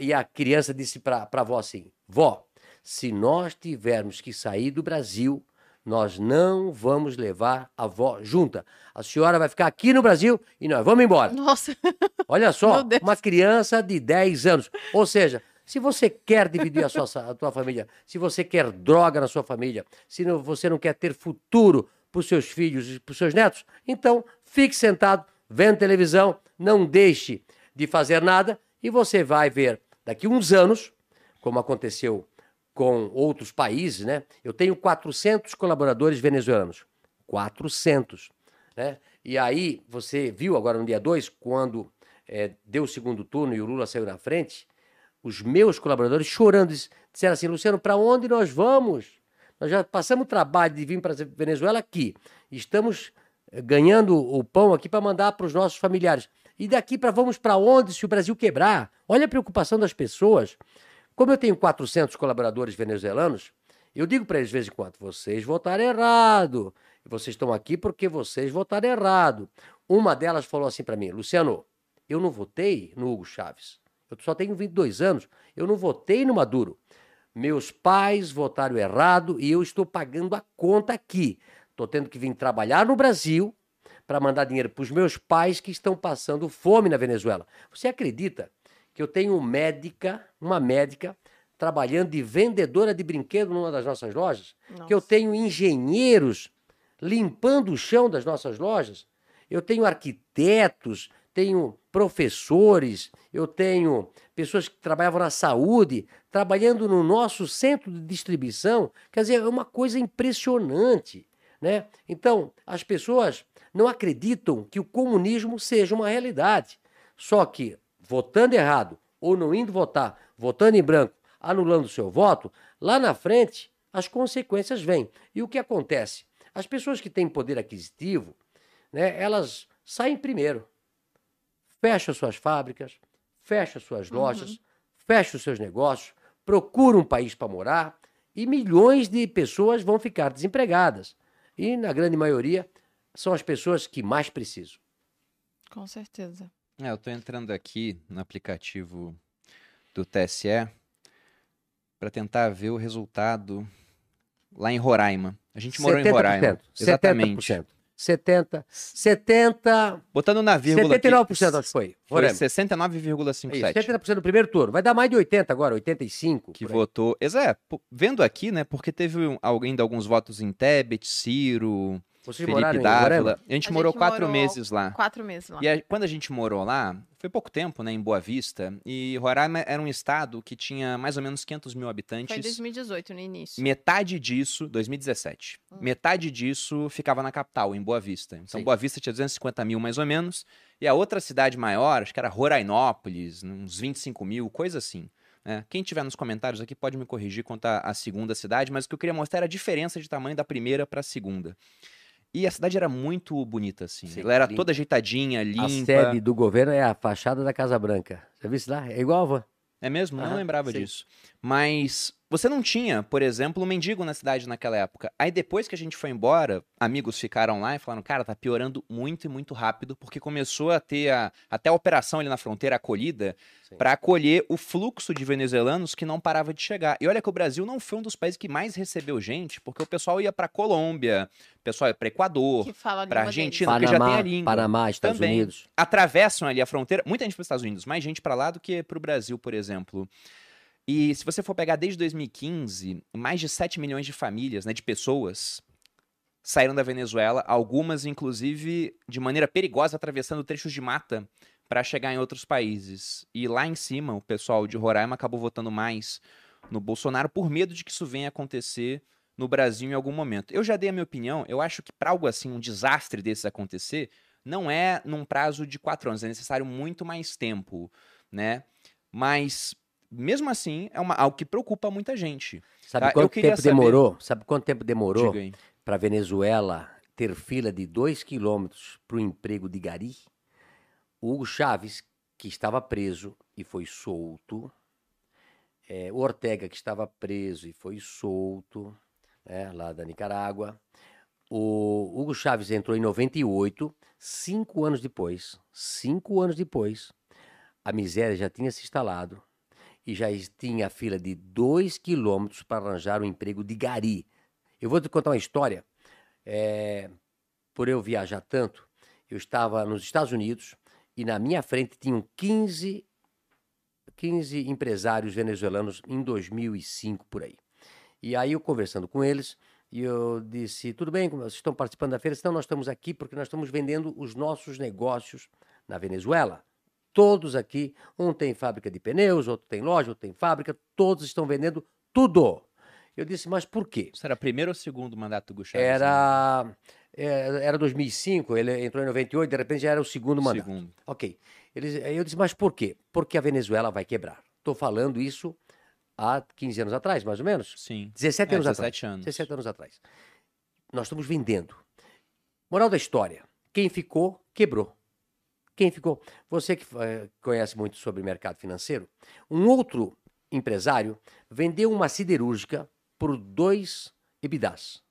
E a criança disse para a avó assim: Vó, se nós tivermos que sair do Brasil, nós não vamos levar a avó junta. A senhora vai ficar aqui no Brasil e nós vamos embora. Nossa. (laughs) Olha só, uma criança de 10 anos. Ou seja, se você quer dividir a sua a tua família, se você quer droga na sua família, se não, você não quer ter futuro para os seus filhos e para os seus netos, então fique sentado, vendo televisão, não deixe de fazer nada e você vai ver daqui uns anos, como aconteceu com outros países, né? Eu tenho 400 colaboradores venezuelanos. 400, né? E aí, você viu agora no dia 2, quando é, deu o segundo turno e o Lula saiu na frente, os meus colaboradores chorando, disseram assim: Luciano, para onde nós vamos? Nós já passamos o trabalho de vir para a Venezuela aqui. Estamos ganhando o pão aqui para mandar para os nossos familiares. E daqui para vamos para onde se o Brasil quebrar? Olha a preocupação das pessoas. Como eu tenho 400 colaboradores venezuelanos, eu digo para eles de vez em quando: vocês votaram errado. Vocês estão aqui porque vocês votaram errado. Uma delas falou assim para mim: Luciano, eu não votei no Hugo Chaves. Eu só tenho 22 anos. Eu não votei no Maduro. Meus pais votaram errado e eu estou pagando a conta aqui. Estou tendo que vir trabalhar no Brasil para mandar dinheiro para os meus pais que estão passando fome na Venezuela. Você acredita que eu tenho médica, uma médica, trabalhando de vendedora de brinquedo numa das nossas lojas? Nossa. Que eu tenho engenheiros limpando o chão das nossas lojas? Eu tenho arquitetos tenho professores, eu tenho pessoas que trabalhavam na saúde, trabalhando no nosso centro de distribuição. Quer dizer, é uma coisa impressionante. Né? Então, as pessoas não acreditam que o comunismo seja uma realidade. Só que, votando errado ou não indo votar, votando em branco, anulando o seu voto, lá na frente as consequências vêm. E o que acontece? As pessoas que têm poder aquisitivo, né, elas saem primeiro fecha suas fábricas, fecha suas uhum. lojas, uhum. fecha os seus negócios, procura um país para morar e milhões de pessoas vão ficar desempregadas. E, na grande maioria, são as pessoas que mais precisam. Com certeza. É, eu estou entrando aqui no aplicativo do TSE para tentar ver o resultado lá em Roraima. A gente morou em Roraima. Exatamente. 70%. 70, 70... Botando na vírgula 79% aqui, acho que foi. Foi 69,57. 70% no primeiro turno. Vai dar mais de 80 agora, 85. Que votou... Exato, vendo aqui, né, porque teve ainda alguns votos em Tebet, Ciro, Vocês Felipe moraram em Dávila. Roraima? A gente A morou gente quatro morou meses lá. Quatro meses lá. E a- quando a gente morou lá, foi pouco tempo, né, em Boa Vista, e Roraima era um estado que tinha mais ou menos 500 mil Foi em habitantes. 2018, no início. Metade disso, 2017, Hum. metade disso ficava na capital, em Boa Vista. Então, Sim. Boa Vista tinha 250 mil mais ou menos, e a outra cidade maior, acho que era Rorainópolis, uns 25 mil, coisa assim. né? Quem tiver nos comentários aqui pode me corrigir quanto à segunda cidade, mas o que eu queria mostrar era a diferença de tamanho da primeira para a segunda. E a cidade era muito bonita, assim. Sim, Ela era limpa. toda ajeitadinha, limpa. A sede do governo é a fachada da Casa Branca. Já viu isso lá? É igual, Van. É mesmo? Não lembrava sim. disso. Mas você não tinha, por exemplo, um mendigo na cidade naquela época. Aí depois que a gente foi embora, amigos ficaram lá e falaram: cara, tá piorando muito e muito rápido, porque começou a ter a, até a operação ali na fronteira acolhida para acolher o fluxo de venezuelanos que não parava de chegar. E olha que o Brasil não foi um dos países que mais recebeu gente, porque o pessoal ia para Colômbia, o pessoal ia para Equador, Que fala a pra língua deles. Argentina. porque já tem a língua. Panamá, Estados Também. Unidos. atravessam ali a fronteira. Muita gente para os Estados Unidos, mais gente para lá do que para o Brasil, por exemplo. E se você for pegar desde 2015, mais de 7 milhões de famílias, né, de pessoas, saíram da Venezuela, algumas inclusive de maneira perigosa atravessando trechos de mata para chegar em outros países. E lá em cima, o pessoal de Roraima acabou votando mais no Bolsonaro por medo de que isso venha acontecer no Brasil em algum momento. Eu já dei a minha opinião, eu acho que para algo assim, um desastre desses acontecer, não é num prazo de quatro anos, é necessário muito mais tempo, né? Mas, mesmo assim, é uma, algo que preocupa muita gente. Sabe Tá, quanto tempo saber- demorou? Sabe quanto tempo demorou para Venezuela ter fila de 2 quilômetros para o emprego de gari? O Hugo Chaves, que estava preso e foi solto, é, o Ortega, que estava preso e foi solto, né, lá da Nicarágua. O Hugo Chaves entrou em 98, cinco anos depois, cinco anos depois, a miséria já tinha se instalado e já tinha fila de dois quilômetros para arranjar um emprego de gari. Eu vou te contar uma história. É, por eu viajar tanto, eu estava nos Estados Unidos e na minha frente tinham 15, 15 empresários venezuelanos em 2005 por aí. E aí eu conversando com eles, e eu disse, tudo bem, vocês estão participando da feira? Então nós estamos aqui porque nós estamos vendendo os nossos negócios na Venezuela. Todos aqui, um tem fábrica de pneus, outro tem loja, outro tem fábrica, todos estão vendendo tudo. Eu disse, mas por quê? Isso era primeiro ou segundo mandato do Hugo Chávez? Era, é, era 2005, ele entrou em 98, de repente já era o segundo mandato. Segundo. Ok. Eles, eu disse, mas por quê? Porque a Venezuela vai quebrar. Estou falando isso há 15 anos atrás, mais ou menos. Sim. 17 É, anos 17 atrás. anos. 17 anos atrás. Nós estamos vendendo. Moral da história: quem ficou, quebrou. Quem ficou? Você que eh, conhece muito sobre mercado financeiro, um outro empresário vendeu uma siderúrgica por dois EBITDAs.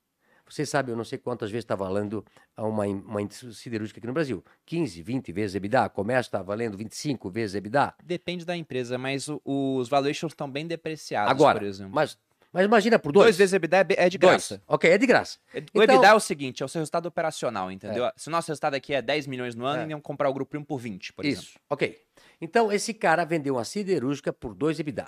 Você sabe, eu não sei quantas vezes está valendo uma, uma siderúrgica aqui no Brasil. 15, 20 vezes EBITDA. Comércio está valendo 25 vezes EBITDA. Depende da empresa, mas o- os valuations estão bem depreciados, Agora, por exemplo. mas, mas imagina por dois. Dois vezes EBITDA é é de Dois. graça. Ok, é de graça. O Então- EBITDA é o seguinte, é o seu resultado operacional, entendeu? Se o nosso resultado aqui é 10 milhões no ano, É. iam comprar o Grupo Primo por 20, por exemplo. Isso, ok. Então, esse cara vendeu uma siderúrgica por 2 EBITDA.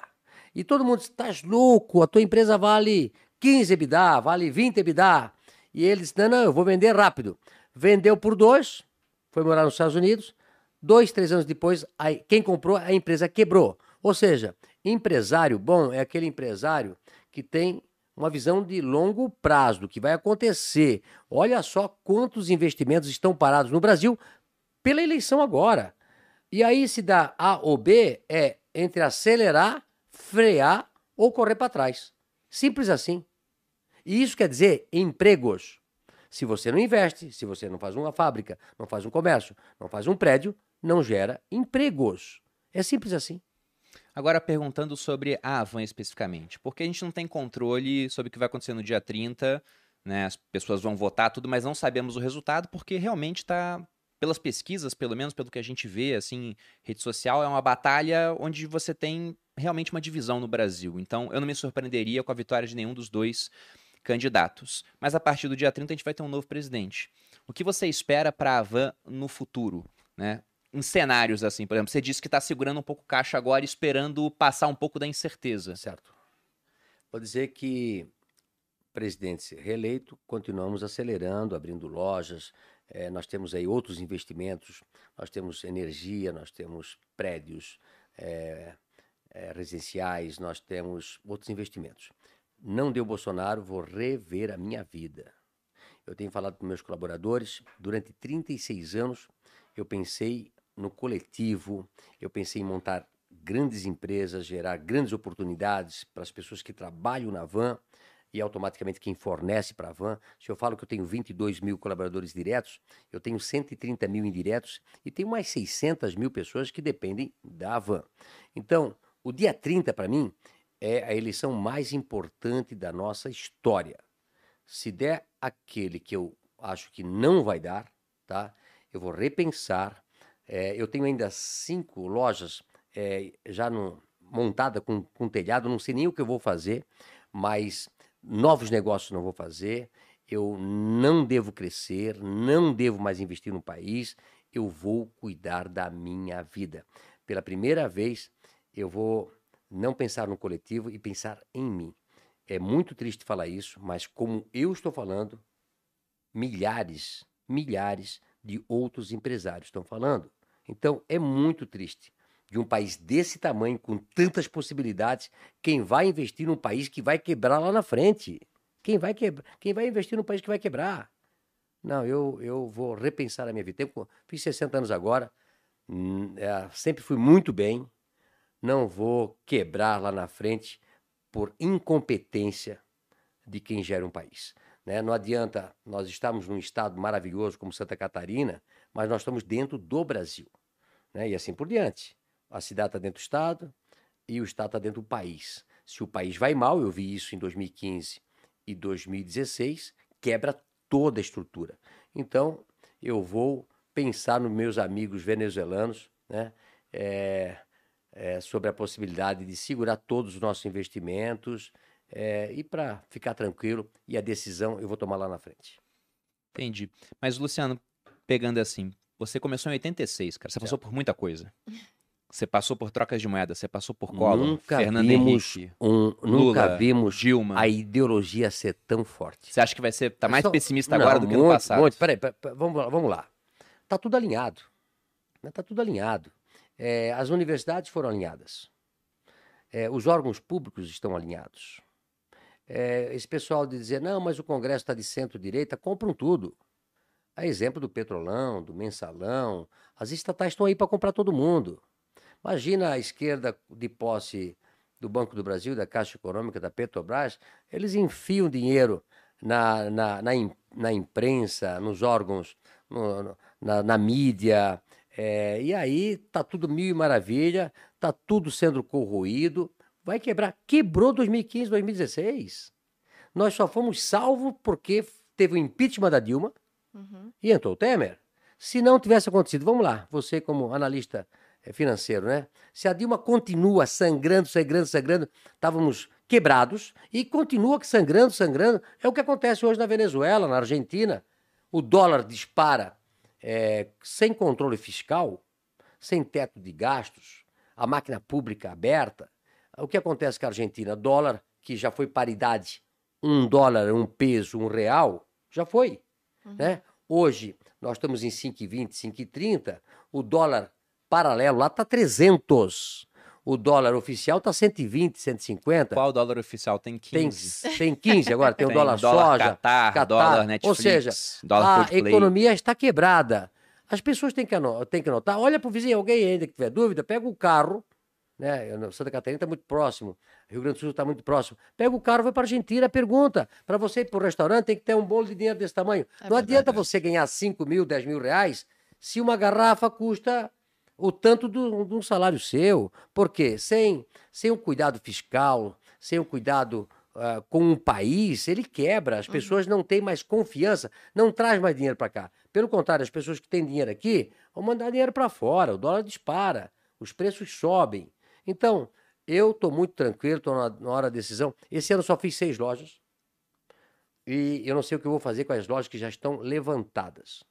E todo mundo disse, estás louco, a tua empresa vale 15 EBITDA, vale 20 EBITDA. E ele disse, não, não, eu vou vender rápido. Vendeu por 2, foi morar nos Estados Unidos. Dois, três anos depois, aí, quem comprou, a empresa quebrou. Ou seja, empresário bom é aquele empresário que tem uma visão de longo prazo, do que vai acontecer. Olha só quantos investimentos estão parados no Brasil pela eleição agora. E aí se dá A ou B é entre acelerar, frear ou correr para trás. Simples assim. E isso quer dizer empregos. Se você não investe, se você não faz uma fábrica, não faz um comércio, não faz um prédio, não gera empregos. É simples assim. Agora perguntando sobre a Avan especificamente, porque a gente não tem controle sobre o que vai acontecer no dia 30, né? As pessoas vão votar tudo, mas não sabemos o resultado porque realmente está pelas pesquisas, pelo menos pelo que a gente vê assim, rede social é uma batalha onde você tem realmente uma divisão no Brasil. Então, eu não me surpreenderia com a vitória de nenhum dos dois candidatos. Mas a partir do dia 30 a gente vai ter um novo presidente. O que você espera para a Avan no futuro, né? Em cenários assim, por exemplo, você disse que está segurando um pouco caixa agora, esperando passar um pouco da incerteza. Certo. Vou dizer que presidente reeleito, continuamos acelerando, abrindo lojas. É, nós temos aí outros investimentos, nós temos energia, nós temos prédios é, é, residenciais, nós temos outros investimentos. Não deu Bolsonaro, vou rever a minha vida. Eu tenho falado com meus colaboradores, durante 36 anos eu pensei no coletivo, eu pensei em montar grandes empresas, gerar grandes oportunidades para as pessoas que trabalham na van e automaticamente quem fornece para a van. Se eu falo que eu tenho 22 mil colaboradores diretos, eu tenho 130 mil indiretos e tenho mais 600 mil pessoas que dependem da van. Então, o dia 30 para mim é a eleição mais importante da nossa história. Se der aquele que eu acho que não vai dar, tá? Eu vou repensar. É, eu tenho ainda cinco lojas é, já no, montada com, com telhado, não sei nem o que eu vou fazer, mas novos negócios não vou fazer. Eu não devo crescer, não devo mais investir no país. Eu vou cuidar da minha vida. Pela primeira vez, eu vou não pensar no coletivo e pensar em mim. É muito triste falar isso, mas como eu estou falando, milhares, milhares de outros empresários estão falando. Então é muito triste. De um país desse tamanho, com tantas possibilidades, quem vai investir num país que vai quebrar lá na frente? Quem vai, quebrar? quem vai investir num país que vai quebrar? Não, eu, eu vou repensar a minha vida. Fiz 60 anos agora, hum, é, sempre fui muito bem, não vou quebrar lá na frente por incompetência de quem gera um país. Né? Não adianta nós estarmos num estado maravilhoso como Santa Catarina, mas nós estamos dentro do Brasil. Né? E assim por diante. A cidade está dentro do estado e o estado está dentro do país. Se o país vai mal, eu vi isso em 2015 e 2016, quebra toda a estrutura. Então, eu vou pensar nos meus amigos venezuelanos, né? É, é, sobre a possibilidade de segurar todos os nossos investimentos é, e para ficar tranquilo, e a decisão eu vou tomar lá na frente. Entendi. Mas, Luciano, pegando assim, você começou em 86, cara. Você passou por muita coisa. Você passou por trocas de moeda, você passou por Collor, nunca Fernando vimos Henrique, um, Lula, nunca vimos Dilma. a ideologia ser tão forte. Você acha que vai ser tá mais Só- pessimista Não, agora do que no muito, passado? Muito. Peraí, peraí, peraí, vamos, lá, vamos lá. Tá tudo alinhado. Né? Tá tudo alinhado. É, as universidades foram alinhadas. É, os órgãos públicos estão alinhados. É, esse pessoal de dizer, não, mas o Congresso está de centro-direita, compram tudo. A exemplo do Petrolão, do Mensalão, as estatais estão aí para comprar todo mundo. Imagina a esquerda de posse do Banco do Brasil, da Caixa Econômica, da Petrobras, eles enfiam dinheiro na, na, na, na imprensa, nos órgãos, no- na, na mídia, é, e aí tá tudo mil e maravilha, tá tudo sendo corroído, vai quebrar. Quebrou 2015, 2016. Nós só fomos salvos porque teve o impeachment da Dilma e entrou o Temer. Se não tivesse acontecido, vamos lá, você como analista eh, financeiro, né? Se a Dilma continua sangrando, sangrando, sangrando, estávamos quebrados e continua sangrando, sangrando. É o que acontece hoje na Venezuela, na Argentina. O dólar dispara eh, sem controle fiscal, sem teto de gastos, a máquina pública aberta. O que acontece com a Argentina? Dólar, que já foi paridade, um dólar, um peso, um real, já foi. Né? Hoje, nós estamos em 5,20, 5,30, o dólar paralelo lá está 300. O dólar oficial está 120, 150. Qual dólar oficial? Tem Tem, 15. tem 15 agora, tem o (laughs) Tem dólar, dólar soja, Qatar, dólar Netflix, Ou seja, dólar a Coldplay. economia está quebrada. As pessoas têm que, têm que notar. Olha para o vizinho, alguém ainda que tiver dúvida, pega o carro, né? Santa Catarina está muito próximo, Rio Grande do Sul está muito próximo. Pega o carro, vai para a Argentina, pergunta. Para você ir para o restaurante, tem que ter um bolo de dinheiro desse tamanho. É não adianta verdade. você ganhar 5 mil, 10 mil reais se uma garrafa custa o tanto de um salário seu. Por quê? Sem, sem um cuidado fiscal, sem um cuidado ah, com um país, ele quebra. As pessoas não têm mais confiança, não traz mais dinheiro para cá. Pelo contrário, as pessoas que têm dinheiro aqui vão mandar dinheiro para fora, o dólar dispara, os preços sobem. Então, eu estou muito tranquilo, estou na, na hora da decisão. Esse ano só fiz seis lojas. E eu não sei o que eu vou fazer com as lojas que já estão levantadas.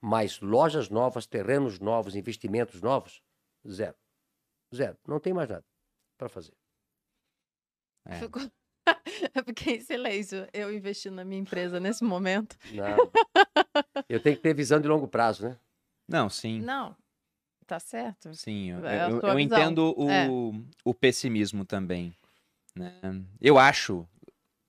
Mas lojas novas, terrenos novos, investimentos novos, zero. Zero. Não tem mais nada para fazer. É. Ficou... (laughs) Eu fiquei em silêncio. Eu investindo na minha empresa nesse momento. Não. Eu tenho que ter visão de longo prazo, né? Não, sim. Não, tá certo. Sim, eu, É eu- eu entendo o, É. o pessimismo também. né? Eu acho,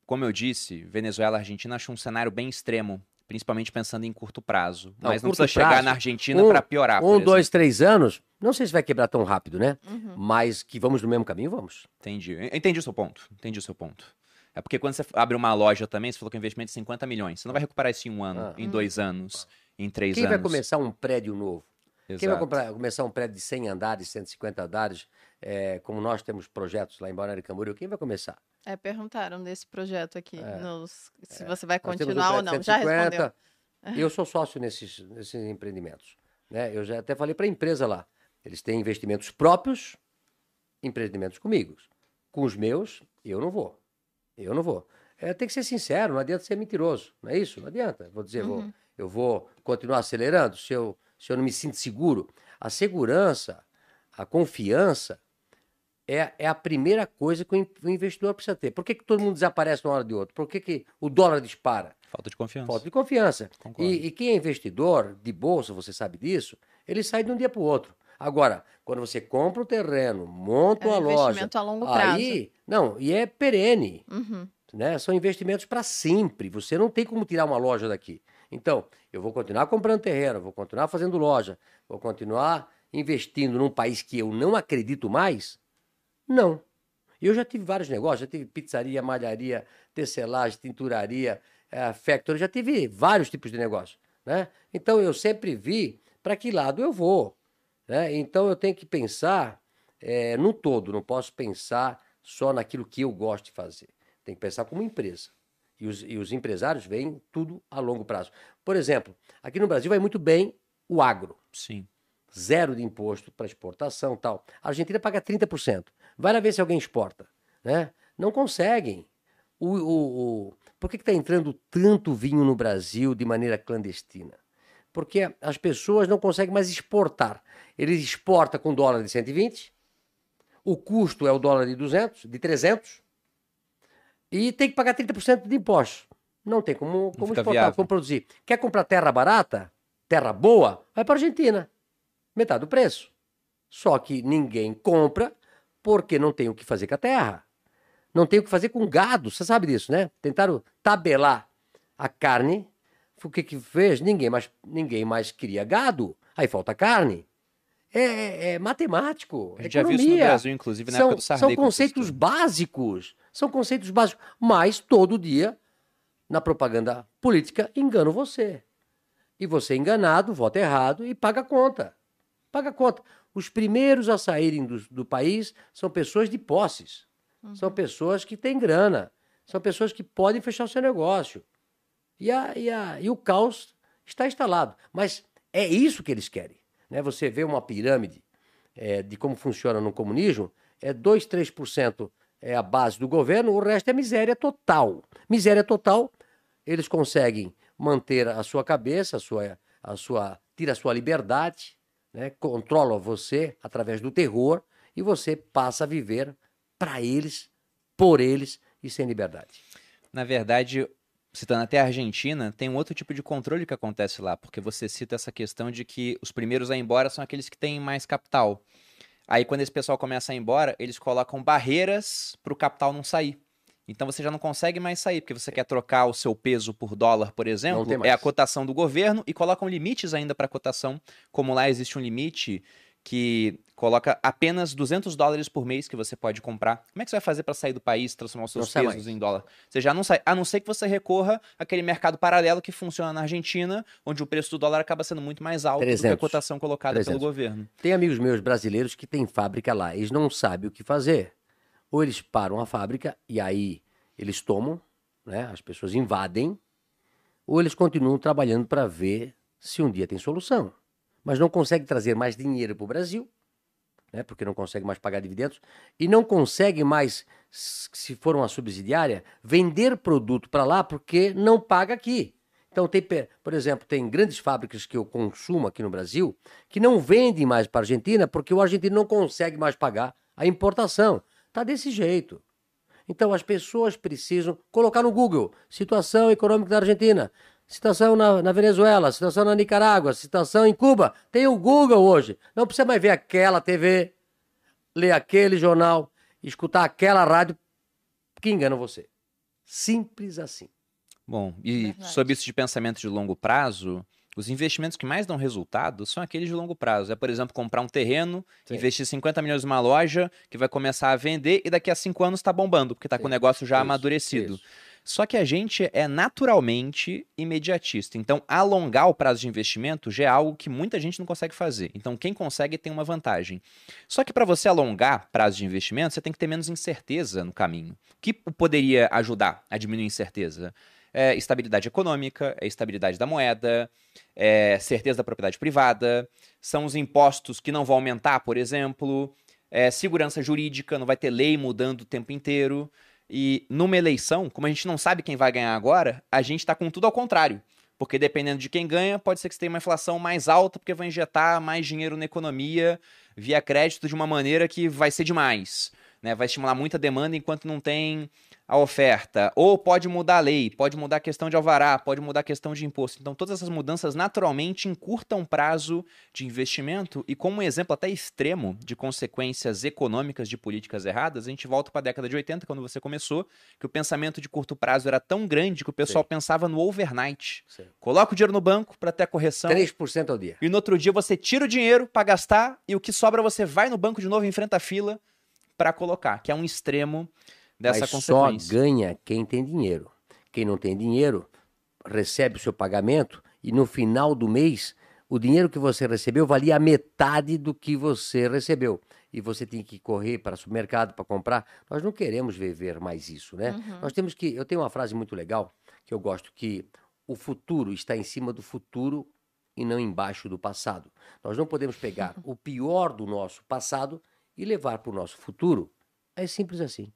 como eu disse, Venezuela e Argentina acho um cenário bem extremo, principalmente pensando em curto prazo. Não, Mas não precisa chegar prazo, na Argentina um- para piorar. um, por dois, três anos, não sei se vai quebrar tão rápido, né? Uhum. Mas que vamos no mesmo caminho, vamos. Entendi. Eu Entendi o seu ponto. Entendi o seu ponto. É porque quando você abre uma loja também, você falou que o investimento é 50 milhões. Você não vai recuperar isso em um ano, Ah. em dois anos, em três Quem anos. vai começar um prédio novo? Quem vai Exato. comprar- começar um prédio de 100 andares, 150 andares, é, como nós temos projetos lá em Balneário Camboriú, quem vai começar? É, perguntaram desse projeto aqui, É. nos- se você vai temos um continuar ou não. de Já 150. respondeu. Eu sou sócio nesses, nesses empreendimentos. Né? Eu já até falei para a empresa lá. Eles têm investimentos próprios, empreendimentos comigo. Com os meus, eu não vou. Eu não vou. É, tem que ser sincero, não adianta ser mentiroso. Não é isso? Não adianta. Vou dizer, vou, eu vou continuar acelerando se eu, se eu não me sinto seguro. A segurança, a confiança é, é a primeira coisa que o in- o investidor precisa ter. Por que, que todo mundo desaparece de uma hora de outra? Por que, que o dólar dispara? Falta de confiança. Falta de confiança. E, e quem é investidor de bolsa, você sabe disso, ele sai de um dia para o outro. Agora, quando você compra um terreno, monta É um uma loja. investimento a longo prazo. Aí, não, e é perene. Uhum. Né? São investimentos para sempre. Você não tem como tirar uma loja daqui. Então, eu vou continuar comprando terreno, vou continuar fazendo loja, vou continuar investindo num país que eu não acredito mais? Não. Eu já tive vários negócios, já tive pizzaria, malharia, tecelagem, tinturaria, eh, factory, já tive vários tipos de negócio. Né? Então eu sempre vi para que lado eu vou. Né? Então eu tenho que pensar eh, no todo, não posso pensar só naquilo que eu gosto de fazer. Tem que pensar como empresa. E os, e os empresários veem tudo a longo prazo. Por exemplo, aqui no Brasil vai muito bem o agro Sim. zero de imposto para exportação tal. A Argentina paga 30%. Vai lá ver se alguém exporta. Né? Não conseguem. O, o, o... Por que está entrando tanto vinho no Brasil de maneira clandestina? Porque as pessoas não conseguem mais exportar. Eles exportam com dólar de 120, o custo é o dólar de 200, de 300, e tem que pagar 30% de impostos. Não tem como, como exportar, viável. como produzir. Quer comprar terra barata, terra boa, vai para a Argentina metade do preço. Só que ninguém compra porque não tem o que fazer com a terra. Não tem o que fazer com gado. Você sabe disso, né? Tentaram tabelar a carne. O que que fez? Ninguém mais, ninguém mais queria gado. Aí falta carne. É, é- é matemático. A gente já viu isso no economia. Brasil, inclusive, na São, época do Sarney. são conceitos básicos. São conceitos básicos. Mas todo dia, na propaganda política, engano você. E você enganado, vota errado e paga a conta. Paga a conta. Os primeiros a saírem do, do país são pessoas de posses. São pessoas que têm grana. São pessoas que podem fechar o seu negócio. E, a, e, a, e o caos está instalado. Mas é isso que eles querem. Né? Você vê uma pirâmide é, de como funciona no comunismo, é 2, 3% é a base do governo, o resto é miséria total. Miséria total, eles conseguem manter a sua cabeça, a sua, a sua, tira a sua liberdade, né? controla você através do terror e você passa a viver para eles, por eles e sem liberdade. Na verdade, citando até a Argentina, tem um outro tipo de controle que acontece lá, porque você cita essa questão de que os primeiros a ir embora são aqueles que têm mais capital. Aí, quando esse pessoal começa a ir embora, eles colocam barreiras para o capital não sair. Então você já não consegue mais sair, porque você quer trocar o seu peso por dólar, por exemplo, é a cotação do governo e colocam limites ainda para a cotação, como lá existe um limite que coloca apenas 200 dólares por mês que você pode comprar. Como é que você vai fazer para sair do país, transformar os Não seus sai pesos em dólar? Você já não sai, a não ser que você recorra àquele mercado paralelo que funciona na Argentina, onde o preço do dólar acaba sendo muito mais alto do que a 300. cotação colocada 300. pelo governo. Tem amigos meus brasileiros que têm fábrica lá, eles não sabem o que fazer. Ou eles param a fábrica e aí eles tomam, né? as pessoas invadem, ou eles continuam trabalhando para ver se um dia tem solução. Mas não conseguem trazer mais dinheiro para o Brasil, né? porque não conseguem mais pagar dividendos, e não conseguem mais, se for uma subsidiária, vender produto para lá porque não paga aqui. Então, tem, por exemplo, tem grandes fábricas que eu consumo aqui no Brasil que não vendem mais para a Argentina porque o argentino não consegue mais pagar a importação. Tá desse jeito. Então as pessoas precisam colocar no Google situação econômica da Argentina, situação na, na, Venezuela, situação na Nicarágua, situação em Cuba. Tem o Google hoje. Não precisa mais ver aquela TV, ler aquele jornal, escutar aquela rádio que engana você. Simples assim. Bom, e Verdade. sobre isso de pensamento de longo prazo, os investimentos que mais dão resultado são aqueles de longo prazo. É, por exemplo, comprar um terreno, Sim. investir 50 milhões numa loja que vai começar a vender e daqui a cinco anos está bombando, porque está com o negócio já isso, amadurecido. Isso. Só que a gente é naturalmente imediatista. Então, alongar o prazo de investimento já é algo que muita gente não consegue fazer. Então, quem consegue tem uma vantagem. Só que para você alongar prazo de investimento, você tem que ter menos incerteza no caminho. O que poderia ajudar a diminuir a incerteza? é estabilidade econômica, é estabilidade da moeda, é certeza da propriedade privada, são os impostos que não vão aumentar, por exemplo, é segurança jurídica, não vai ter lei mudando o tempo inteiro. E numa eleição, como a gente não sabe quem vai ganhar agora, a gente está com tudo ao contrário. Porque dependendo de quem ganha, pode ser que você tenha uma inflação mais alta, porque vai injetar mais dinheiro na economia via crédito de uma maneira que vai ser demais. Né? Vai estimular muita demanda enquanto não tem a oferta, ou pode mudar a lei, pode mudar a questão de alvará, pode mudar a questão de imposto. Então, todas essas mudanças naturalmente encurtam prazo de investimento e, como um exemplo até extremo de consequências econômicas de políticas erradas, a gente volta para a década de 80, quando você começou, que o pensamento de curto prazo era tão grande que o pessoal Sim. pensava no overnight. Sim. Coloca o dinheiro no banco para ter a correção. 3% ao dia. E no outro dia você tira o dinheiro para gastar e o que sobra você vai no banco de novo, enfrenta a fila para colocar, que é um extremo dessa Mas. Só ganha quem tem dinheiro. Quem não tem dinheiro recebe o seu pagamento e no final do mês o dinheiro que você recebeu valia a metade do que você recebeu. E você tem que correr para o supermercado para comprar. Nós não queremos viver mais isso, né? Uhum. Nós temos que. Eu tenho uma frase muito legal que eu gosto que o futuro está em cima do futuro e não embaixo do passado. Nós não podemos pegar (laughs) o pior do nosso passado e levar para o nosso futuro. É simples assim.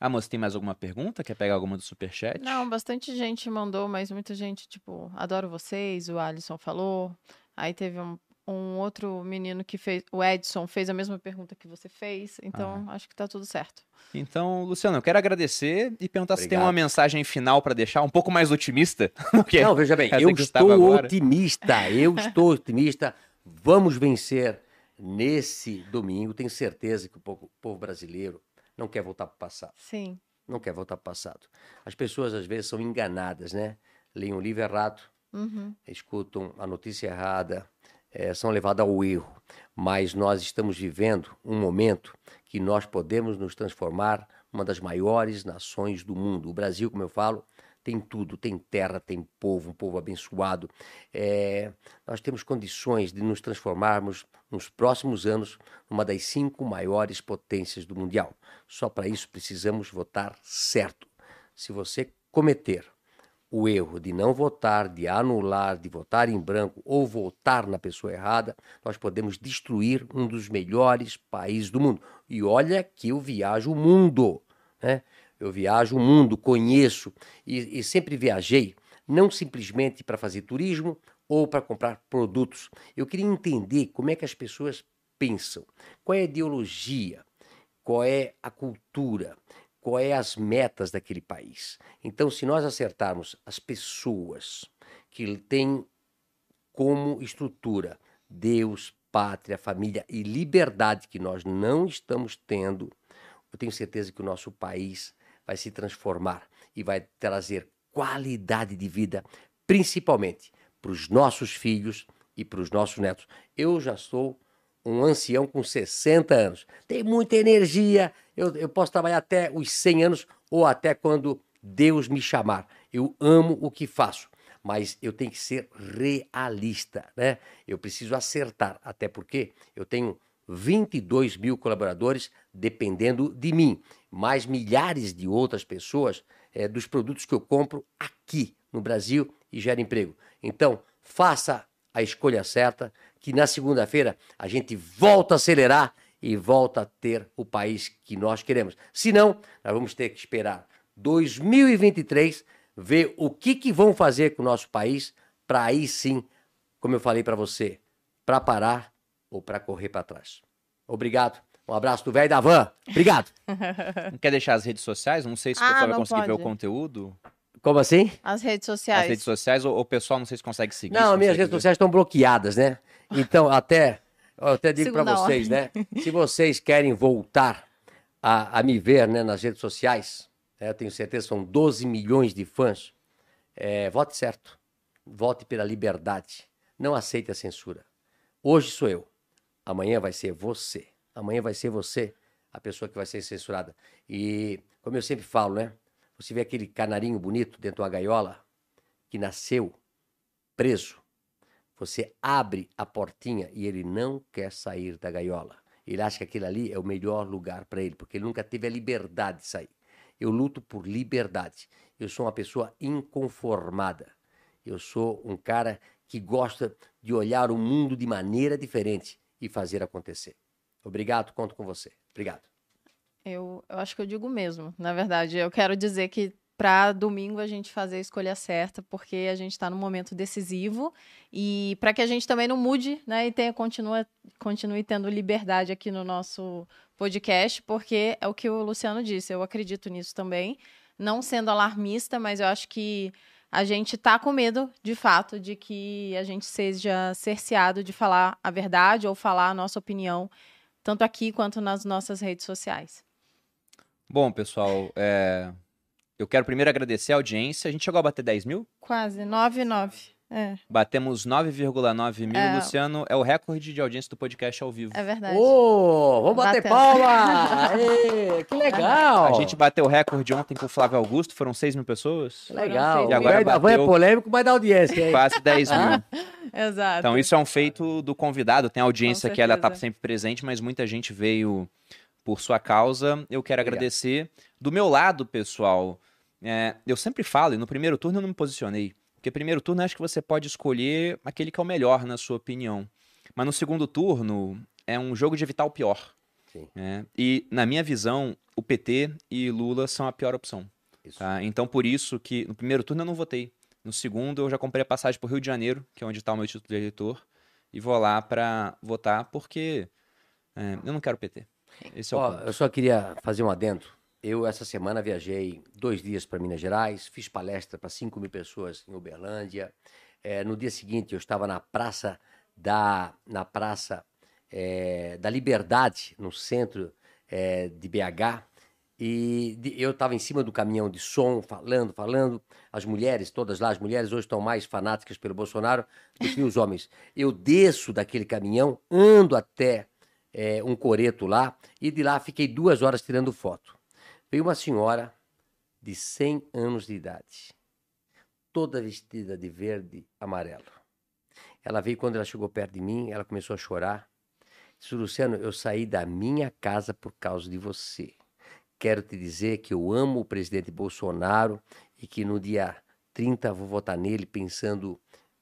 Ah, moça, tem mais alguma pergunta? Quer pegar alguma do superchat? Não, bastante gente mandou, mas muita gente, tipo, adoro vocês, o Alisson falou. Aí teve um, um outro menino que fez, o Edson, fez a mesma pergunta que você fez. Então, ah. acho que tá tudo certo. Então, Luciano, eu quero agradecer e perguntar Obrigado. se tem uma mensagem final para deixar um pouco mais otimista. (laughs) Não, veja bem, eu estou otimista, eu (laughs) estou otimista. Vamos vencer nesse domingo. Tenho certeza que o povo, o povo brasileiro não quer voltar para o passado. Sim. Não quer voltar para o passado. As pessoas, às vezes, são enganadas, né? Leem um livro errado, uhum. escutam a notícia errada, é, são levadas ao erro. Mas nós estamos vivendo um momento que nós podemos nos transformar numa das maiores nações do mundo. O Brasil, como eu falo, tem tudo, tem terra, tem povo, um povo abençoado. É, nós temos condições de nos transformarmos nos próximos anos numa das cinco maiores potências do mundial. Só para isso precisamos votar certo. Se você cometer o erro de não votar, de anular, de votar em branco ou votar na pessoa errada, nós podemos destruir um dos melhores países do mundo. E olha que eu viajo o mundo, né? Eu viajo o mundo, conheço e, e sempre viajei, não simplesmente para fazer turismo ou para comprar produtos. Eu queria entender como é que as pessoas pensam, qual é a ideologia, qual é a cultura, qual é as metas daquele país. Então, se nós acertarmos as pessoas que têm como estrutura Deus, pátria, família e liberdade que nós não estamos tendo, eu tenho certeza que o nosso país vai se transformar e vai trazer qualidade de vida, principalmente para os nossos filhos e para os nossos netos. Eu já sou um ancião com 60 anos, tenho muita energia, eu, eu posso trabalhar até os 100 anos ou até quando Deus me chamar. Eu amo o que faço, mas eu tenho que ser realista, né? Eu preciso acertar, até porque eu tenho 22 mil colaboradores dependendo de mim, mais milhares de outras pessoas é, dos produtos que eu compro aqui no Brasil e gera emprego. Então, faça a escolha certa, que na segunda-feira a gente volta a acelerar e volta a ter o país que nós queremos. Senão, nós vamos ter que esperar 2023, ver o que, que vão fazer com o nosso país, para aí sim, como eu falei para você, para parar ou para correr para trás. Obrigado. Um abraço do velho da van. Obrigado. Não (laughs) quer deixar as redes sociais? Não sei se o Ah, pessoal vai não conseguir ver o pode. conteúdo. Como assim? As redes As sociais. redes sociais, ou o pessoal não sei se consegue seguir. se Não, minhas redes ver. sociais estão bloqueadas, né? Então, até, eu até digo para vocês, né? Se vocês querem voltar a, a me ver né, nas redes sociais, né, eu tenho certeza que são 12 milhões de fãs, é, vote certo. Vote pela liberdade. Não aceite a censura. Hoje sou eu. Amanhã vai ser você. Amanhã vai ser você a pessoa que vai ser censurada. E, como eu sempre falo, né? Você vê aquele canarinho bonito dentro de uma gaiola que nasceu preso. Você abre a portinha e ele não quer sair da gaiola. Ele acha que aquele ali é o melhor lugar para ele, porque ele nunca teve a liberdade de sair. Eu luto por liberdade. Eu sou uma pessoa inconformada. Eu sou um cara que gosta de olhar o mundo de maneira diferente e fazer acontecer. Obrigado, conto com você. Obrigado. Eu, eu acho que eu digo mesmo. Na verdade, eu quero dizer que para domingo a gente fazer a escolha certa, porque a gente está num momento decisivo e para que a gente também não mude, né, e tenha continua continue tendo liberdade aqui no nosso podcast, porque é o que o Luciano disse. Eu acredito nisso também, não sendo alarmista, mas eu acho que a gente tá com medo, de fato, de que a gente seja cerceado de falar a verdade ou falar a nossa opinião, tanto aqui quanto nas nossas redes sociais. Bom, pessoal, é, eu quero primeiro agradecer a audiência. A gente chegou a bater 10 mil? Quase, 9 9. É, Batemos 9,9 mil. É. Luciano, é o recorde de audiência do podcast ao vivo. é verdade. Ô, vamos bater Bateu. palma! (laughs) Aê, que legal! A gente bateu o recorde ontem com o Flávio Augusto, foram 6 mil pessoas. Que legal. E agora van é bateu- polêmico, mas dá audiência, hein? Quase 10 mil. (laughs) Exato. Então, isso é um feito do convidado. Tem audiência que ela está sempre presente, mas muita gente veio por sua causa. Eu quero Obrigado. agradecer. Do meu lado, pessoal, é, eu sempre falo, e no primeiro turno eu não me posicionei. Porque primeiro turno acho que você pode escolher aquele que é o melhor, na sua opinião. Mas no segundo turno, é um jogo de evitar o pior. Sim. né? E, na minha visão, o PT e Lula são a pior opção. Isso. Tá? Então, por isso que no primeiro turno eu não votei. No segundo, eu já comprei a passagem para o Rio de Janeiro, que é onde está o meu título de eleitor, e vou lá para votar, porque é, eu não quero PT. Esse é Ó, eu só queria fazer um adendo. Eu, essa semana, viajei dois dias para Minas Gerais, fiz palestra para 5 mil pessoas em Uberlândia. Eh, no dia seguinte, eu estava na Praça da, na praça, eh, da Liberdade, no centro eh, de BH. E eu estava em cima do caminhão de som, falando, falando. As mulheres, todas lá, as mulheres hoje estão mais fanáticas pelo Bolsonaro do que os homens. Eu desço daquele caminhão, ando até um coreto lá, e de lá fiquei duas horas tirando foto. Veio uma senhora de 100 anos de idade, toda vestida de verde amarelo. Ela veio quando ela chegou perto de mim, ela começou a chorar. Disse, Luciano, eu saí da minha casa por causa de você. Quero te dizer que eu amo o presidente Bolsonaro e que no dia 30 vou votar nele pensando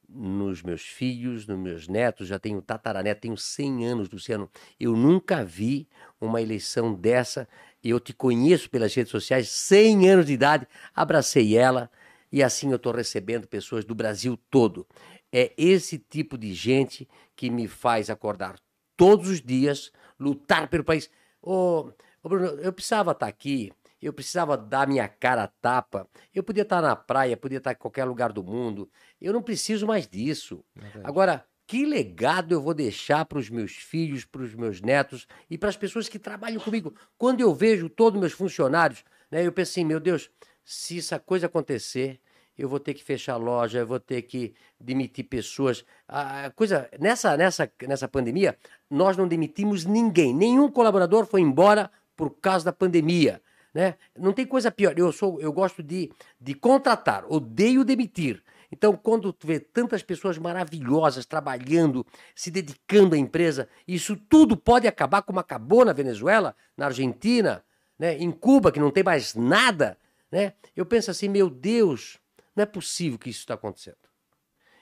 nos meus filhos, nos meus netos, já tenho tataraneto, tenho 100 anos, Luciano. Eu nunca vi uma eleição dessa. Eu te conheço pelas redes sociais, 100 anos de idade. Abracei ela e assim eu estou recebendo pessoas do Brasil todo. É esse tipo de gente que me faz acordar todos os dias, lutar pelo país. Ô, Bruno, eu precisava estar aqui, eu precisava dar minha cara a tapa. Eu podia estar na praia, podia estar em qualquer lugar do mundo. Eu não preciso mais disso. Agora, que legado eu vou deixar para os meus filhos, para os meus netos e para as pessoas que trabalham comigo? Quando eu vejo todos meus funcionários, né, eu penso assim, meu Deus, se essa coisa acontecer, eu vou ter que fechar a loja, eu vou ter que demitir pessoas. A coisa nessa nessa nessa pandemia, nós não demitimos ninguém, nenhum colaborador foi embora por causa da pandemia, né? Não tem coisa pior. Eu sou eu gosto de de contratar, odeio demitir. Então, quando tu vê tantas pessoas maravilhosas trabalhando, se dedicando à empresa, isso tudo pode acabar como acabou na Venezuela, na Argentina, né, em Cuba, que não tem mais nada. Né? Eu penso assim, meu Deus, não é possível que isso está acontecendo.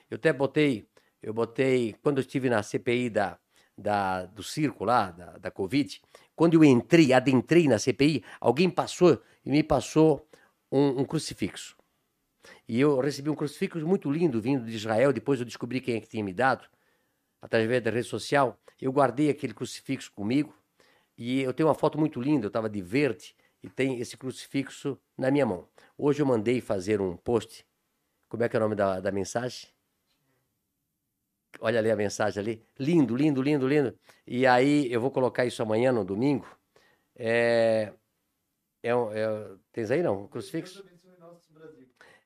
Eu até botei, eu botei, quando eu estive na CPI da, da, do circo lá, da, da Covid, quando eu entrei, adentrei na CPI, alguém passou e me passou um, um crucifixo. E eu recebi um crucifixo muito lindo vindo de Israel. Depois eu descobri quem é que tinha me dado, através da rede social. Eu guardei aquele crucifixo comigo E eu tenho uma foto muito linda, eu estava de verde e tem esse crucifixo na minha mão. Hoje eu mandei fazer um post. Como é que é o nome da, da mensagem? Olha ali a mensagem ali. Lindo, lindo, lindo, lindo. E aí eu vou colocar isso amanhã no domingo. É, é, é, tens aí não? Crucifixo?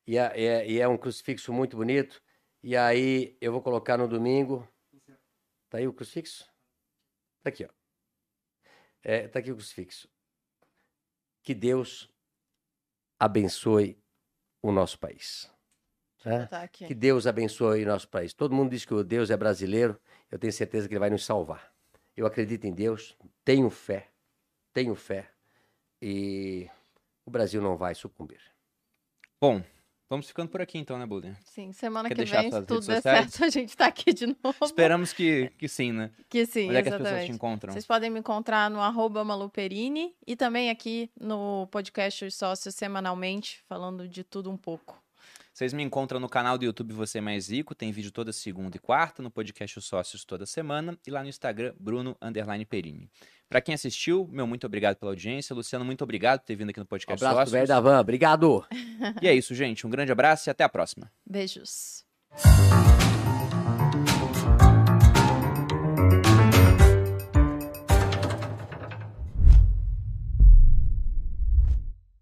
E é, é- e é um crucifixo muito bonito. E aí eu vou colocar no domingo. Tá aí o crucifixo? Tá aqui, ó. É, tá aqui o crucifixo. Que Deus abençoe o nosso país. né? Tá aqui. Que Deus abençoe o nosso país. Todo mundo diz que o Deus é brasileiro. Eu tenho certeza que ele vai nos salvar. Eu acredito em Deus, tenho fé, tenho fé. E o Brasil não vai sucumbir. Bom, vamos ficando por aqui então, né, Buda? Sim, semana Quer que vem, se tudo der certo, (laughs) a gente tá aqui de novo. Esperamos que, que sim, né? Que sim, Onde é que as pessoas te exatamente. encontram? Vocês podem me encontrar no arroba Maluperini e também aqui no podcast Os Sócios semanalmente, falando de tudo um pouco. Vocês me encontram no canal do YouTube Você Mais Rico, tem vídeo toda segunda e quarta, no podcast Os Sócios toda semana e lá no Instagram Bruno Underline Perini. Pra quem assistiu, meu muito obrigado pela audiência. Luciano, muito obrigado por ter vindo aqui no Um podcast abraço do Sócios. velho da van. Obrigado. E é isso, gente. Um grande abraço e até a próxima. Beijos.